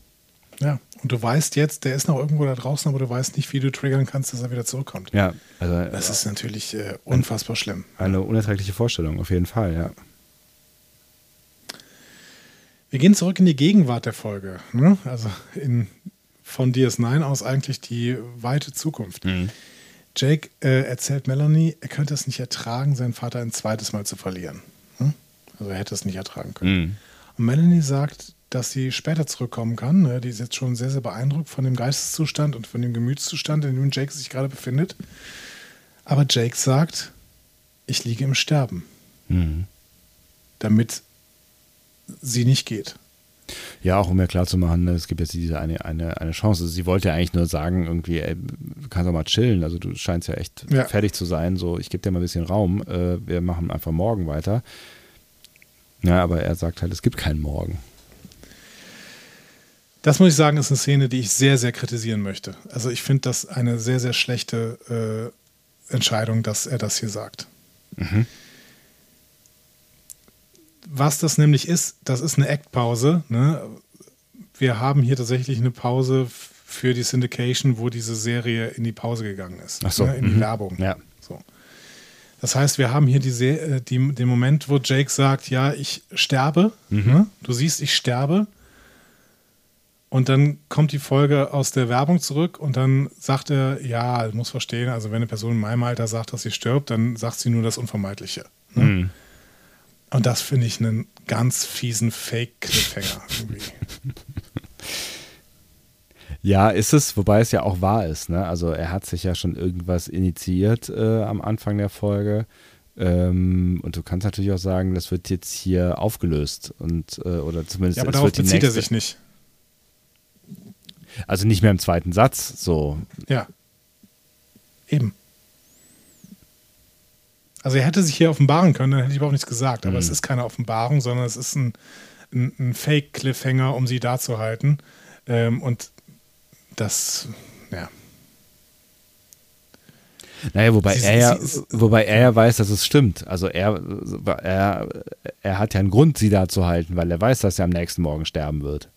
Speaker 2: Ja. Und du weißt jetzt, der ist noch irgendwo da draußen, aber du weißt nicht, wie du triggern kannst, dass er wieder zurückkommt.
Speaker 1: Ja, also
Speaker 2: Das ist natürlich äh, unfassbar schlimm.
Speaker 1: eine unerträgliche Vorstellung, auf jeden Fall, ja.
Speaker 2: Wir gehen zurück in die Gegenwart der Folge. Ne? Also in, von DS9 aus eigentlich die weite Zukunft. Jake äh, erzählt Melanie, er könnte es nicht ertragen, seinen Vater ein zweites Mal zu verlieren. Hm? Also er hätte es nicht ertragen können.
Speaker 1: Mhm.
Speaker 2: Und Melanie sagt, dass sie später zurückkommen kann. Ne? Die ist jetzt schon sehr, sehr beeindruckt von dem Geisteszustand und von dem Gemütszustand, in dem Jake sich gerade befindet. Aber Jake sagt, ich liege im Sterben,
Speaker 1: Mhm.
Speaker 2: damit sie nicht geht.
Speaker 1: Ja, auch um mir klarzumachen, ne, es gibt jetzt diese eine, eine, eine Chance. Also sie wollte ja eigentlich nur sagen, irgendwie, ey, du kannst doch mal chillen. Also du scheinst ja echt
Speaker 2: Ja.
Speaker 1: fertig zu sein. So, ich gebe dir mal ein bisschen Raum. Äh, wir machen einfach morgen weiter. Ja, aber er sagt halt, es gibt keinen Morgen.
Speaker 2: Das muss ich sagen, ist eine Szene, die ich sehr, sehr kritisieren möchte. Also ich finde das eine sehr, sehr schlechte äh, Entscheidung, dass er das hier sagt. Was das nämlich ist, das ist eine Act-Pause. Ne? Wir haben hier tatsächlich eine Pause für die Syndication, wo diese Serie in die Pause gegangen ist.
Speaker 1: Ach so,
Speaker 2: Ne? In die
Speaker 1: mhm.
Speaker 2: Werbung.
Speaker 1: Ja.
Speaker 2: So. Das heißt, wir haben hier die, Se- äh, die, den Moment, wo Jake sagt, ja, ich sterbe. Ne? Du siehst, ich sterbe. Und dann kommt die Folge aus der Werbung zurück und dann sagt er, ja, du musst verstehen, also wenn eine Person in meinem Alter sagt, dass sie stirbt, dann sagt sie nur das Unvermeidliche. Ne?
Speaker 1: Mhm.
Speaker 2: Und das finde ich einen ganz fiesen Fake-Cliffhanger.
Speaker 1: Ja, ist es, wobei es ja auch wahr ist. Ne? Also er hat sich ja schon irgendwas initiiert äh, am Anfang der Folge. Ähm, und du kannst natürlich auch sagen, das wird jetzt hier aufgelöst und äh, oder zumindest
Speaker 2: Ja, aber darauf bezieht er
Speaker 1: nächste,
Speaker 2: sich nicht.
Speaker 1: Also nicht mehr im zweiten Satz, so.
Speaker 2: Ja. Eben. Also er hätte sich hier offenbaren können, dann hätte ich überhaupt nichts gesagt. Aber
Speaker 1: Mhm.
Speaker 2: es ist keine Offenbarung, sondern es ist ein, ein, ein Fake-Cliffhanger, um sie da zu halten. Ähm, und das, ja.
Speaker 1: Naja, wobei
Speaker 2: Sie-
Speaker 1: er ja,
Speaker 2: sie-
Speaker 1: wobei er ja weiß, dass es stimmt. Also er, er, er hat ja einen Grund, sie da zu halten, weil er weiß, dass er am nächsten Morgen sterben wird.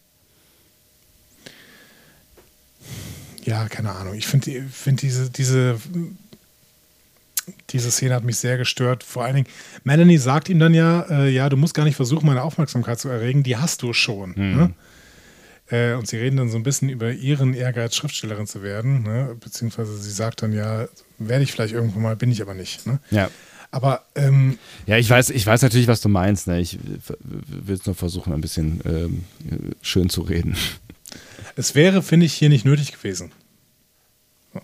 Speaker 2: Ja, keine Ahnung. Ich finde find diese, diese, diese Szene hat mich sehr gestört. Vor allen Dingen, Melanie sagt ihm dann ja, äh, ja, du musst gar nicht versuchen, meine Aufmerksamkeit zu erregen, die hast du schon. Ne? Äh, und sie reden dann so ein bisschen über ihren Ehrgeiz, Schriftstellerin zu werden. Ne? Beziehungsweise sie sagt dann ja, werde ich vielleicht irgendwann mal, bin ich aber nicht. Ne?
Speaker 1: Ja.
Speaker 2: Aber ähm,
Speaker 1: Ja, ich weiß, ich weiß natürlich, was du meinst. Ne? Ich will es nur versuchen, ein bisschen ähm, schön zu reden.
Speaker 2: Es wäre, finde ich, hier nicht nötig gewesen. So.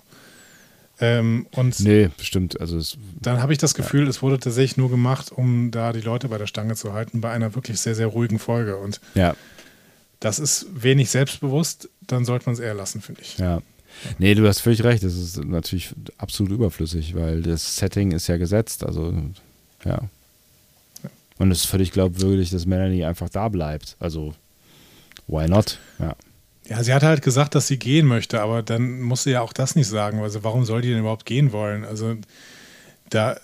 Speaker 2: Ähm, und
Speaker 1: Nee, bestimmt. Also
Speaker 2: dann habe ich das Gefühl, es wurde tatsächlich nur gemacht, um da die Leute bei der Stange zu halten, bei einer wirklich sehr, sehr ruhigen Folge. Und
Speaker 1: ja,
Speaker 2: das ist wenig selbstbewusst, dann sollte man es eher lassen, finde ich.
Speaker 1: ja. Nee, du hast völlig recht. Das ist natürlich absolut überflüssig, weil das Setting ist ja gesetzt. Also, ja. Und es ist völlig glaubwürdig, dass Melanie einfach da bleibt. Also, why not? Ja.
Speaker 2: Ja, sie hat halt gesagt, dass sie gehen möchte, aber dann muss sie ja auch das nicht sagen. Also warum soll die denn überhaupt gehen wollen? Also da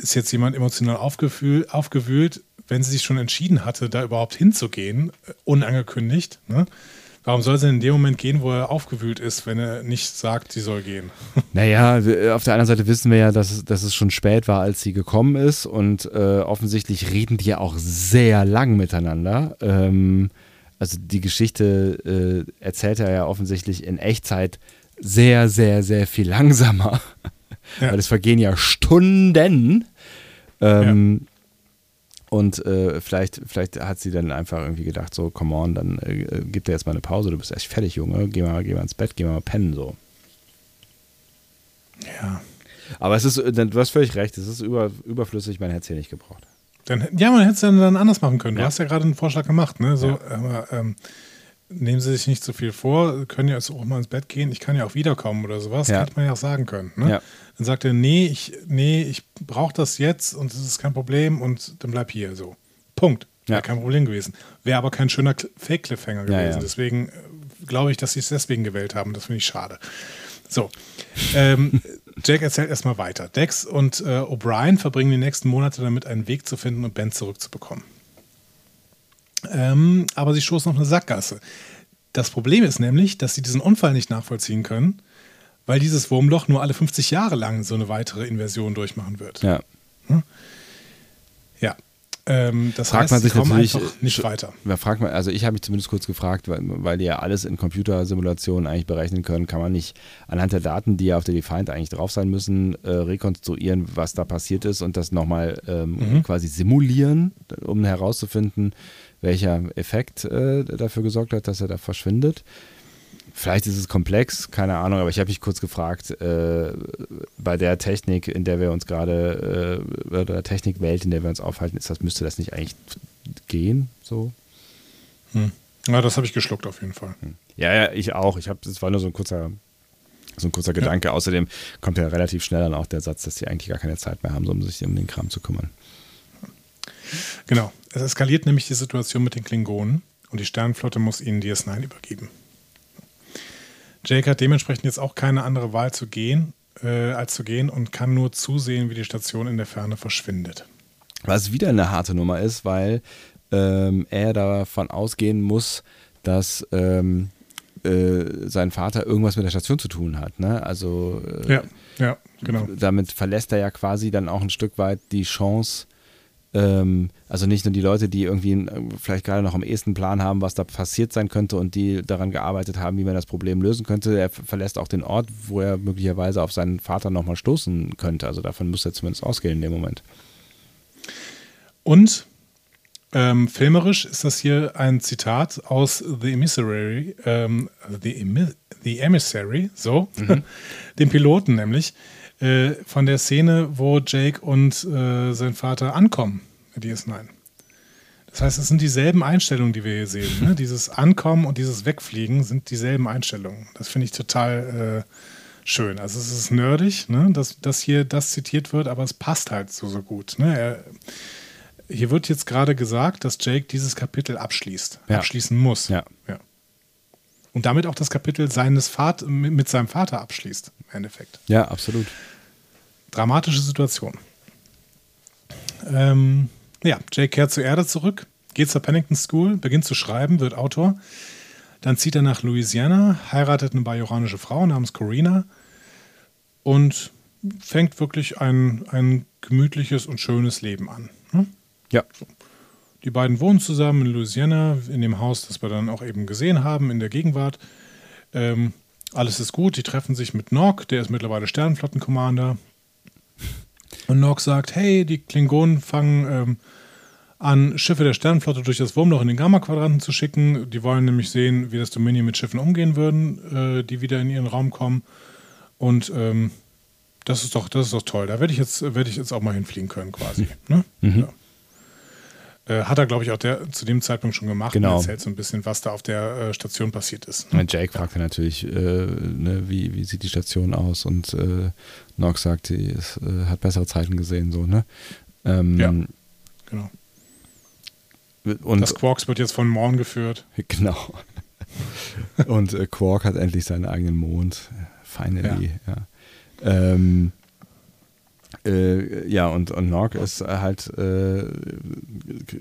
Speaker 2: ist jetzt jemand emotional aufgefühl, aufgewühlt, wenn sie sich schon entschieden hatte, da überhaupt hinzugehen, äh, unangekündigt. Ne? Warum soll sie in dem Moment gehen, wo er aufgewühlt ist, wenn er nicht sagt, sie soll gehen?
Speaker 1: Naja, wir- auf der anderen Seite wissen wir ja, dass, es- dass es schon spät war, als sie gekommen ist und äh, offensichtlich reden die ja auch sehr lang miteinander. Ähm, also die Geschichte äh, erzählt er ja offensichtlich in Echtzeit sehr, sehr, sehr viel langsamer.
Speaker 2: Ja.
Speaker 1: Weil es vergehen ja Stunden. Ähm, Und äh, vielleicht, vielleicht hat sie dann einfach irgendwie gedacht, so, come on, dann äh, gib dir jetzt mal eine Pause, du bist echt fertig, Junge, geh mal, geh mal ins Bett, geh mal pennen, so.
Speaker 2: Ja.
Speaker 1: Aber es ist, du hast völlig recht, es ist über, überflüssig, man hätte es hier nicht gebraucht.
Speaker 2: Dann, ja, man hätte es dann, dann anders machen können. Du
Speaker 1: Ja.
Speaker 2: hast ja gerade einen Vorschlag gemacht. Ne? So, aber, ähm, nehmen Sie sich nicht zu viel vor, können ja jetzt auch mal ins Bett gehen. Ich kann ja auch wiederkommen oder sowas.
Speaker 1: Ja.
Speaker 2: Hätte man ja auch sagen können. Ne?
Speaker 1: Ja.
Speaker 2: Dann sagt er, nee, ich, nee, ich brauche das jetzt und es ist kein Problem und dann bleib hier so. Punkt. Wäre
Speaker 1: Ja.
Speaker 2: kein Problem gewesen. Wäre aber kein schöner Cl- Fake-Cliffhanger
Speaker 1: Ja,
Speaker 2: gewesen.
Speaker 1: ja.
Speaker 2: Deswegen äh, glaube ich, dass sie es deswegen gewählt haben. Das finde ich schade. So. Ähm, Jack erzählt erstmal weiter. Dex und äh, O'Brien verbringen die nächsten Monate damit, einen Weg zu finden und Ben zurückzubekommen. Ähm, aber sie stoßen auf eine Sackgasse. Das Problem ist nämlich, dass sie diesen Unfall nicht nachvollziehen können, weil dieses Wurmloch nur alle 50 Jahre lang so eine weitere Inversion durchmachen wird.
Speaker 1: Ja.
Speaker 2: Ja. Ähm, das
Speaker 1: Fragt
Speaker 2: heißt,
Speaker 1: man sich natürlich
Speaker 2: einfach nicht weiter.
Speaker 1: Fragt man, also ich habe mich zumindest kurz gefragt, weil, weil die ja alles in Computersimulationen eigentlich berechnen können, kann man nicht anhand der Daten, die ja auf der Defiant eigentlich drauf sein müssen, äh, rekonstruieren, was da passiert ist und das nochmal ähm,
Speaker 2: Mhm.
Speaker 1: quasi simulieren, um herauszufinden, welcher Effekt äh, dafür gesorgt hat, dass er da verschwindet. Vielleicht ist es komplex, keine Ahnung, aber ich habe mich kurz gefragt, äh, bei der Technik, in der wir uns gerade, äh, oder der Technikwelt, in der wir uns aufhalten, ist das, müsste das nicht eigentlich gehen? So?
Speaker 2: Ja, das habe ich geschluckt auf jeden Fall.
Speaker 1: Ja, ja, ich auch. Ich habe, das war nur so ein kurzer, so ein kurzer Gedanke. Außerdem kommt ja relativ schnell dann auch der Satz, dass die eigentlich gar keine Zeit mehr haben, so um sich um den Kram zu kümmern.
Speaker 2: Genau. Es eskaliert nämlich die Situation mit den Klingonen und die Sternenflotte muss ihnen DS9 übergeben. Jake hat dementsprechend jetzt auch keine andere Wahl zu gehen, äh, als zu gehen und kann nur zusehen, wie die Station in der Ferne verschwindet.
Speaker 1: Was wieder eine harte Nummer ist, weil ähm, er davon ausgehen muss, dass ähm, äh, sein Vater irgendwas mit der Station zu tun hat. Ne? Also äh,
Speaker 2: Ja, ja, genau.
Speaker 1: damit verlässt er ja quasi dann auch ein Stück weit die Chance, ähm, also nicht nur die Leute, die irgendwie äh, vielleicht gerade noch am ehesten Plan haben, was da passiert sein könnte und die daran gearbeitet haben, wie man das Problem lösen könnte. Er ver- verlässt auch den Ort, wo er möglicherweise auf seinen Vater nochmal stoßen könnte. Also davon muss er zumindest ausgehen in dem Moment.
Speaker 2: Und ähm, filmerisch ist das hier ein Zitat aus The Emissary, ähm, The, Emi The Emissary, so, dem Piloten nämlich, äh, von der Szene, wo Jake und äh, sein Vater ankommen, in DS9. Das heißt, es sind dieselben Einstellungen, die wir hier sehen. Ne? Dieses Ankommen und dieses Wegfliegen sind dieselben Einstellungen. Das finde ich total schön. Also es ist nerdig, ne, dass, dass hier das zitiert wird, aber es passt halt so, so gut. Ne? Er, hier wird jetzt gerade gesagt, dass Jake dieses Kapitel abschließt,
Speaker 1: Ja.
Speaker 2: abschließen muss.
Speaker 1: Ja.
Speaker 2: Und damit auch das Kapitel seines Vat mit mit seinem Vater abschließt, im Endeffekt.
Speaker 1: Ja, absolut.
Speaker 2: Dramatische Situation. Ähm, ja, Jake kehrt zur Erde zurück, geht zur Pennington School, beginnt zu schreiben, wird Autor. Dann zieht er nach Louisiana, heiratet eine bajoranische Frau namens Corina und fängt wirklich ein, ein gemütliches und schönes Leben an. Ne?
Speaker 1: Ja.
Speaker 2: Die beiden wohnen zusammen in Louisiana, in dem Haus, das wir dann auch eben gesehen haben, in der Gegenwart. Ähm, alles ist gut, die treffen sich mit Nog, der ist mittlerweile Sternenflottencommander. Und Nog sagt, hey, die Klingonen fangen ähm, an, Schiffe der Sternenflotte durch das Wurmloch in den Gamma-Quadranten zu schicken. Die wollen nämlich sehen, wie das Dominion mit Schiffen umgehen würden, äh, die wieder in ihren Raum kommen. Und ähm, das ist doch, das ist doch toll. Da werde ich jetzt, werde ich jetzt auch mal hinfliegen können, quasi. Ne? Ja. Äh, hat er, glaube ich, auch der, zu dem Zeitpunkt schon gemacht.
Speaker 1: Genau.
Speaker 2: Und erzählt so ein bisschen, was da auf der äh, Station passiert ist.
Speaker 1: Und Jake fragt dann natürlich, äh, ne, wie, wie sieht die Station aus? Und äh, Nox sagt, sie ist, äh, hat bessere Zeiten gesehen, so, ne? Ähm,
Speaker 2: Ja. Genau.
Speaker 1: Und
Speaker 2: Das Quarks wird jetzt von Morn geführt.
Speaker 1: Genau. Und äh, Quark hat endlich seinen eigenen Mond. Finally, ja. Ähm, äh, ja, und, und Nog ist halt äh,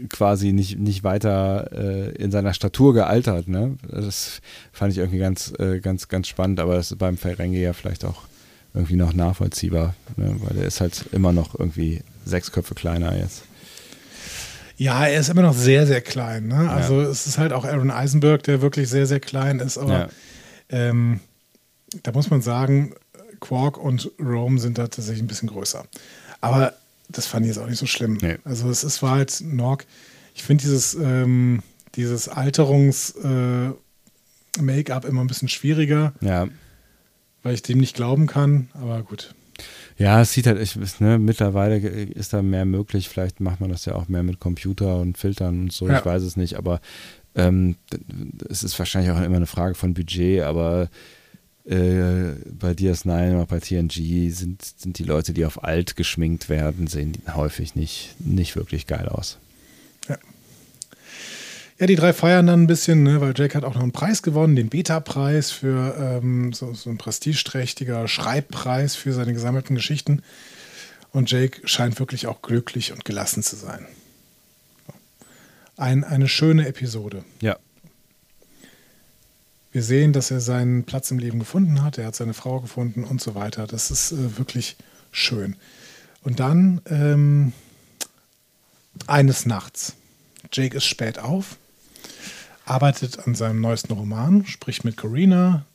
Speaker 1: quasi nicht, nicht weiter äh, in seiner Statur gealtert. Ne? Das fand ich irgendwie ganz, äh, ganz, ganz spannend, aber das ist beim Ferengi ja vielleicht auch irgendwie noch nachvollziehbar, ne? weil er ist halt immer noch irgendwie sechs Köpfe kleiner jetzt.
Speaker 2: Ja, er ist immer noch sehr, sehr klein. Ne? Also es ist halt auch Aaron Eisenberg, der wirklich sehr, sehr klein ist. Aber
Speaker 1: Ja.
Speaker 2: ähm, da muss man sagen, Quark und Rome sind da tatsächlich ein bisschen größer. Aber das fand ich jetzt auch nicht so schlimm.
Speaker 1: Nee.
Speaker 2: Also es ist, war halt Nog. Ich finde dieses, ähm, dieses Alterungs-Make-up immer ein bisschen schwieriger,
Speaker 1: Ja,
Speaker 2: weil ich dem nicht glauben kann. Aber gut.
Speaker 1: Ja, es sieht halt, ich, weiß, ne, mittlerweile ist da mehr möglich. Vielleicht macht man das ja auch mehr mit Computer und Filtern und so.
Speaker 2: Ja.
Speaker 1: Ich weiß es nicht, aber ähm, es ist wahrscheinlich auch immer eine Frage von Budget. Aber äh, bei DS9 oder bei TNG sind, sind die Leute, die auf alt geschminkt werden, sehen häufig nicht, nicht wirklich geil aus.
Speaker 2: Ja, die drei feiern dann ein bisschen, ne, weil Jake hat auch noch einen Preis gewonnen, den Beta-Preis für ähm, so, so ein prestigeträchtiger Schreibpreis für seine gesammelten Geschichten. Und Jake scheint wirklich auch glücklich und gelassen zu sein. Ein, eine schöne Episode.
Speaker 1: Ja.
Speaker 2: Wir sehen, dass er seinen Platz im Leben gefunden hat, er hat seine Frau gefunden und so weiter. Das ist äh, wirklich schön. Und dann ähm, eines Nachts. Jake ist spät auf, arbeitet an seinem neuesten Roman, spricht mit Corina,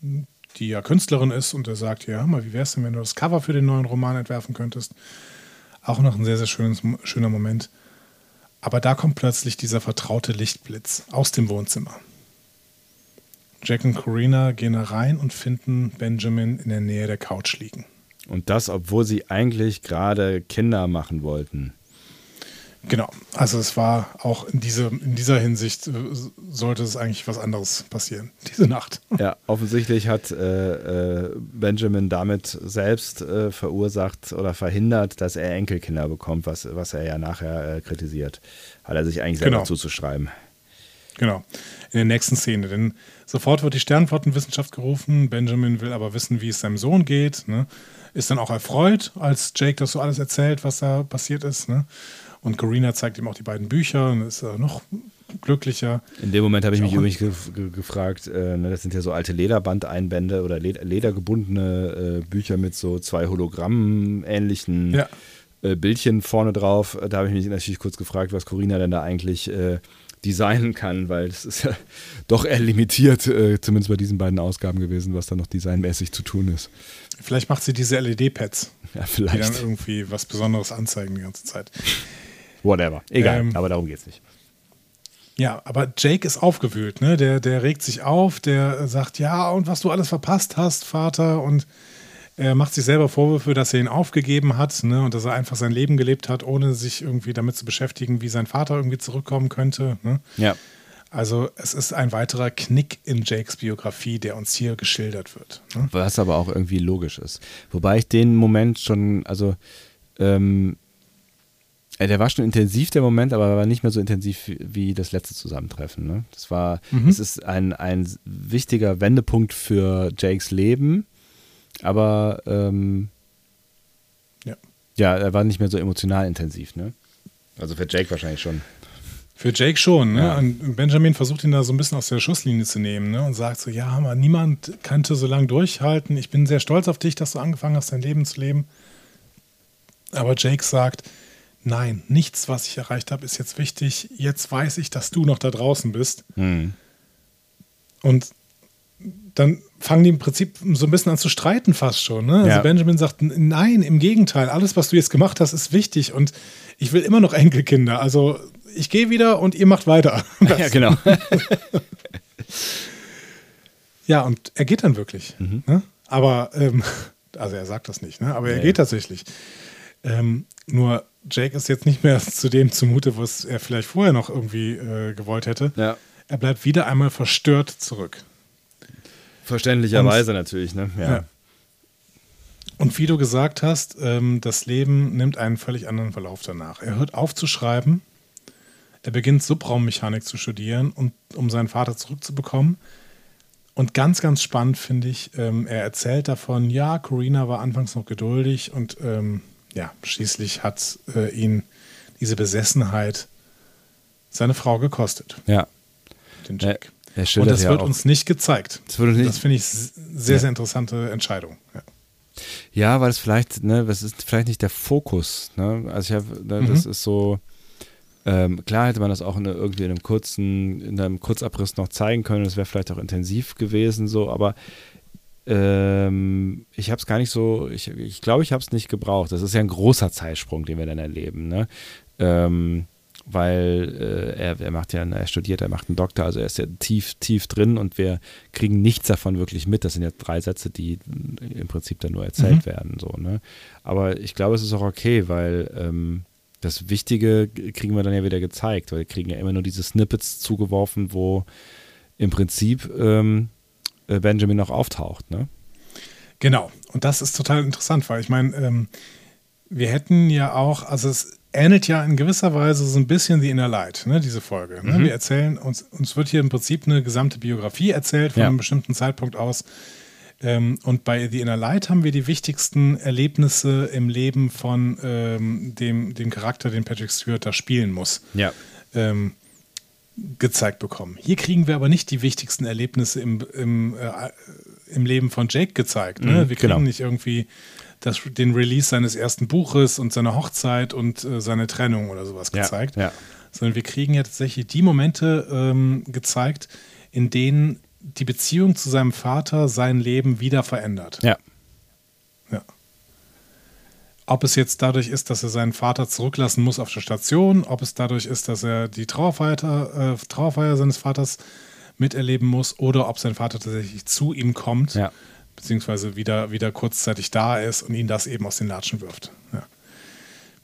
Speaker 2: die ja Künstlerin ist, und er sagt, ja, mal, wie wär's denn, wenn du das Cover für den neuen Roman entwerfen könntest? Auch noch ein sehr, sehr schönes, schöner Moment. Aber da kommt plötzlich dieser vertraute Lichtblitz aus dem Wohnzimmer. Jack und Corina gehen da rein und finden Benjamin in der Nähe der Couch liegen.
Speaker 1: Und das, obwohl sie eigentlich gerade Kinder machen wollten.
Speaker 2: Genau, also es war auch in, diese, in dieser Hinsicht äh, sollte es eigentlich was anderes passieren, diese Nacht.
Speaker 1: Ja, offensichtlich hat äh, äh, Benjamin damit selbst äh, verursacht oder verhindert, dass er Enkelkinder bekommt, was, was er ja nachher äh, kritisiert. Hat er sich eigentlich selber
Speaker 2: Genau.
Speaker 1: zuzuschreiben.
Speaker 2: Genau, in der nächsten Szene. Denn sofort wird die Sternflottenwissenschaft gerufen. Benjamin will aber wissen, wie es seinem Sohn geht. Ne? Ist dann auch erfreut, als Jake das so alles erzählt, was da passiert ist. Ne? Und Corina zeigt ihm auch die beiden Bücher und ist äh, noch glücklicher.
Speaker 1: In dem Moment habe ich mich übrigens gef ge gefragt, äh, ne, das sind ja so alte Lederbandeinbände oder led ledergebundene äh, Bücher mit so zwei Hologrammen-ähnlichen
Speaker 2: Ja.
Speaker 1: äh, Bildchen vorne drauf. Da habe ich mich natürlich kurz gefragt, was Corina denn da eigentlich äh, designen kann, weil es ist ja doch eher limitiert, äh, zumindest bei diesen beiden Ausgaben gewesen, was da noch designmäßig zu tun ist.
Speaker 2: Vielleicht macht sie diese LED-Pads,
Speaker 1: Ja,
Speaker 2: die dann
Speaker 1: vielleicht.
Speaker 2: irgendwie was Besonderes anzeigen die ganze Zeit.
Speaker 1: Whatever. Egal,
Speaker 2: Ähm,
Speaker 1: aber darum geht's nicht.
Speaker 2: Ja, aber Jake ist aufgewühlt, ne? Der, der regt sich auf, der sagt, ja, und was du alles verpasst hast, Vater, und er macht sich selber Vorwürfe, dass er ihn aufgegeben hat, ne? Und dass er einfach sein Leben gelebt hat, ohne sich irgendwie damit zu beschäftigen, wie sein Vater irgendwie zurückkommen könnte. Ne?
Speaker 1: Ja.
Speaker 2: Also es ist ein weiterer Knick in Jakes Biografie, der uns hier geschildert wird. Ne?
Speaker 1: Was aber auch irgendwie logisch ist. Wobei ich den Moment schon, also ähm, äh, der war schon intensiv, der Moment, aber war nicht mehr so intensiv wie, das letzte Zusammentreffen. Ne? Das war,
Speaker 2: Mhm.
Speaker 1: es ist ein, ein wichtiger Wendepunkt für Jakes Leben, aber ähm,
Speaker 2: Ja.
Speaker 1: ja, er war nicht mehr so emotional intensiv. Ne? Also für Jake wahrscheinlich schon.
Speaker 2: Für Jake schon, ne?
Speaker 1: Ja.
Speaker 2: Und Benjamin versucht ihn da so ein bisschen aus der Schusslinie zu nehmen, ne? Und sagt so, ja, aber niemand könnte so lange durchhalten. Ich bin sehr stolz auf dich, dass du angefangen hast, dein Leben zu leben. Aber Jake sagt, nein, nichts, was ich erreicht habe, ist jetzt wichtig. Jetzt weiß ich, dass du noch da draußen bist.
Speaker 1: Hm.
Speaker 2: Und dann fangen die im Prinzip so ein bisschen an zu streiten fast schon. Ne? Also
Speaker 1: Ja.
Speaker 2: Benjamin sagt, "N- nein, im Gegenteil, alles, was du jetzt gemacht hast, ist wichtig und ich will immer noch Enkelkinder. Also ich gehe wieder und ihr macht weiter.
Speaker 1: Ja, genau.
Speaker 2: Ja, und er geht dann wirklich. Ne? Aber, ähm, also er sagt das nicht, ne? aber er
Speaker 1: Ja,
Speaker 2: geht tatsächlich. Ähm, nur Jake ist jetzt nicht mehr zu dem zumute, was er vielleicht vorher noch irgendwie äh, gewollt hätte.
Speaker 1: ja.
Speaker 2: Er bleibt wieder einmal verstört zurück.
Speaker 1: Verständlicherweise natürlich, ne? Ja.
Speaker 2: Ja. Und wie du gesagt hast, ähm, das Leben nimmt einen völlig anderen Verlauf danach. Er hört auf zu schreiben, er beginnt Subraummechanik zu studieren, und, um seinen Vater zurückzubekommen. Und ganz, ganz spannend finde ich, ähm, er erzählt davon, ja, Corina war anfangs noch geduldig und ähm, ja, schließlich hat äh, ihn diese Besessenheit seine Frau gekostet,
Speaker 1: ja.
Speaker 2: den
Speaker 1: Ja,
Speaker 2: Jack. Und das
Speaker 1: ja
Speaker 2: wird
Speaker 1: auch-
Speaker 2: uns nicht gezeigt.
Speaker 1: Das
Speaker 2: das finde ich sehr,
Speaker 1: Ja.
Speaker 2: sehr interessante Entscheidung. Ja.
Speaker 1: Ja, weil es vielleicht, ne, das ist vielleicht nicht der Fokus, ne? Also ich habe, ne, das
Speaker 2: Mhm.
Speaker 1: ist so, ähm, klar hätte man das auch in, irgendwie in einem kurzen, in einem Kurzabriss noch zeigen können, das wäre vielleicht auch intensiv gewesen, so, aber ähm, ich habe es gar nicht so, ich glaube, ich, glaub, ich habe es nicht gebraucht. Das ist ja ein großer Zeitsprung, den wir dann erleben, ne? Ähm, weil äh, er, er macht ja, er studiert, er macht einen Doktor, also er ist ja tief, tief drin und wir kriegen nichts davon wirklich mit. Das sind ja drei Sätze, die im Prinzip dann nur erzählt
Speaker 2: Mhm.
Speaker 1: werden. So, ne? Aber ich glaube, es ist auch okay, weil ähm, das Wichtige kriegen wir dann ja wieder gezeigt, weil wir kriegen ja immer nur diese Snippets zugeworfen, wo im Prinzip ähm, äh, Benjamin noch auftaucht. Ne?
Speaker 2: Genau. Und das ist total interessant, weil ich meine, ähm, wir hätten ja auch, also es ähnelt ja in gewisser Weise so ein bisschen The Inner Light, ne, diese Folge. Ne?
Speaker 1: Mhm.
Speaker 2: Wir erzählen uns, uns wird hier im Prinzip eine gesamte Biografie erzählt von
Speaker 1: Ja.
Speaker 2: einem bestimmten Zeitpunkt aus. Ähm, und bei The Inner Light haben wir die wichtigsten Erlebnisse im Leben von ähm, dem, dem Charakter, den Patrick Stewart da spielen muss
Speaker 1: Ja.
Speaker 2: ähm, gezeigt bekommen. Hier kriegen wir aber nicht die wichtigsten Erlebnisse im, im, äh, im Leben von Jake gezeigt. Ne?
Speaker 1: Mhm,
Speaker 2: wir kriegen
Speaker 1: genau.
Speaker 2: nicht irgendwie das, den Release seines ersten Buches und seine Hochzeit und äh, seine Trennung oder sowas
Speaker 1: Ja,
Speaker 2: gezeigt,
Speaker 1: ja.
Speaker 2: sondern wir kriegen ja tatsächlich die Momente ähm, gezeigt, in denen die Beziehung zu seinem Vater sein Leben wieder verändert.
Speaker 1: Ja.
Speaker 2: Ja. Ob es jetzt dadurch ist, dass er seinen Vater zurücklassen muss auf der Station, ob es dadurch ist, dass er die Trauerfeier, äh, Trauerfeier seines Vaters miterleben muss oder ob sein Vater tatsächlich zu ihm kommt,
Speaker 1: Ja.
Speaker 2: Beziehungsweise wieder, wieder kurzzeitig da ist und ihn das eben aus den Latschen wirft. Ja.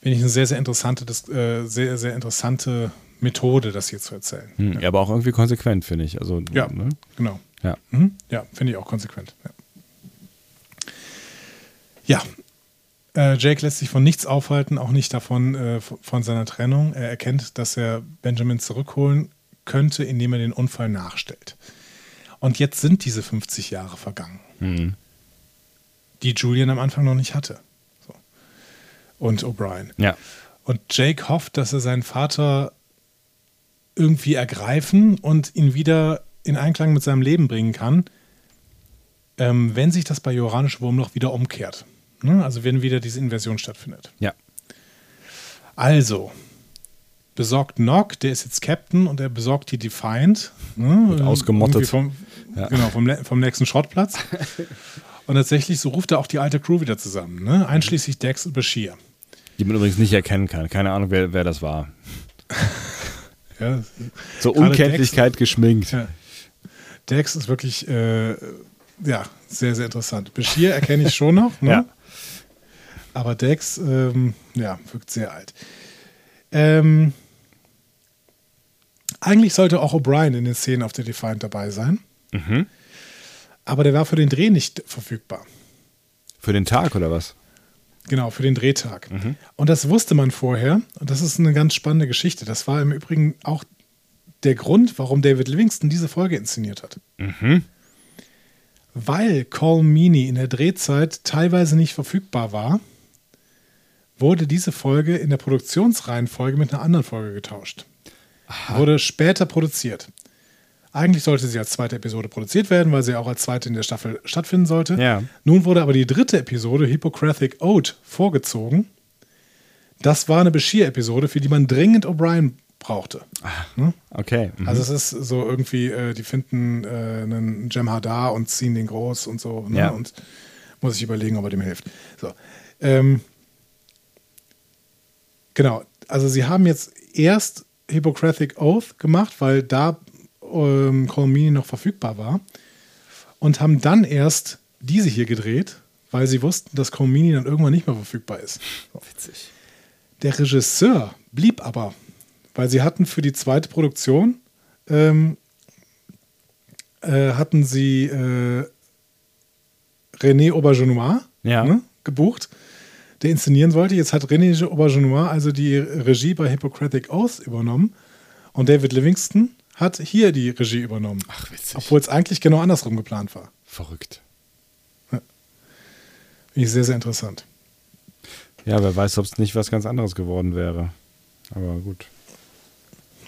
Speaker 2: Finde ich eine sehr, sehr interessante, das, äh, sehr, sehr interessante Methode, das hier zu erzählen.
Speaker 1: Hm, ja. Aber auch irgendwie konsequent, finde ich. Also,
Speaker 2: Ja,
Speaker 1: ne?
Speaker 2: genau.
Speaker 1: ja.
Speaker 2: Mhm. Ja, finde ich auch konsequent. Ja. ja. Äh, Jake lässt sich von nichts aufhalten, auch nicht davon äh, von seiner Trennung. Er erkennt, dass er Benjamin zurückholen könnte, indem er den Unfall nachstellt. Und jetzt sind diese 50 Jahre vergangen,
Speaker 1: Mhm.
Speaker 2: die Julian am Anfang noch nicht hatte. So. Und O'Brien.
Speaker 1: Ja.
Speaker 2: Und Jake hofft, dass er seinen Vater irgendwie ergreifen und ihn wieder in Einklang mit seinem Leben bringen kann, ähm, wenn sich das bei Joranisch Wurmloch wieder umkehrt. Ne? Also wenn wieder diese Inversion stattfindet.
Speaker 1: Ja.
Speaker 2: Also, besorgt Nock, der ist jetzt Captain und er besorgt die Defiant. Ne?
Speaker 1: ausgemottet.
Speaker 2: Vom,
Speaker 1: Ja.
Speaker 2: Genau, vom, vom nächsten Schrottplatz. und tatsächlich, so ruft er auch die alte Crew wieder zusammen. Ne? Einschließlich Dex und Bashir.
Speaker 1: Die man übrigens nicht erkennen kann. Keine Ahnung, wer, wer das war.
Speaker 2: Ja,
Speaker 1: So
Speaker 2: Gerade
Speaker 1: Unkenntlichkeit geschminkt.
Speaker 2: Ja. Dex ist wirklich, äh, ja, sehr, sehr interessant. Bashir erkenne ich schon noch, ne?
Speaker 1: Ja.
Speaker 2: Aber Dex, ähm, ja, wirkt sehr alt. Ähm, Eigentlich sollte auch O'Brien in den Szenen auf der Defiant dabei sein.
Speaker 1: Mhm.
Speaker 2: Aber der war für den Dreh nicht verfügbar.
Speaker 1: Für den Tag oder was?
Speaker 2: Genau, für den Drehtag. Und das wusste man vorher. Und das ist eine ganz spannende Geschichte. Das war im Übrigen auch der Grund, warum David Livingston diese Folge inszeniert hat. Weil Call Meany in der Drehzeit teilweise nicht verfügbar war, wurde diese Folge in der Produktionsreihenfolge mit einer anderen Folge getauscht. Wurde später produziert. Eigentlich sollte sie als zweite Episode produziert werden, weil sie auch als zweite in der Staffel stattfinden sollte.
Speaker 1: Ja.
Speaker 2: Nun wurde aber die dritte Episode, Hippocratic Oath, vorgezogen. Das war eine Bashir-Episode, für die man dringend O'Brien brauchte.
Speaker 1: Okay. mhm.
Speaker 2: Also es ist so irgendwie, äh, die finden äh, einen Jem'Hadar und ziehen den groß und so. Ne?
Speaker 1: Ja.
Speaker 2: Und muss ich überlegen, ob er dem hilft. So. Ähm, genau. Also sie haben jetzt erst Hippocratic Oath gemacht, weil da ähm, Colmini noch verfügbar war. Und haben dann erst diese hier gedreht, weil sie wussten, dass Colmini dann irgendwann nicht mehr verfügbar ist.
Speaker 1: Witzig.
Speaker 2: Der Regisseur blieb aber, weil sie hatten für die zweite Produktion ähm, äh, hatten sie äh, René Aubergenois
Speaker 1: Ja.
Speaker 2: ne, gebucht, der inszenieren sollte. Jetzt hat René Aubergenois also die Regie bei Hippocratic Oath übernommen und David Livingston hat hier die Regie übernommen,
Speaker 1: Ach, witzig.
Speaker 2: obwohl es eigentlich genau andersrum geplant war.
Speaker 1: Verrückt.
Speaker 2: Finde ich sehr, sehr interessant.
Speaker 1: Ja, wer weiß, ob es nicht was ganz anderes geworden wäre. Aber gut,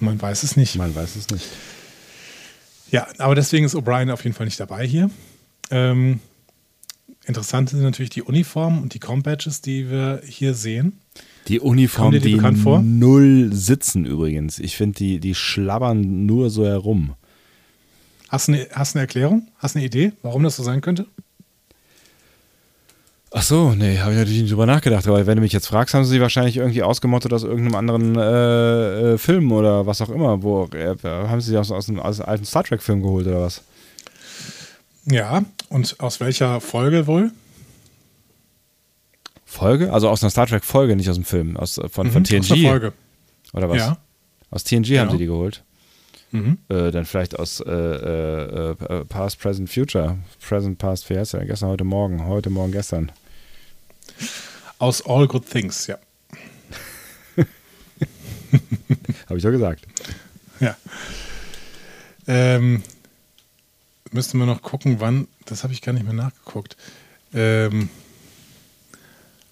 Speaker 2: Man weiß es nicht.
Speaker 1: man weiß es nicht.
Speaker 2: Ja, aber deswegen ist O'Brien auf jeden Fall nicht dabei hier. Ähm, interessant sind natürlich die Uniformen und die Com-Badges, die wir hier sehen.
Speaker 1: Die Uniform,
Speaker 2: die
Speaker 1: die null sitzen übrigens. Ich finde, die, die schlabbern nur so herum.
Speaker 2: Hast du eine, hast eine Erklärung? Hast du eine Idee, warum das so sein könnte?
Speaker 1: Ach so, nee, habe ich natürlich nicht drüber nachgedacht. Aber wenn du mich jetzt fragst, haben sie sie wahrscheinlich irgendwie ausgemottet aus irgendeinem anderen äh, äh, Film oder was auch immer. Wo äh, haben sie sie aus, aus, einem, aus einem alten Star Trek-Film geholt oder was?
Speaker 2: Ja, und aus welcher Folge wohl?
Speaker 1: Folge? Also aus einer Star Trek-Folge, nicht aus dem Film. Aus, äh, von, von
Speaker 2: Mhm,
Speaker 1: TNG.
Speaker 2: Aus der Folge.
Speaker 1: Oder was?
Speaker 2: Ja.
Speaker 1: Aus TNG haben
Speaker 2: Genau.
Speaker 1: sie die geholt.
Speaker 2: Mhm.
Speaker 1: Äh, dann vielleicht aus äh, äh, äh, Past, Present, Future. Present, Past, der? Gestern, heute Morgen. Heute, Morgen, gestern.
Speaker 2: Aus All Good Things, ja.
Speaker 1: Habe ich doch gesagt.
Speaker 2: Ja. Ähm, müssten wir noch gucken, wann, das habe ich gar nicht mehr nachgeguckt. Ähm,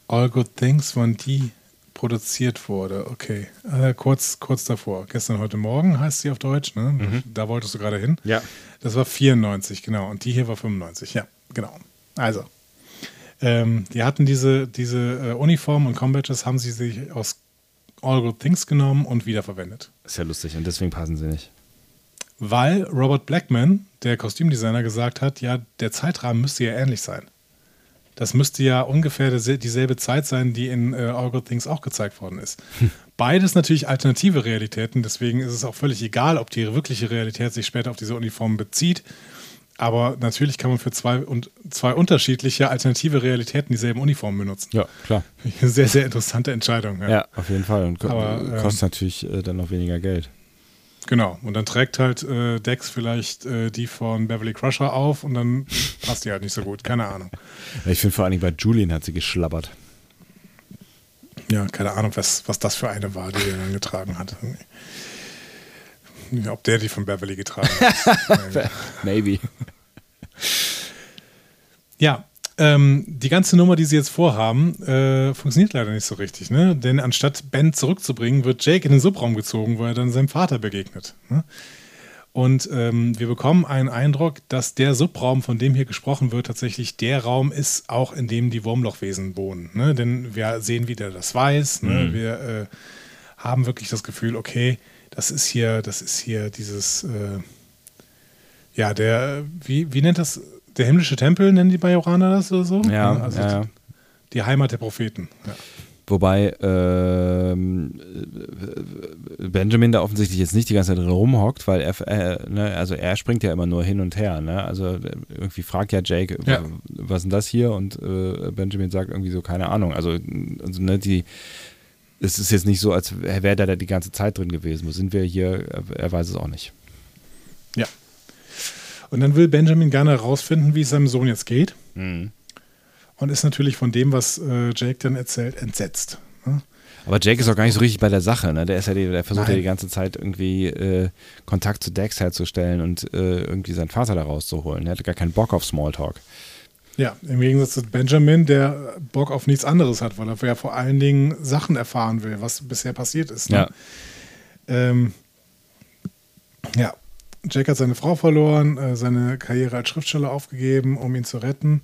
Speaker 2: All Good Things, wann die produziert wurde. Okay, äh, kurz, kurz davor. Gestern, heute Morgen heißt sie auf Deutsch, ne? Da wolltest du gerade hin.
Speaker 1: Ja.
Speaker 2: Das war 94, genau. Und die hier war 95, ja, genau. Also, ähm, die hatten diese, diese äh, Uniform und Combadges, haben sie sich aus All Good Things genommen und wiederverwendet.
Speaker 1: Ist ja lustig und deswegen passen sie nicht.
Speaker 2: Weil Robert Blackman, der Kostümdesigner, gesagt hat, ja, der Zeitrahmen müsste ja ähnlich sein. Das müsste ja ungefähr dieselbe Zeit sein, die in äh, All Good Things auch gezeigt worden ist. Beides natürlich alternative Realitäten, deswegen ist es auch völlig egal, ob die wirkliche Realität sich später auf diese Uniformen bezieht. Aber natürlich kann man für zwei, und zwei unterschiedliche alternative Realitäten dieselben Uniformen benutzen.
Speaker 1: Ja, klar.
Speaker 2: Eine sehr, sehr interessante Entscheidung. Ja.
Speaker 1: Ja, auf jeden Fall. Und
Speaker 2: Aber, ähm,
Speaker 1: kostet natürlich äh, dann noch weniger Geld.
Speaker 2: Genau. Und dann trägt halt äh, Dex vielleicht äh, die von Beverly Crusher auf und dann passt die halt nicht so gut. Keine Ahnung.
Speaker 1: Ich finde vor allen Dingen bei Julian hat sie geschlabbert.
Speaker 2: Ja, keine Ahnung, was, was das für eine war, die er dann getragen hat. Ob der die von Beverly getragen hat.
Speaker 1: Maybe.
Speaker 2: ja, ähm, die ganze Nummer, die sie jetzt vorhaben, äh, funktioniert leider nicht so richtig. Ne? Denn anstatt Ben zurückzubringen, wird Jake in den Subraum gezogen, wo er dann seinem Vater begegnet. Ne? Und ähm, wir bekommen einen Eindruck, dass der Subraum, von dem hier gesprochen wird, tatsächlich der Raum ist, auch in dem die Wurmlochwesen wohnen. Ne? Denn wir sehen wieder das Weiß. Ne? Wir äh, haben wirklich das Gefühl, okay, das ist hier, das ist hier dieses, äh, ja, der, wie, wie nennt das, der himmlische Tempel, nennen die Bajoraner das oder so?
Speaker 1: Ja,
Speaker 2: also
Speaker 1: ja, ja.
Speaker 2: Die, Heimat der Propheten. Ja.
Speaker 1: Wobei äh, Benjamin da offensichtlich jetzt nicht die ganze Zeit drin rumhockt, weil er, äh, ne, also er springt ja immer nur hin und her. Ne? Also äh, irgendwie fragt ja Jake,
Speaker 2: Ja.
Speaker 1: w- was ist denn das hier? Und äh, Benjamin sagt irgendwie so, keine Ahnung. Also, also ne, die, es ist jetzt nicht so, als wäre der da die ganze Zeit drin gewesen. Wo sind wir hier? Er, er weiß es auch nicht.
Speaker 2: Ja. Und dann will Benjamin gerne herausfinden, wie es seinem Sohn jetzt geht.
Speaker 1: Mhm.
Speaker 2: Und ist natürlich von dem, was äh, Jake dann erzählt, entsetzt. Ne?
Speaker 1: Aber Jake ist auch gar nicht so richtig bei der Sache. Ne? Der, ist ja die, der versucht ja
Speaker 2: Nein.
Speaker 1: die ganze Zeit irgendwie äh, Kontakt zu Dex herzustellen und äh, irgendwie seinen Vater da rauszuholen. Er hatte gar keinen Bock auf Smalltalk.
Speaker 2: Ja, im Gegensatz zu Benjamin, der Bock auf nichts anderes hat, weil er ja vor allen Dingen Sachen erfahren will, was bisher passiert ist. Ne?
Speaker 1: Ja.
Speaker 2: Ähm, ja, Jake hat seine Frau verloren, äh, seine Karriere als Schriftsteller aufgegeben, um ihn zu retten.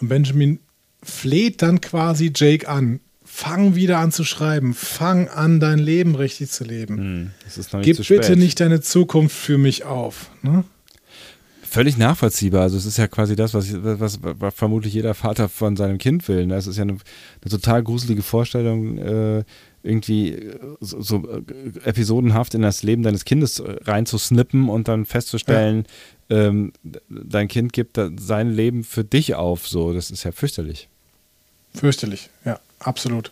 Speaker 2: Und Benjamin fleht dann quasi Jake an. Fang wieder an zu schreiben. Fang an, dein Leben richtig zu leben.
Speaker 1: Hm, das
Speaker 2: Gib bitte nicht deine Zukunft für mich auf. Ne?
Speaker 1: Völlig nachvollziehbar. Also es ist ja quasi das, was, was, was vermutlich jeder Vater von seinem Kind will. ne? Es ist ja eine, eine total gruselige Vorstellung, äh, irgendwie äh, so, so äh, episodenhaft in das Leben deines Kindes äh, reinzusnippen und dann festzustellen, ähm, dein Kind gibt sein Leben für dich auf. So, das ist ja fürchterlich.
Speaker 2: Fürchterlich, ja, absolut.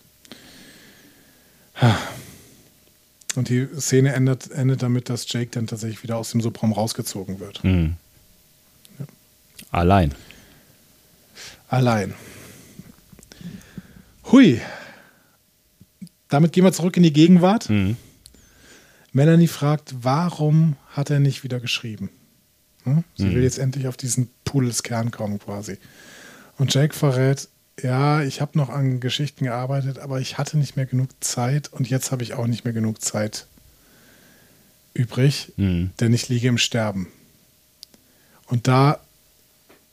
Speaker 2: Und die Szene endet, endet damit, dass Jake dann tatsächlich wieder aus dem Subraum rausgezogen wird.
Speaker 1: Mhm. Allein.
Speaker 2: Allein. Hui. Damit gehen wir zurück in die Gegenwart.
Speaker 1: Mhm.
Speaker 2: Melanie fragt, warum hat er nicht wieder geschrieben? Hm? Sie
Speaker 1: Mhm.
Speaker 2: will jetzt endlich auf diesen Pudelskern kommen quasi. Und Jake verrät, ja, ich habe noch an Geschichten gearbeitet, aber ich hatte nicht mehr genug Zeit und jetzt habe ich auch nicht mehr genug Zeit übrig,
Speaker 1: Mhm.
Speaker 2: denn ich liege im Sterben. Und da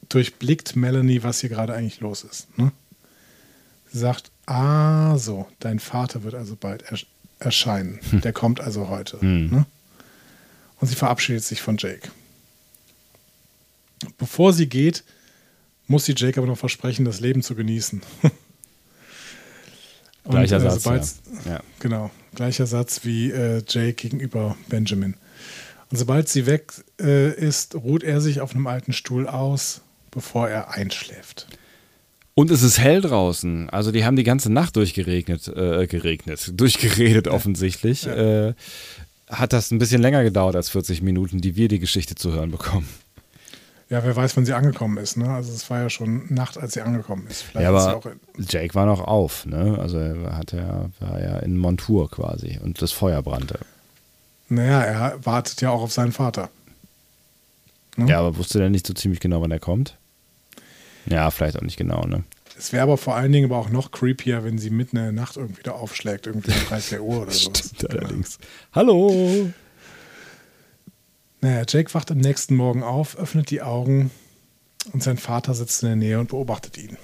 Speaker 2: durchblickt Melanie, was hier gerade eigentlich los ist. Ne? Sagt, ah so, dein Vater wird also bald ersch erscheinen. Der kommt also heute.
Speaker 1: Hm.
Speaker 2: Ne? Und sie verabschiedet sich von Jake. Bevor sie geht, muss sie Jake aber noch versprechen, das Leben zu genießen. Und,
Speaker 1: Gleicher
Speaker 2: äh,
Speaker 1: Satz.
Speaker 2: sobald's-
Speaker 1: Ja. Ja.
Speaker 2: Genau, gleicher Satz wie äh, Jake gegenüber Benjamin. Und sobald sie weg äh, ist, ruht er sich auf einem alten Stuhl aus, bevor er einschläft.
Speaker 1: Und es ist hell draußen. Also die haben die ganze Nacht durchgeregnet, äh, geregnet, durchgeredet offensichtlich. Äh, hat das ein bisschen länger gedauert als 40 Minuten, die wir die Geschichte zu hören bekommen.
Speaker 2: Ja, wer weiß, wann sie angekommen ist. Ne? Also es war ja schon Nacht, als sie angekommen ist. Vielleicht
Speaker 1: ja,
Speaker 2: ist
Speaker 1: aber
Speaker 2: auch in,
Speaker 1: Jake war noch auf, ne? Also er hat ja, war ja in Montur quasi und das Feuer brannte.
Speaker 2: naja, er wartet ja auch auf seinen Vater. Hm?
Speaker 1: Ja, aber wusste der nicht so ziemlich genau, wann er kommt? Ja, vielleicht auch nicht genau, ne?
Speaker 2: Es wäre aber vor allen Dingen aber auch noch creepier, wenn sie mitten in der Nacht irgendwie da aufschlägt, irgendwie um 3, 4 Uhr oder so.
Speaker 1: Stimmt allerdings. Hallo!
Speaker 2: Naja, Jake wacht am nächsten Morgen auf, öffnet die Augen und sein Vater sitzt in der Nähe und beobachtet ihn.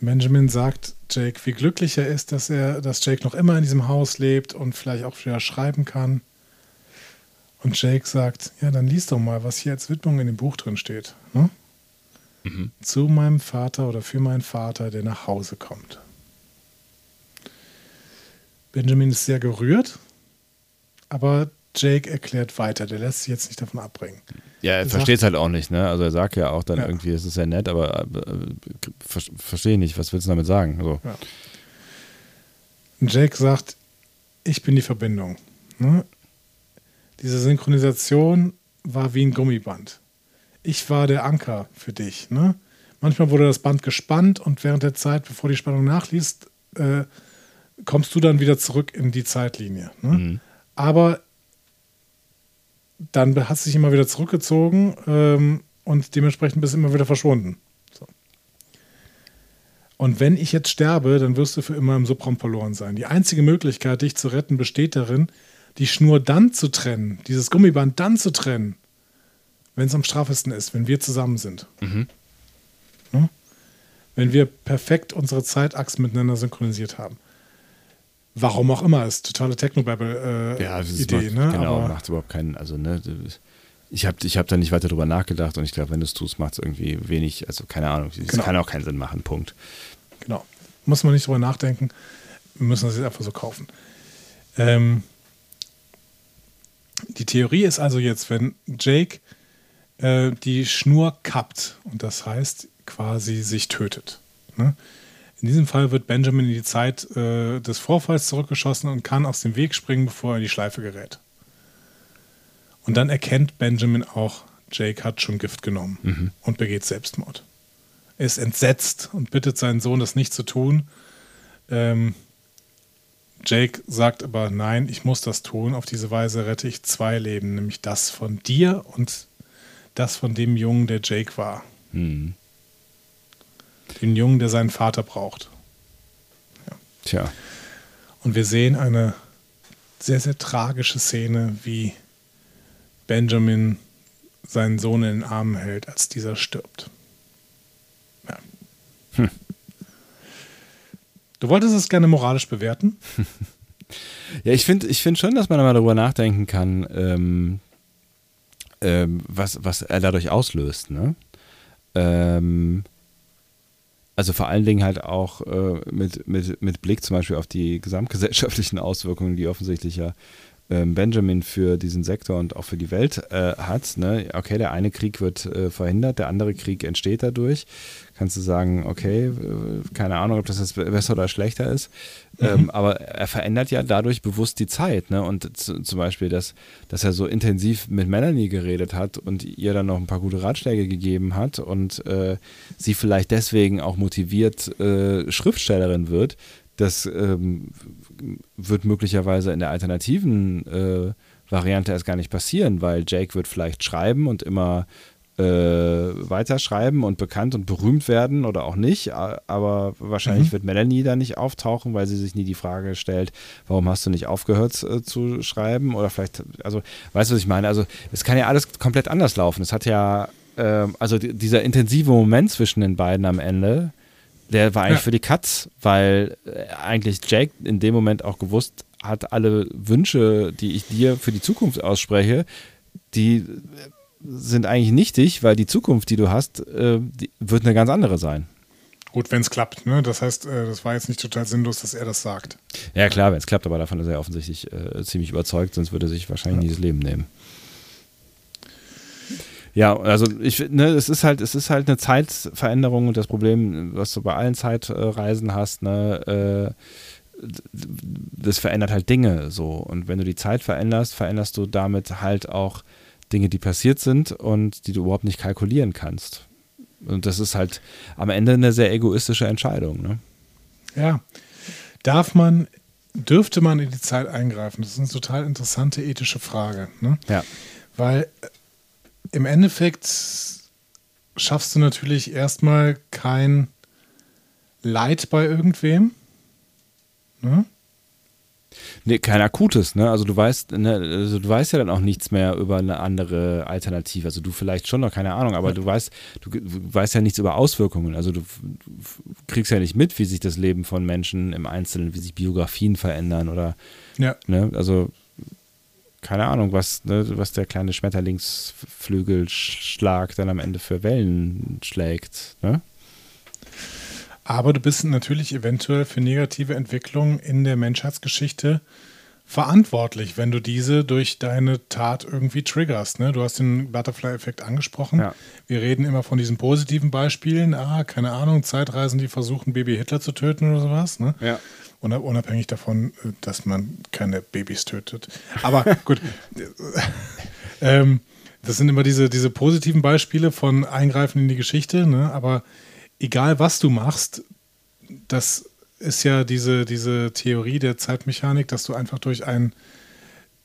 Speaker 2: Benjamin sagt Jake, wie glücklich er ist, dass er, dass Jake noch immer in diesem Haus lebt und vielleicht auch wieder schreiben kann. Und Jake sagt, ja, dann lies doch mal, was hier als Widmung in dem Buch drin steht. Ne? Zu meinem Vater oder für meinen Vater, der nach Hause kommt. Benjamin ist sehr gerührt, aber Jake erklärt weiter, der lässt sich jetzt nicht davon abbringen.
Speaker 1: Ja, er versteht es halt auch nicht, ne? Also er sagt ja auch dann
Speaker 2: Ja.
Speaker 1: irgendwie, es ist ja nett, aber äh, ver verstehe nicht, was willst du damit sagen? So.
Speaker 2: Und Jake sagt, ich bin die Verbindung. Ne? Diese Synchronisation war wie ein Gummiband. Ich war der Anker für dich. Ne? Manchmal wurde das Band gespannt und während der Zeit, bevor die Spannung nachliest, äh, kommst du dann wieder zurück in die Zeitlinie. Ne?
Speaker 1: Mhm.
Speaker 2: Aber dann hast du dich immer wieder zurückgezogen ähm, und dementsprechend bist du immer wieder verschwunden. So. Und wenn ich jetzt sterbe, dann wirst du für immer im Subraum verloren sein. Die einzige Möglichkeit, dich zu retten, besteht darin, die Schnur dann zu trennen, dieses Gummiband dann zu trennen, wenn es am straffesten ist, wenn wir zusammen sind. Ne? Wenn wir perfekt unsere Zeitachsen miteinander synchronisiert haben. Warum auch immer, ist totale Technobabble äh,
Speaker 1: Ja, das
Speaker 2: Idee,
Speaker 1: macht,
Speaker 2: ne?
Speaker 1: genau,
Speaker 2: Aber
Speaker 1: macht überhaupt keinen, also ne, ich habe ich hab da nicht weiter drüber nachgedacht und ich glaube, wenn du es tust, macht es irgendwie wenig, also keine Ahnung, es
Speaker 2: Genau.
Speaker 1: kann auch keinen Sinn machen, Punkt.
Speaker 2: Genau. Muss man nicht drüber nachdenken. Wir müssen das jetzt einfach so kaufen. Ähm, die Theorie ist also jetzt, wenn Jake äh, die Schnur kappt und das heißt quasi sich tötet. Ne? In diesem Fall wird Benjamin in die Zeit äh, des Vorfalls zurückgeschossen und kann aus dem Weg springen, bevor er in die Schleife gerät. Und dann erkennt Benjamin auch, Jake hat schon Gift genommen und begeht Selbstmord. Er ist entsetzt und bittet seinen Sohn, das nicht zu tun. Ähm, Jake sagt aber, nein, ich muss das tun. Auf diese Weise rette ich zwei Leben, nämlich das von dir und das von dem Jungen, der Jake war.
Speaker 1: Hm.
Speaker 2: Den Jungen, der seinen Vater braucht.
Speaker 1: Tja.
Speaker 2: Und wir sehen eine sehr, sehr tragische Szene, wie Benjamin seinen Sohn in den Armen hält, als dieser stirbt. Ja. Du wolltest es gerne moralisch bewerten?
Speaker 1: Ja, ich finde ich find schon, dass man mal darüber nachdenken kann, ähm, ähm, was, was er dadurch auslöst. Ne? Ähm, also vor allen Dingen halt auch äh, mit, mit, mit Blick zum Beispiel auf die gesamtgesellschaftlichen Auswirkungen, die offensichtlich ja Benjamin für diesen Sektor und auch für die Welt äh, hat. Ne? Okay, der eine Krieg wird äh, verhindert, der andere Krieg entsteht dadurch. Kannst du sagen, okay, keine Ahnung, ob das jetzt besser oder schlechter ist. Ähm, aber er verändert ja dadurch bewusst die Zeit. Ne? Und zum Beispiel, dass, dass er so intensiv mit Melanie geredet hat und ihr dann noch ein paar gute Ratschläge gegeben hat und äh, sie vielleicht deswegen auch motiviert äh, Schriftstellerin wird, das ähm, wird möglicherweise in der alternativen äh, Variante erst gar nicht passieren, weil Jake wird vielleicht schreiben und immer äh, weiterschreiben und bekannt und berühmt werden oder auch nicht, aber wahrscheinlich wird Melanie da nicht auftauchen, weil sie sich nie die Frage stellt, warum hast du nicht aufgehört äh, zu schreiben oder vielleicht, also weißt du, was ich meine? Also es kann ja alles komplett anders laufen. Es hat ja, ähm, also di- dieser intensive Moment zwischen den beiden am Ende, der war eigentlich
Speaker 2: Ja.
Speaker 1: für die Katz, weil äh, eigentlich Jake in dem Moment auch gewusst hat, alle Wünsche, die ich dir für die Zukunft ausspreche, die äh, sind eigentlich nichtig, weil die Zukunft, die du hast, äh, die wird eine ganz andere sein.
Speaker 2: Gut, wenn es klappt. Ne? Das heißt, das war jetzt nicht total sinnlos, dass er das sagt.
Speaker 1: Ja, klar, wenn es klappt, aber davon ist er offensichtlich äh, ziemlich überzeugt, sonst würde er sich wahrscheinlich nie das Leben nehmen. Ja, also ich ne, es ist halt, es ist halt eine Zeitveränderung und das Problem, was du bei allen Zeitreisen hast, ne, äh, das verändert halt Dinge so. Und wenn du die Zeit veränderst, veränderst du damit halt auch Dinge, die passiert sind und die du überhaupt nicht kalkulieren kannst. Und das ist halt am Ende eine sehr egoistische Entscheidung. Ne?
Speaker 2: Ja. Darf man, dürfte man in die Zeit eingreifen? Das ist eine total interessante ethische Frage. Ne?
Speaker 1: Ja.
Speaker 2: Weil im Endeffekt schaffst du natürlich erstmal kein Leid bei irgendwem. Ne?
Speaker 1: Nee, kein akutes, ne? Also du weißt, ne, also du weißt ja dann auch nichts mehr über eine andere Alternative. Also du vielleicht schon noch, keine Ahnung, aber du weißt, du, du weißt ja nichts über Auswirkungen. Also du, du kriegst ja nicht mit, wie sich das Leben von Menschen im Einzelnen, wie sich Biografien verändern oder,
Speaker 2: Ja.
Speaker 1: ne, also keine Ahnung, was, ne, was der kleine Schmetterlingsflügelschlag dann am Ende für Wellen schlägt, ne?
Speaker 2: Aber du bist natürlich eventuell für negative Entwicklungen in der Menschheitsgeschichte verantwortlich, wenn du diese durch deine Tat irgendwie triggerst. Ne? Du hast den Butterfly-Effekt angesprochen.
Speaker 1: Ja.
Speaker 2: Wir reden immer von diesen positiven Beispielen. Ah, keine Ahnung, Zeitreisen, die versuchen, Baby Hitler zu töten oder sowas. Ne?
Speaker 1: Ja.
Speaker 2: Unab- Unabhängig davon, äh, dass man keine Babys tötet. Aber gut. ähm, das sind immer diese, diese positiven Beispiele von Eingreifen in die Geschichte. Ne? Aber egal, was du machst, das ist ja diese, diese Theorie der Zeitmechanik, dass du einfach durch ein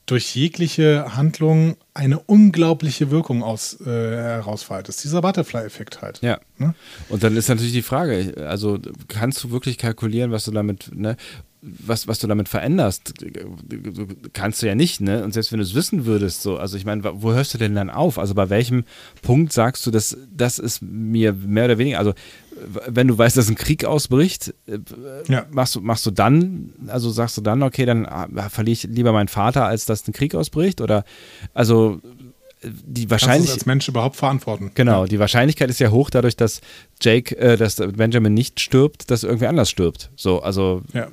Speaker 2: durch jegliche Handlung eine unglaubliche Wirkung aus, äh, herausfaltest. Dieser Butterfly-Effekt halt.
Speaker 1: Ja.
Speaker 2: Ne?
Speaker 1: Und dann ist natürlich die Frage, also kannst du wirklich kalkulieren, was du damit, ne, was, was du damit veränderst? Kannst du ja nicht, ne? Und selbst wenn du es wissen würdest, so, also ich meine, wo hörst du denn dann auf? Also bei welchem Punkt sagst du, dass das ist mir mehr oder weniger, also wenn du weißt, dass ein Krieg ausbricht, äh,
Speaker 2: Ja.
Speaker 1: machst du, machst du dann, also sagst du dann, okay, dann ah, verliere ich lieber meinen Vater, als dass ein Krieg ausbricht? Oder also die
Speaker 2: Kannst du
Speaker 1: wahrscheinlich.
Speaker 2: es als Mensch überhaupt verantworten?
Speaker 1: Genau, die Wahrscheinlichkeit ist ja hoch dadurch, dass Jake, äh, dass Benjamin nicht stirbt, dass irgendwer anders stirbt. So, also
Speaker 2: Ja.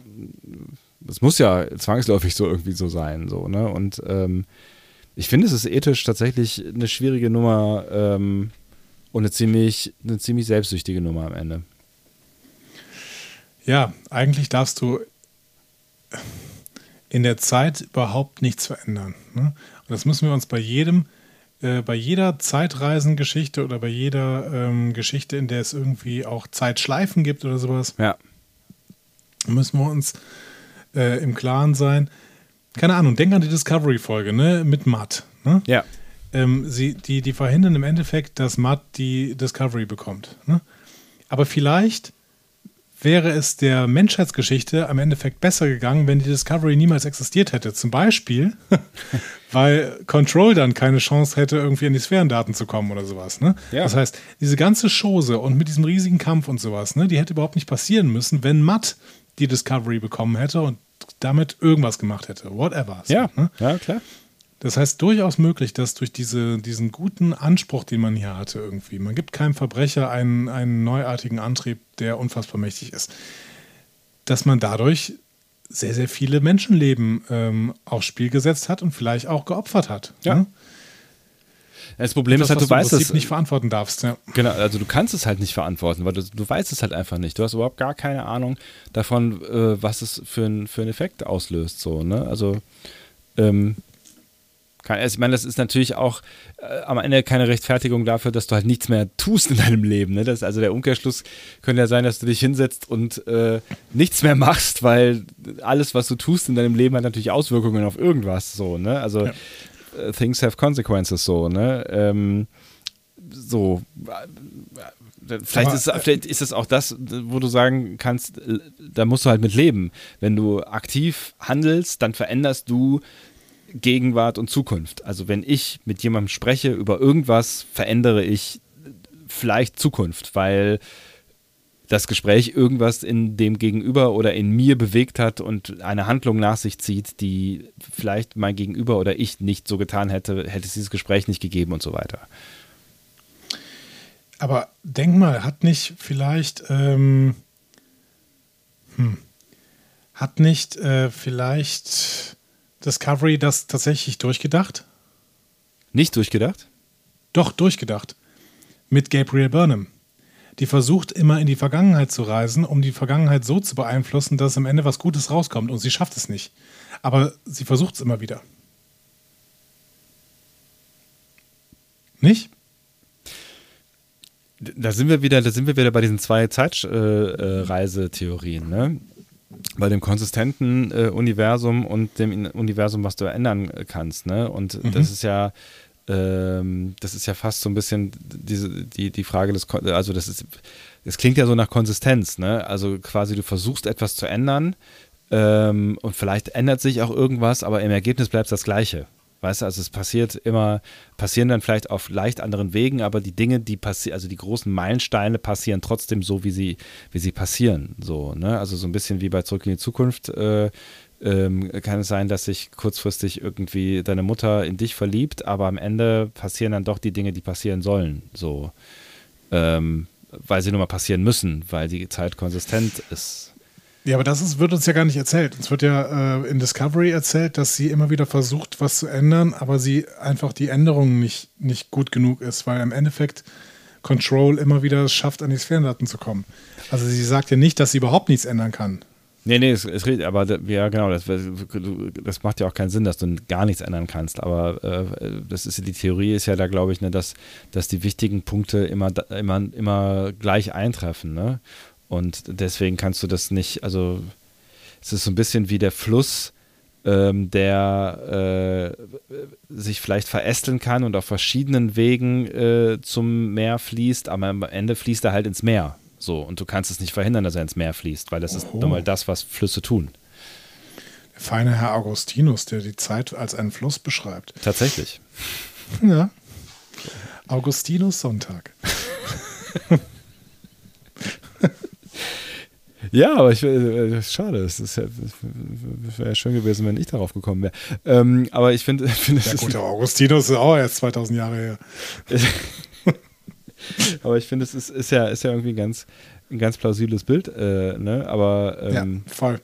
Speaker 1: Es muss ja zwangsläufig so irgendwie so sein, so, ne? Und ähm, ich finde, es ist ethisch tatsächlich eine schwierige Nummer ähm, und eine ziemlich, eine ziemlich selbstsüchtige Nummer am Ende.
Speaker 2: Ja, eigentlich darfst du in der Zeit überhaupt nichts verändern. Ne? Und das müssen wir uns bei jedem, äh, bei jeder Zeitreisengeschichte oder bei jeder ähm, Geschichte, in der es irgendwie auch Zeitschleifen gibt oder sowas,
Speaker 1: Ja.
Speaker 2: Müssen wir uns äh, im Klaren sein. Keine Ahnung, denk an die Discovery-Folge, ne, mit Matt. Ne?
Speaker 1: Ja.
Speaker 2: ähm, sie, die, die verhindern im Endeffekt, dass Matt die Discovery bekommt. Ne? Aber vielleicht wäre es der Menschheitsgeschichte am Endeffekt besser gegangen, wenn die Discovery niemals existiert hätte. Zum Beispiel, weil Control dann keine Chance hätte, irgendwie an die Sphärendaten zu kommen oder sowas. Ne?
Speaker 1: Ja.
Speaker 2: Das heißt, diese ganze Chose und mit diesem riesigen Kampf und sowas, ne, die hätte überhaupt nicht passieren müssen, wenn Matt die Discovery bekommen hätte und damit irgendwas gemacht hätte. Whatever. So,
Speaker 1: Ja,
Speaker 2: ne?
Speaker 1: ja, klar.
Speaker 2: Das heißt durchaus möglich, dass durch diese, diesen guten Anspruch, den man hier hatte, irgendwie, man gibt keinem Verbrecher einen, einen neuartigen Antrieb, der unfassbar mächtig ist, dass man dadurch sehr, sehr viele Menschenleben ähm, aufs Spiel gesetzt hat und vielleicht auch geopfert hat.
Speaker 1: Ja.
Speaker 2: Ne?
Speaker 1: Das Problem
Speaker 2: Das,
Speaker 1: ist halt, du weißt es
Speaker 2: nicht verantworten darfst. Ja.
Speaker 1: Genau, also du kannst es halt nicht verantworten, weil du, du weißt es halt einfach nicht. Du hast überhaupt gar keine Ahnung davon, äh, was es für, ein, für einen Effekt auslöst. So, ne? Also, ähm, kann, also ich meine, das ist natürlich auch äh, am Ende keine Rechtfertigung dafür, dass du halt nichts mehr tust in deinem Leben. Ne? Das, also der Umkehrschluss könnte ja sein, dass du dich hinsetzt und äh, nichts mehr machst, weil alles, was du tust in deinem Leben, hat natürlich Auswirkungen auf irgendwas. So, ne? Also
Speaker 2: Ja.
Speaker 1: Äh, things have consequences so, ne? Ähm, so, äh, vielleicht,
Speaker 2: Aber,
Speaker 1: ist, vielleicht ist es auch das, wo du sagen kannst, äh, da musst du halt mit leben. Wenn du aktiv handelst, dann veränderst du Gegenwart und Zukunft. Also wenn ich mit jemandem spreche über irgendwas, verändere ich vielleicht Zukunft, weil das Gespräch irgendwas in dem Gegenüber oder in mir bewegt hat und eine Handlung nach sich zieht, die vielleicht mein Gegenüber oder ich nicht so getan hätte, hätte es dieses Gespräch nicht gegeben und so weiter.
Speaker 2: Aber denk mal, hat nicht vielleicht, ähm, hm, hat nicht äh, vielleicht Discovery das tatsächlich durchgedacht?
Speaker 1: Nicht durchgedacht?
Speaker 2: Doch, durchgedacht. Mit Gabriel Burnham. Die versucht immer in die Vergangenheit zu reisen, um die Vergangenheit so zu beeinflussen, dass am Ende was Gutes rauskommt. Und sie schafft es nicht. Aber sie versucht es immer wieder. Nicht?
Speaker 1: Da sind wir wieder, da sind wir wieder bei diesen zwei Zeitreisetheorien, ne? Bei dem konsistenten äh, Universum und dem Universum, was du ändern kannst, ne? Und das ist ja, ähm, das ist ja fast so ein bisschen diese, die, die Frage des, also das ist, es klingt ja so nach Konsistenz, ne? Also quasi du versuchst etwas zu ändern ähm, und vielleicht ändert sich auch irgendwas, aber im Ergebnis bleibt es das Gleiche. Weißt du, also es passiert immer, passieren dann vielleicht auf leicht anderen Wegen, aber die Dinge, die passieren, also die großen Meilensteine passieren trotzdem so, wie sie, wie sie passieren. So, ne? Also so ein bisschen wie bei Zurück in die Zukunft äh, ähm, kann es sein, dass sich kurzfristig irgendwie deine Mutter in dich verliebt, aber am Ende passieren dann doch die Dinge, die passieren sollen. So. Ähm, weil sie nun mal passieren müssen, weil die Zeit konsistent ist.
Speaker 2: Ja, aber das ist, wird uns ja gar nicht erzählt. Uns wird ja äh, in Discovery erzählt, dass sie immer wieder versucht, was zu ändern, aber sie einfach die Änderung nicht, nicht gut genug ist, weil im Endeffekt Control immer wieder es schafft, an die Sphärendaten zu kommen. Also sie sagt ja nicht, dass sie überhaupt nichts ändern kann.
Speaker 1: Nee, nee, es, es, aber ja, genau, das, das macht ja auch keinen Sinn, dass du gar nichts ändern kannst. Aber äh, das ist die Theorie ist ja da, glaube ich, ne, dass, dass die wichtigen Punkte immer, immer, immer gleich eintreffen. Ne? Und deswegen kannst du das nicht, also es ist so ein bisschen wie der Fluss, ähm, der äh, sich vielleicht verästeln kann und auf verschiedenen Wegen äh, zum Meer fließt, aber am Ende fließt er halt ins Meer. So, und du kannst es nicht verhindern, dass er ins Meer fließt, weil das ist nun mal das, was Flüsse tun.
Speaker 2: Der feine Herr Augustinus, der die Zeit als einen Fluss beschreibt.
Speaker 1: Tatsächlich.
Speaker 2: Ja. Augustinus Sonntag.
Speaker 1: Ja, aber ich äh, schade, es ist ja, wäre ja schön gewesen, wenn ich darauf gekommen wäre. Ähm, aber ich finde, es
Speaker 2: Ja gut, aber Augustinus ist auch erst 2000 Jahre her.
Speaker 1: aber ich finde, es ist, ist ja, ist ja irgendwie ein ganz, ein ganz plausibles Bild, äh, ne? Aber ähm,
Speaker 2: ja, voll.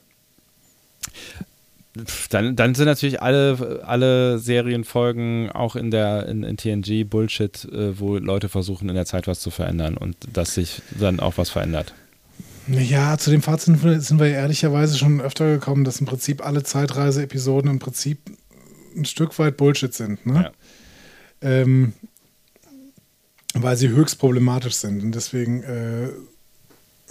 Speaker 1: Dann, dann sind natürlich alle, alle Serienfolgen auch in der in, in TNG Bullshit, äh, wo Leute versuchen in der Zeit was zu verändern und dass sich dann auch was verändert.
Speaker 2: Ja, zu dem Fazit sind wir ehrlicherweise schon öfter gekommen, dass im Prinzip alle Zeitreise-Episoden im Prinzip ein Stück weit Bullshit sind. Ne?
Speaker 1: Ja.
Speaker 2: Ähm, weil sie höchst problematisch sind. Und deswegen, äh,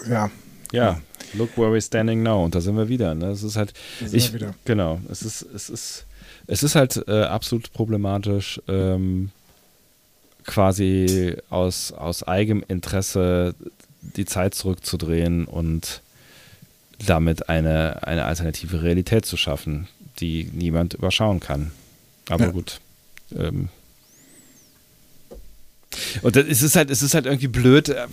Speaker 2: ja.
Speaker 1: Ja, look where we're standing now. Und da sind wir wieder. Ne? Es ist halt, ich,
Speaker 2: wieder.
Speaker 1: genau, es ist, es ist, es ist halt äh, absolut problematisch, ähm, quasi aus, aus eigenem Interesse die Zeit zurückzudrehen und damit eine, eine alternative Realität zu schaffen, die niemand überschauen kann. Aber
Speaker 2: Ja.
Speaker 1: gut. Ähm, und das, es ist halt, es ist halt irgendwie blöd. äh,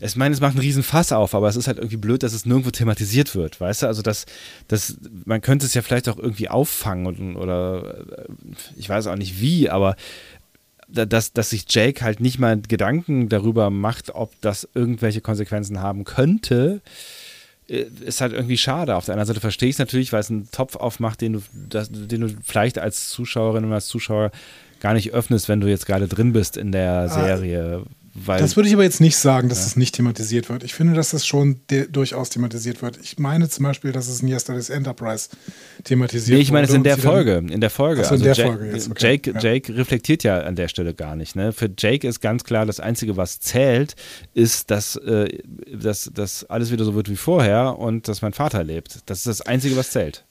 Speaker 1: Ich meine, es macht einen riesen Fass auf, aber es ist halt irgendwie blöd, dass es nirgendwo thematisiert wird, weißt du? Also das, das, man könnte es ja vielleicht auch irgendwie auffangen und, oder äh, ich weiß auch nicht wie, aber da- dass, dass sich Jake halt nicht mal Gedanken darüber macht, ob das irgendwelche Konsequenzen haben könnte, äh, ist halt irgendwie schade. Auf der anderen Seite verstehe ich es natürlich, weil es einen Topf aufmacht, den du, das, den du vielleicht als Zuschauerin und als Zuschauer gar nicht öffnest, wenn du jetzt gerade drin bist in der Serie. Weil,
Speaker 2: Das würde ich aber jetzt nicht sagen, dass es nicht thematisiert wird. Ich finde, dass das schon durchaus thematisiert wird. Ich meine zum Beispiel, dass es in Yesterday's Enterprise thematisiert
Speaker 1: Nee, ich meine es in der Folge. In der Folge.
Speaker 2: Ach so, in der
Speaker 1: Jake,
Speaker 2: Folge jetzt, okay.
Speaker 1: Jake,
Speaker 2: Ja.
Speaker 1: Jake reflektiert ja an der Stelle gar nicht. Ne? Für Jake ist ganz klar, das Einzige, was zählt, ist, dass, äh, dass, dass alles wieder so wird wie vorher und dass mein Vater lebt. Das ist das Einzige, was zählt.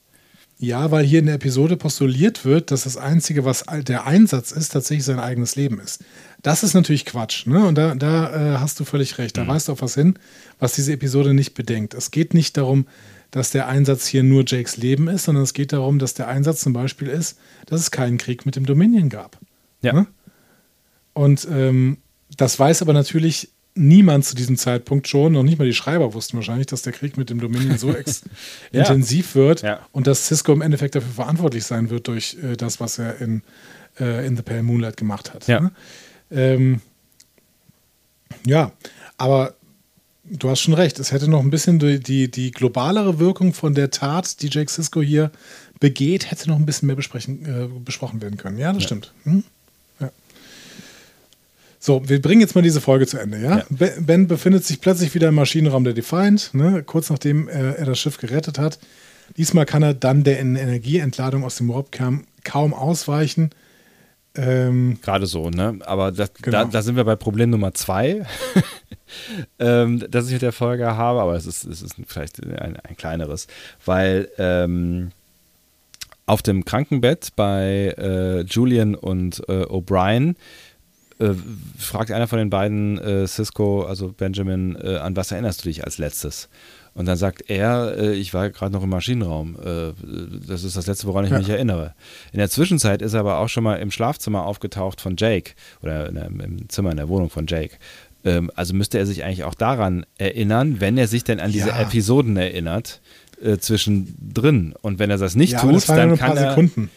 Speaker 2: Ja, weil hier in der Episode postuliert wird, dass das Einzige, was der Einsatz ist, tatsächlich sein eigenes Leben ist. Das ist natürlich Quatsch. Ne? Und da, da äh, hast du völlig recht.
Speaker 1: Mhm.
Speaker 2: Da weist du auf was hin, was diese Episode nicht bedenkt. Es geht nicht darum, dass der Einsatz hier nur Jakes Leben ist, sondern es geht darum, dass der Einsatz zum Beispiel ist, dass es keinen Krieg mit dem Dominion gab.
Speaker 1: Ja.
Speaker 2: Ne? Und ähm, das weiß aber natürlich niemand zu diesem Zeitpunkt schon, noch nicht mal die Schreiber wussten wahrscheinlich, dass der Krieg mit dem Dominion so ex
Speaker 1: Ja.
Speaker 2: intensiv wird
Speaker 1: Ja.
Speaker 2: und dass Cisco im Endeffekt dafür verantwortlich sein wird durch äh, das, was er in, äh, in The Pale Moonlight gemacht hat.
Speaker 1: Ja.
Speaker 2: Ne? Ähm, ja, aber du hast schon recht, es hätte noch ein bisschen die, die, die globalere Wirkung von der Tat, die Jake Cisco hier begeht, hätte noch ein bisschen mehr besprechen, äh, besprochen werden können. Ja, das stimmt. Hm? So, wir bringen jetzt mal diese Folge zu Ende, ja?
Speaker 1: Ja.
Speaker 2: Ben, befindet sich plötzlich wieder im Maschinenraum der Defiant, ne? kurz nachdem er, er das Schiff gerettet hat. Diesmal kann er dann der Energieentladung aus dem Warp kaum, kaum ausweichen. Ähm,
Speaker 1: Gerade so, ne? Aber das,
Speaker 2: Genau.
Speaker 1: da, da sind wir bei Problem Nummer zwei, ähm, das ich mit der Folge habe, aber es ist, es ist vielleicht ein, ein kleineres, weil ähm, auf dem Krankenbett bei äh, Julian und äh, O'Brien äh, fragt einer von den beiden äh, Cisco, also Benjamin, äh, an was erinnerst du dich als letztes? Und dann sagt er, äh, ich war gerade noch im Maschinenraum. Äh, das ist das Letzte, woran ich
Speaker 2: Ja.
Speaker 1: mich erinnere. In der Zwischenzeit ist er aber auch schon mal im Schlafzimmer aufgetaucht von Jake oder in im Zimmer in der Wohnung von Jake. Ähm, also müsste er sich eigentlich auch daran erinnern, wenn er sich denn an diese
Speaker 2: Ja.
Speaker 1: Episoden erinnert, äh, zwischendrin. Und wenn er das nicht
Speaker 2: ja,
Speaker 1: tut,
Speaker 2: das
Speaker 1: dann kann er.
Speaker 2: Sekunden.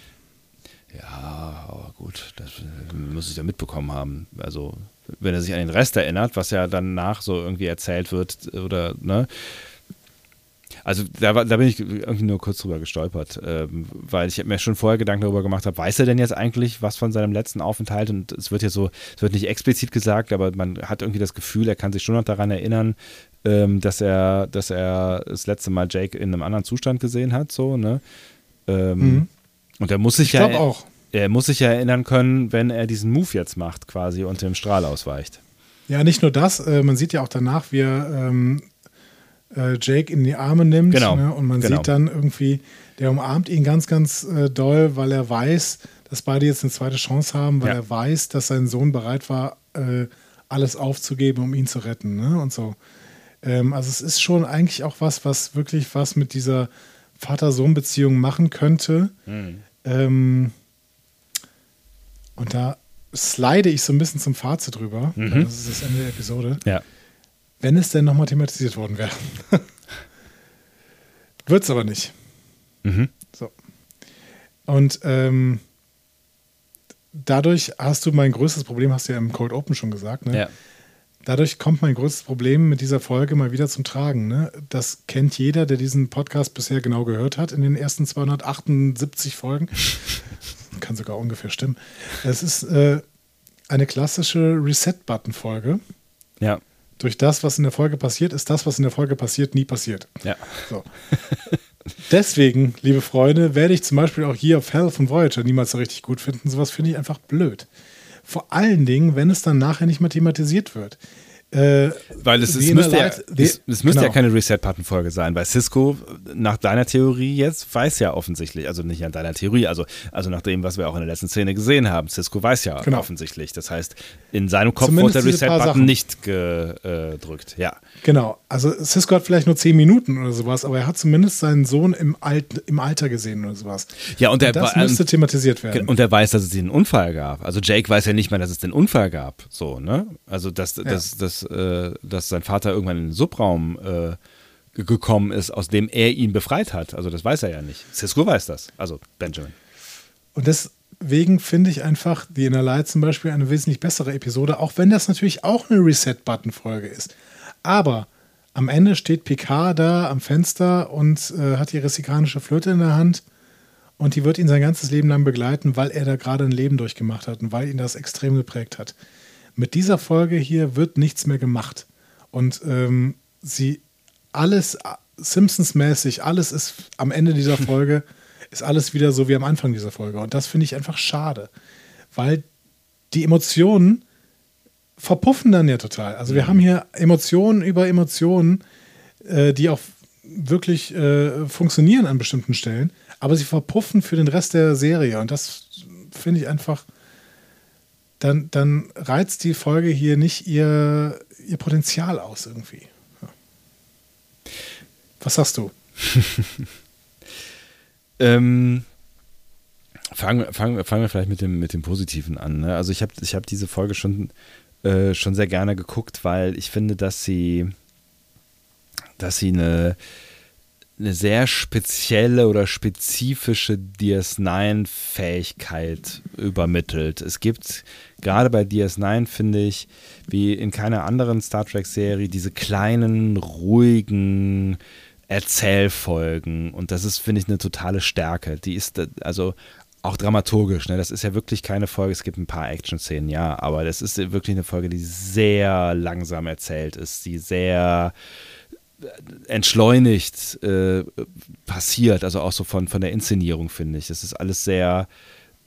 Speaker 1: Ja, gut, das äh, muss ich ja mitbekommen haben. Also, wenn er sich an den Rest erinnert, was ja danach so irgendwie erzählt wird, oder, ne? Also, da, da bin ich irgendwie nur kurz drüber gestolpert, ähm, weil ich mir schon vorher Gedanken darüber gemacht habe, weiß er denn jetzt eigentlich was von seinem letzten Aufenthalt? Und es wird ja so, es wird nicht explizit gesagt, aber man hat irgendwie das Gefühl, er kann sich schon noch daran erinnern, ähm, dass er, dass er das letzte Mal Jake in einem anderen Zustand gesehen hat, so, ne? Ähm,
Speaker 2: Mhm.
Speaker 1: Und er muss sich
Speaker 2: Ich
Speaker 1: ja
Speaker 2: glaube auch.
Speaker 1: Er muss sich ja erinnern können, wenn er diesen Move jetzt macht, quasi und dem Strahl ausweicht.
Speaker 2: Ja, nicht nur das, äh, man sieht ja auch danach, wie er ähm, äh, Jake in die Arme nimmt.
Speaker 1: Genau,
Speaker 2: Ne? Und man
Speaker 1: genau.
Speaker 2: sieht dann irgendwie, der umarmt ihn ganz, ganz äh, doll, weil er weiß, dass beide jetzt eine zweite Chance haben, weil
Speaker 1: Ja.
Speaker 2: er weiß, dass sein Sohn bereit war, äh, alles aufzugeben, um ihn zu retten. Ne? Und so. Ähm, also es ist schon eigentlich auch was, was wirklich was mit dieser Vater-Sohn-Beziehung machen könnte.
Speaker 1: Hm.
Speaker 2: Ähm, und da slide ich so ein bisschen zum Fazit rüber.
Speaker 1: Mhm.
Speaker 2: Das ist das Ende der Episode.
Speaker 1: Ja.
Speaker 2: Wenn es denn nochmal thematisiert worden wäre. Wird es aber nicht.
Speaker 1: Mhm.
Speaker 2: So. Und ähm, dadurch hast du mein größtes Problem, hast du ja im Cold Open schon gesagt, ne?
Speaker 1: Ja.
Speaker 2: Dadurch kommt mein größtes Problem mit dieser Folge mal wieder zum Tragen. Ne? Das kennt jeder, der diesen Podcast bisher genau gehört hat in den ersten 278 Folgen. Kann sogar ungefähr stimmen. Es ist äh, eine klassische Reset-Button-Folge.
Speaker 1: Ja.
Speaker 2: durch das, was in der Folge passiert, ist das, was in der Folge passiert, nie passiert.
Speaker 1: Ja.
Speaker 2: So. Deswegen, liebe Freunde, werde ich zum Beispiel auch hier auf Hell von Voyager niemals so richtig gut finden. Sowas finde ich einfach blöd. Vor allen Dingen, wenn es dann nachher nicht mehr thematisiert wird. Äh,
Speaker 1: Weil es, es müsste, ja, es, es müsste ja
Speaker 2: genau.
Speaker 1: keine Reset-Button-Folge sein, weil Cisco nach deiner Theorie jetzt weiß ja offensichtlich, also nicht an deiner Theorie, also, also nach dem, was wir auch in der letzten Szene gesehen haben, Cisco weiß ja
Speaker 2: Genau.
Speaker 1: offensichtlich. Das heißt, in seinem Kopf
Speaker 2: Zumindest
Speaker 1: wurde der Reset-Button nicht gedrückt. Ja.
Speaker 2: Genau, also Cisco hat vielleicht nur zehn Minuten oder sowas, aber er hat zumindest seinen Sohn im, Alt, im Alter gesehen oder sowas.
Speaker 1: Ja, und der
Speaker 2: das
Speaker 1: war-
Speaker 2: müsste thematisiert werden.
Speaker 1: Und er weiß, dass es den Unfall gab. Also Jake weiß ja nicht mal, dass es den Unfall gab. So, ne? Also, dass, dass, dass, äh, dass sein Vater irgendwann in den Subraum äh, ge- gekommen ist, aus dem er ihn befreit hat. Also, das weiß er ja nicht. Cisco weiß das. Also, Benjamin.
Speaker 2: Und deswegen finde ich einfach The Inner Light zum Beispiel eine wesentlich bessere Episode, auch wenn das natürlich auch eine Reset-Button-Folge ist. Aber am Ende steht Picard da am Fenster und äh, hat die ressikanische Flöte in der Hand und die wird ihn sein ganzes Leben lang begleiten, weil er da gerade ein Leben durchgemacht hat und weil ihn das extrem geprägt hat. Mit dieser Folge hier wird nichts mehr gemacht. Und ähm, sie alles äh, Simpsons-mäßig, alles ist am Ende dieser Folge, ist alles wieder so wie am Anfang dieser Folge. Und das finde ich einfach schade. Weil die Emotionen verpuffen dann ja total. Also wir haben hier Emotionen über Emotionen, äh, die auch wirklich äh, funktionieren an bestimmten Stellen, aber sie verpuffen für den Rest der Serie. Und das finde ich einfach, dann, dann reizt die Folge hier nicht ihr, ihr Potenzial aus irgendwie. Was sagst du?
Speaker 1: Ähm, fangen, wir- fangen, fangen wir vielleicht mit dem, mit dem Positiven an. Ne? Also, ich habe ich hab diese Folge schon, äh, schon sehr gerne geguckt, weil ich finde, dass sie, dass sie eine, eine sehr spezielle oder spezifische DS9-Fähigkeit übermittelt. Es gibt gerade bei DS9, finde ich, wie in keiner anderen Star Trek-Serie, diese kleinen, ruhigen Erzählfolgen. Und das ist, finde ich, eine totale Stärke. Die ist also auch dramaturgisch. Ne? Das ist ja wirklich keine Folge. Es gibt ein paar Action-Szenen, ja, aber das ist wirklich eine Folge, die sehr langsam erzählt ist, die sehr entschleunigt äh, passiert, also auch so von, von der Inszenierung, finde ich. Das ist alles sehr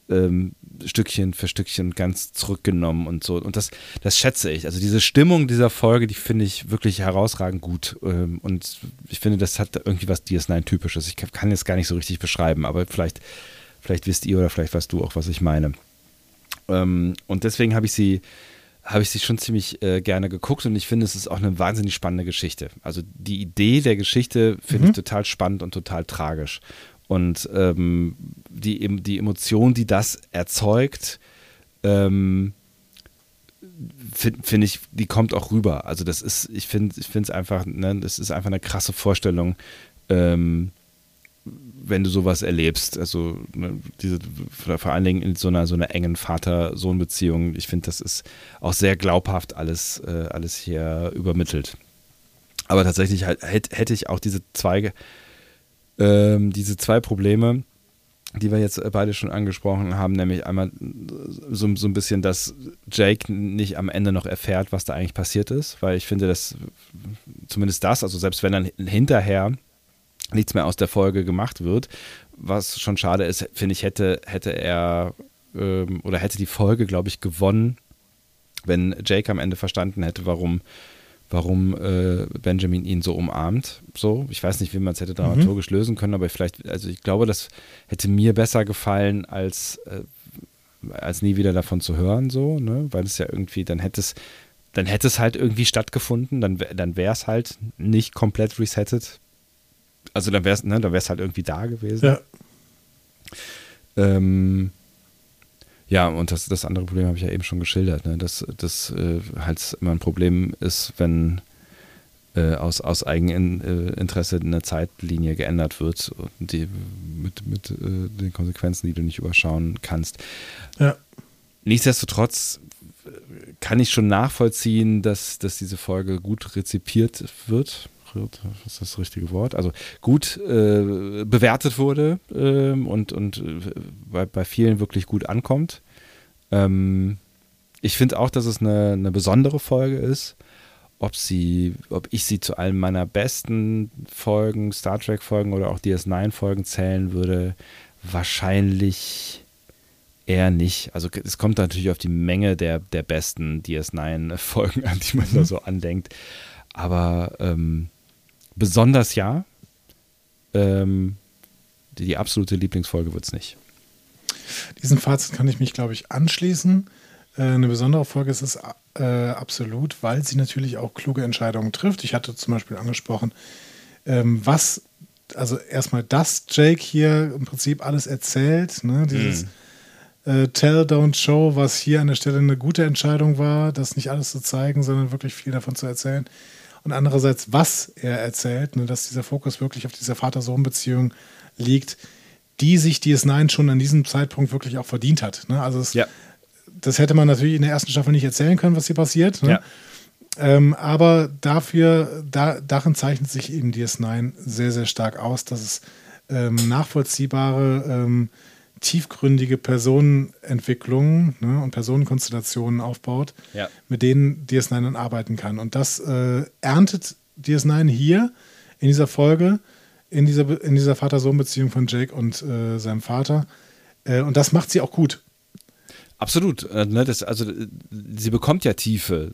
Speaker 1: ähm, Stückchen für Stückchen ganz zurückgenommen und so. Und das, das schätze ich. Also diese Stimmung dieser Folge, die finde ich wirklich herausragend gut. Ähm, und ich finde, das hat irgendwie was DS9-typisches. Ich kann- jetzt gar nicht so richtig beschreiben, aber vielleicht, vielleicht wisst ihr oder vielleicht weißt du auch, was ich meine. Ähm, und deswegen habe ich sie habe ich sie schon ziemlich äh, gerne geguckt und ich finde, es ist auch eine wahnsinnig spannende Geschichte. Also die Idee der Geschichte finde ich total spannend und total tragisch. Und ähm, die, die Emotion, die das erzeugt, ähm, finde find ich, die kommt auch rüber. Also das ist, ich finde ich finde es einfach, ne, das ist einfach eine krasse Vorstellung, ähm, wenn du sowas erlebst, also ne, diese, vor allen Dingen in so einer so einer engen Vater-Sohn-Beziehung, ich finde, das ist auch sehr glaubhaft alles, äh, alles hier übermittelt. Aber tatsächlich halt, hätt- hätte ich auch diese zwei, ähm, diese zwei Probleme, die wir jetzt beide schon angesprochen haben, nämlich einmal so, so ein bisschen, dass Jake nicht am Ende noch erfährt, was da eigentlich passiert ist, weil ich finde, dass zumindest das, also selbst wenn dann hinterher nichts mehr aus der Folge gemacht wird, was schon schade ist, finde ich, hätte, hätte er ähm, oder hätte die Folge, glaube ich, gewonnen, wenn Jake am Ende verstanden hätte, warum, warum äh, Benjamin ihn so umarmt. So, ich weiß nicht, wie man es hätte dramaturgisch lösen können, aber vielleicht, also ich glaube, das hätte mir besser gefallen, als, äh, als nie wieder davon zu hören, so, ne? Weil es ja irgendwie, dann hätte es, dann hätte es halt irgendwie stattgefunden, dann, dann wäre es halt nicht komplett resettet. Also dann wäre es, ne, dann wäre es halt irgendwie da gewesen.
Speaker 2: Ja.
Speaker 1: Ähm, ja, und das, das andere Problem habe ich ja eben schon geschildert, ne? dass das äh, halt immer ein Problem ist, wenn äh, aus, aus Eigeninteresse eine Zeitlinie geändert wird die, mit, mit äh, den Konsequenzen, die du nicht überschauen kannst.
Speaker 2: Ja.
Speaker 1: Nichtsdestotrotz äh, kann ich schon nachvollziehen, dass, dass diese Folge gut rezipiert wird. Was ist das richtige Wort? Also gut äh, bewertet wurde ähm, und, und äh, bei, bei vielen wirklich gut ankommt. Ähm, ich finde auch, dass es eine, eine besondere Folge ist. ob sie, ob ich sie zu einem meiner besten Folgen, Star Trek Folgen oder auch DS9 Folgen zählen würde, wahrscheinlich eher nicht. Also es kommt natürlich auf die Menge der, der besten DS9 Folgen an, die man da so andenkt. Aber ähm, besonders ja. Ähm, die, die absolute Lieblingsfolge wird es nicht.
Speaker 2: Diesem Fazit kann ich mich, glaube ich, anschließen. Äh, eine besondere Folge ist es äh, absolut, weil sie natürlich auch kluge Entscheidungen trifft. Ich hatte zum Beispiel angesprochen, ähm, was, also erstmal, dass Jake hier im Prinzip alles erzählt, ne? dieses mm. äh, Tell, Don't Show, was hier an der Stelle eine gute Entscheidung war, das nicht alles zu zeigen, sondern wirklich viel davon zu erzählen. Und andererseits, was er erzählt, ne? dass dieser Fokus wirklich auf dieser Vater-Sohn-Beziehung liegt, die sich DS9 schon an diesem Zeitpunkt wirklich auch verdient hat. Ne? Also es, ja. das hätte man natürlich in der ersten Staffel nicht erzählen können, was hier passiert. Ne? Ja. Ähm, aber dafür, da, darin zeichnet sich eben DS9 sehr, sehr stark aus, dass es ähm, nachvollziehbare, ähm, tiefgründige Personenentwicklungen ne, und Personenkonstellationen aufbaut, ja. mit denen DS9 dann arbeiten kann. Und das äh, erntet DS9 hier in dieser Folge in dieser, in dieser Vater-Sohn-Beziehung von Jake und äh, seinem Vater. Äh, und das macht sie auch gut.
Speaker 1: Absolut. Äh, ne, das, also sie bekommt ja Tiefe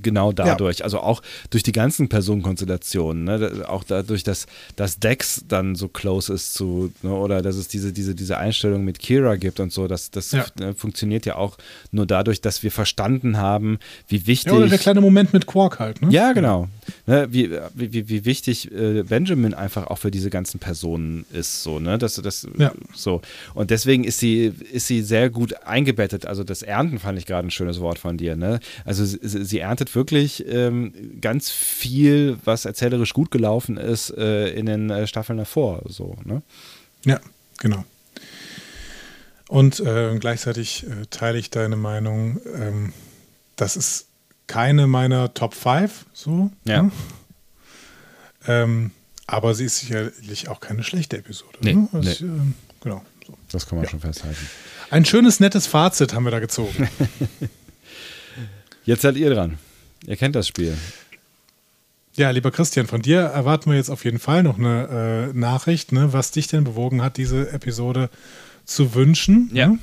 Speaker 1: genau dadurch. Ja. Also auch durch die ganzen Personenkonstellationen. Ne, auch dadurch, dass, dass Dex dann so close ist zu, ne, oder dass es diese, diese, diese Einstellung mit Kira gibt und so. Das, das ja. ne, funktioniert ja auch nur dadurch, dass wir verstanden haben, wie wichtig. Ja,
Speaker 2: oder der kleine Moment mit Quark halt. Ne?
Speaker 1: Ja, genau. Ne, wie, wie, wie wichtig äh, Benjamin einfach auch für diese ganzen Personen ist. So, ne? das, das, ja. so. Und deswegen ist sie, ist sie sehr gut eingebettet. Also das Ernten fand ich gerade ein schönes Wort von dir. Ne? Also sie, sie erntet wirklich ähm, ganz viel, was erzählerisch gut gelaufen ist äh, in den äh, Staffeln davor. So, ne?
Speaker 2: Ja, genau. Und äh, gleichzeitig äh, teile ich deine Meinung. Ähm, das ist keine meiner Top 5, so. Ja. Ne? Ähm, aber sie ist sicherlich auch keine schlechte Episode. Nee, ne? das, nee. Ähm, genau.
Speaker 1: So. Das kann man ja. schon festhalten.
Speaker 2: Ein schönes, nettes Fazit haben wir da gezogen.
Speaker 1: Jetzt seid ihr dran. Ihr kennt das Spiel.
Speaker 2: Ja, lieber Christian, von dir erwarten wir jetzt auf jeden Fall noch eine äh, Nachricht, ne, was dich denn bewogen hat, diese Episode zu wünschen.
Speaker 1: Ja. Ne?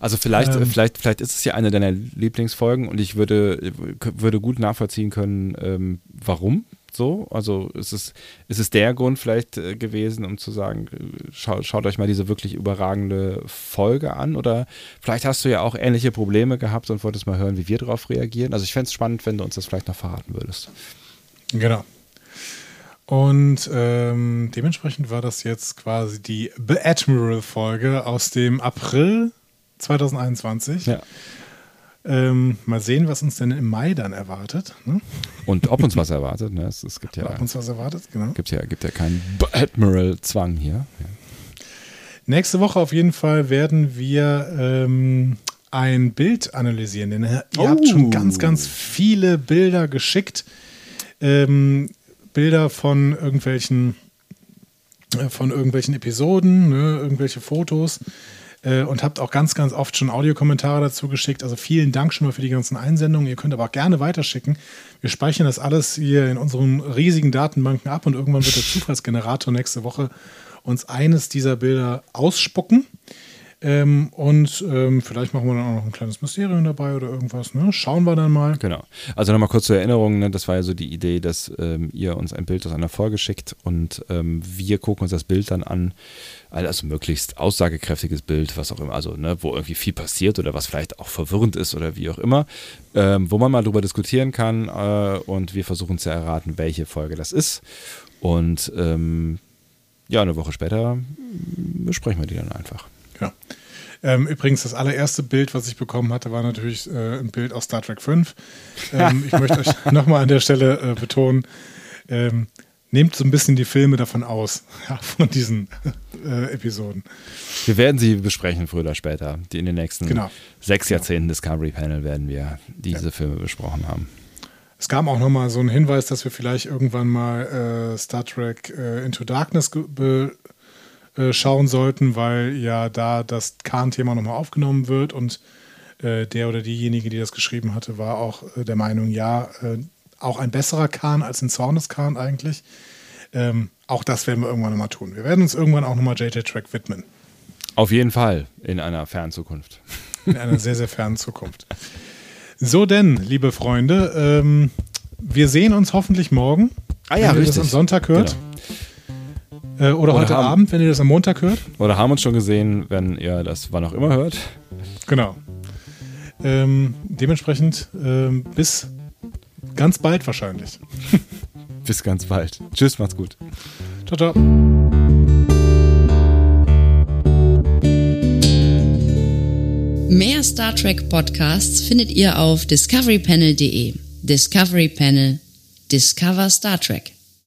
Speaker 1: Also vielleicht, ähm. vielleicht, vielleicht ist es ja eine deiner Lieblingsfolgen und ich würde, würde gut nachvollziehen können, ähm, warum so. Also ist es, ist es der Grund vielleicht äh, gewesen, um zu sagen, schau, schaut euch mal diese wirklich überragende Folge an oder vielleicht hast du ja auch ähnliche Probleme gehabt und wolltest mal hören, wie wir darauf reagieren. Also ich fände es spannend, wenn du uns das vielleicht noch verraten würdest.
Speaker 2: Genau. Und ähm, dementsprechend war das jetzt quasi die The Admiral-Folge aus dem April 2021. Ja. Ähm, mal sehen, was uns denn im Mai dann erwartet. Ne?
Speaker 1: Und ob uns was erwartet. Ne? Es, es gibt ja,
Speaker 2: ob uns was erwartet, genau.
Speaker 1: Gibt ja, gibt ja keinen Admiral-Zwang hier. Ja.
Speaker 2: Nächste Woche auf jeden Fall werden wir ähm, ein Bild analysieren. Denn ihr oh. habt schon ganz, ganz viele Bilder geschickt. Ähm, Bilder von irgendwelchen, äh, von irgendwelchen Episoden, ne? irgendwelche Fotos und habt auch ganz, ganz oft schon Audiokommentare dazu geschickt. Also vielen Dank schon mal für die ganzen Einsendungen. Ihr könnt aber auch gerne weiterschicken. Wir speichern das alles hier in unseren riesigen Datenbanken ab und irgendwann wird der Zufallsgenerator nächste Woche uns eines dieser Bilder ausspucken. Ähm, und ähm, vielleicht machen wir dann auch noch ein kleines Mysterium dabei oder irgendwas. Ne? Schauen wir dann mal.
Speaker 1: Genau. Also nochmal kurz zur Erinnerung: ne? Das war ja so die Idee, dass ähm, ihr uns ein Bild aus einer Folge schickt und ähm, wir gucken uns das Bild dann an. Also möglichst aussagekräftiges Bild, was auch immer, also ne, wo irgendwie viel passiert oder was vielleicht auch verwirrend ist oder wie auch immer, ähm, wo man mal drüber diskutieren kann äh, und wir versuchen zu erraten, welche Folge das ist. Und ähm, ja, eine Woche später besprechen wir die dann einfach.
Speaker 2: Ja. Ähm, übrigens, das allererste Bild, was ich bekommen hatte, war natürlich äh, ein Bild aus Star Trek 5. Ähm, ich möchte euch nochmal an der Stelle äh, betonen, ähm, nehmt so ein bisschen die Filme davon aus, ja, von diesen äh, Episoden.
Speaker 1: Wir werden sie besprechen, früher oder später. Die in den nächsten genau. sechs genau. Jahrzehnten Discovery Panel werden wir diese ja. Filme besprochen haben.
Speaker 2: Es gab auch nochmal so einen Hinweis, dass wir vielleicht irgendwann mal äh, Star Trek äh, Into Darkness äh, schauen sollten, weil ja da das Kahn-Thema nochmal aufgenommen wird und äh, der oder diejenige, die das geschrieben hatte, war auch äh, der Meinung, ja, auch ein besserer Kahn als ein Zornes-Kahn eigentlich. Ähm, auch das werden wir irgendwann nochmal tun. Wir werden uns irgendwann auch nochmal JJ-Track widmen.
Speaker 1: Auf jeden Fall in einer fernen Zukunft.
Speaker 2: In einer sehr, sehr fernen Zukunft. So denn, liebe Freunde, ähm, wir sehen uns hoffentlich morgen.
Speaker 1: Ah ja,
Speaker 2: wenn ihr
Speaker 1: richtig.
Speaker 2: das am Sonntag hört.
Speaker 1: Genau.
Speaker 2: Äh, oder,
Speaker 1: Oder
Speaker 2: heute
Speaker 1: haben-
Speaker 2: Abend, wenn ihr das am Montag hört.
Speaker 1: Oder haben uns schon gesehen, wenn ihr das wann auch immer hört.
Speaker 2: Genau. Ähm, dementsprechend ähm, bis ganz bald wahrscheinlich.
Speaker 1: Bis ganz bald. Tschüss, macht's gut.
Speaker 2: Ciao, ciao.
Speaker 3: Mehr Star Trek Podcasts findet ihr auf discoverypanel.de. Discovery Panel. Discover Star Trek.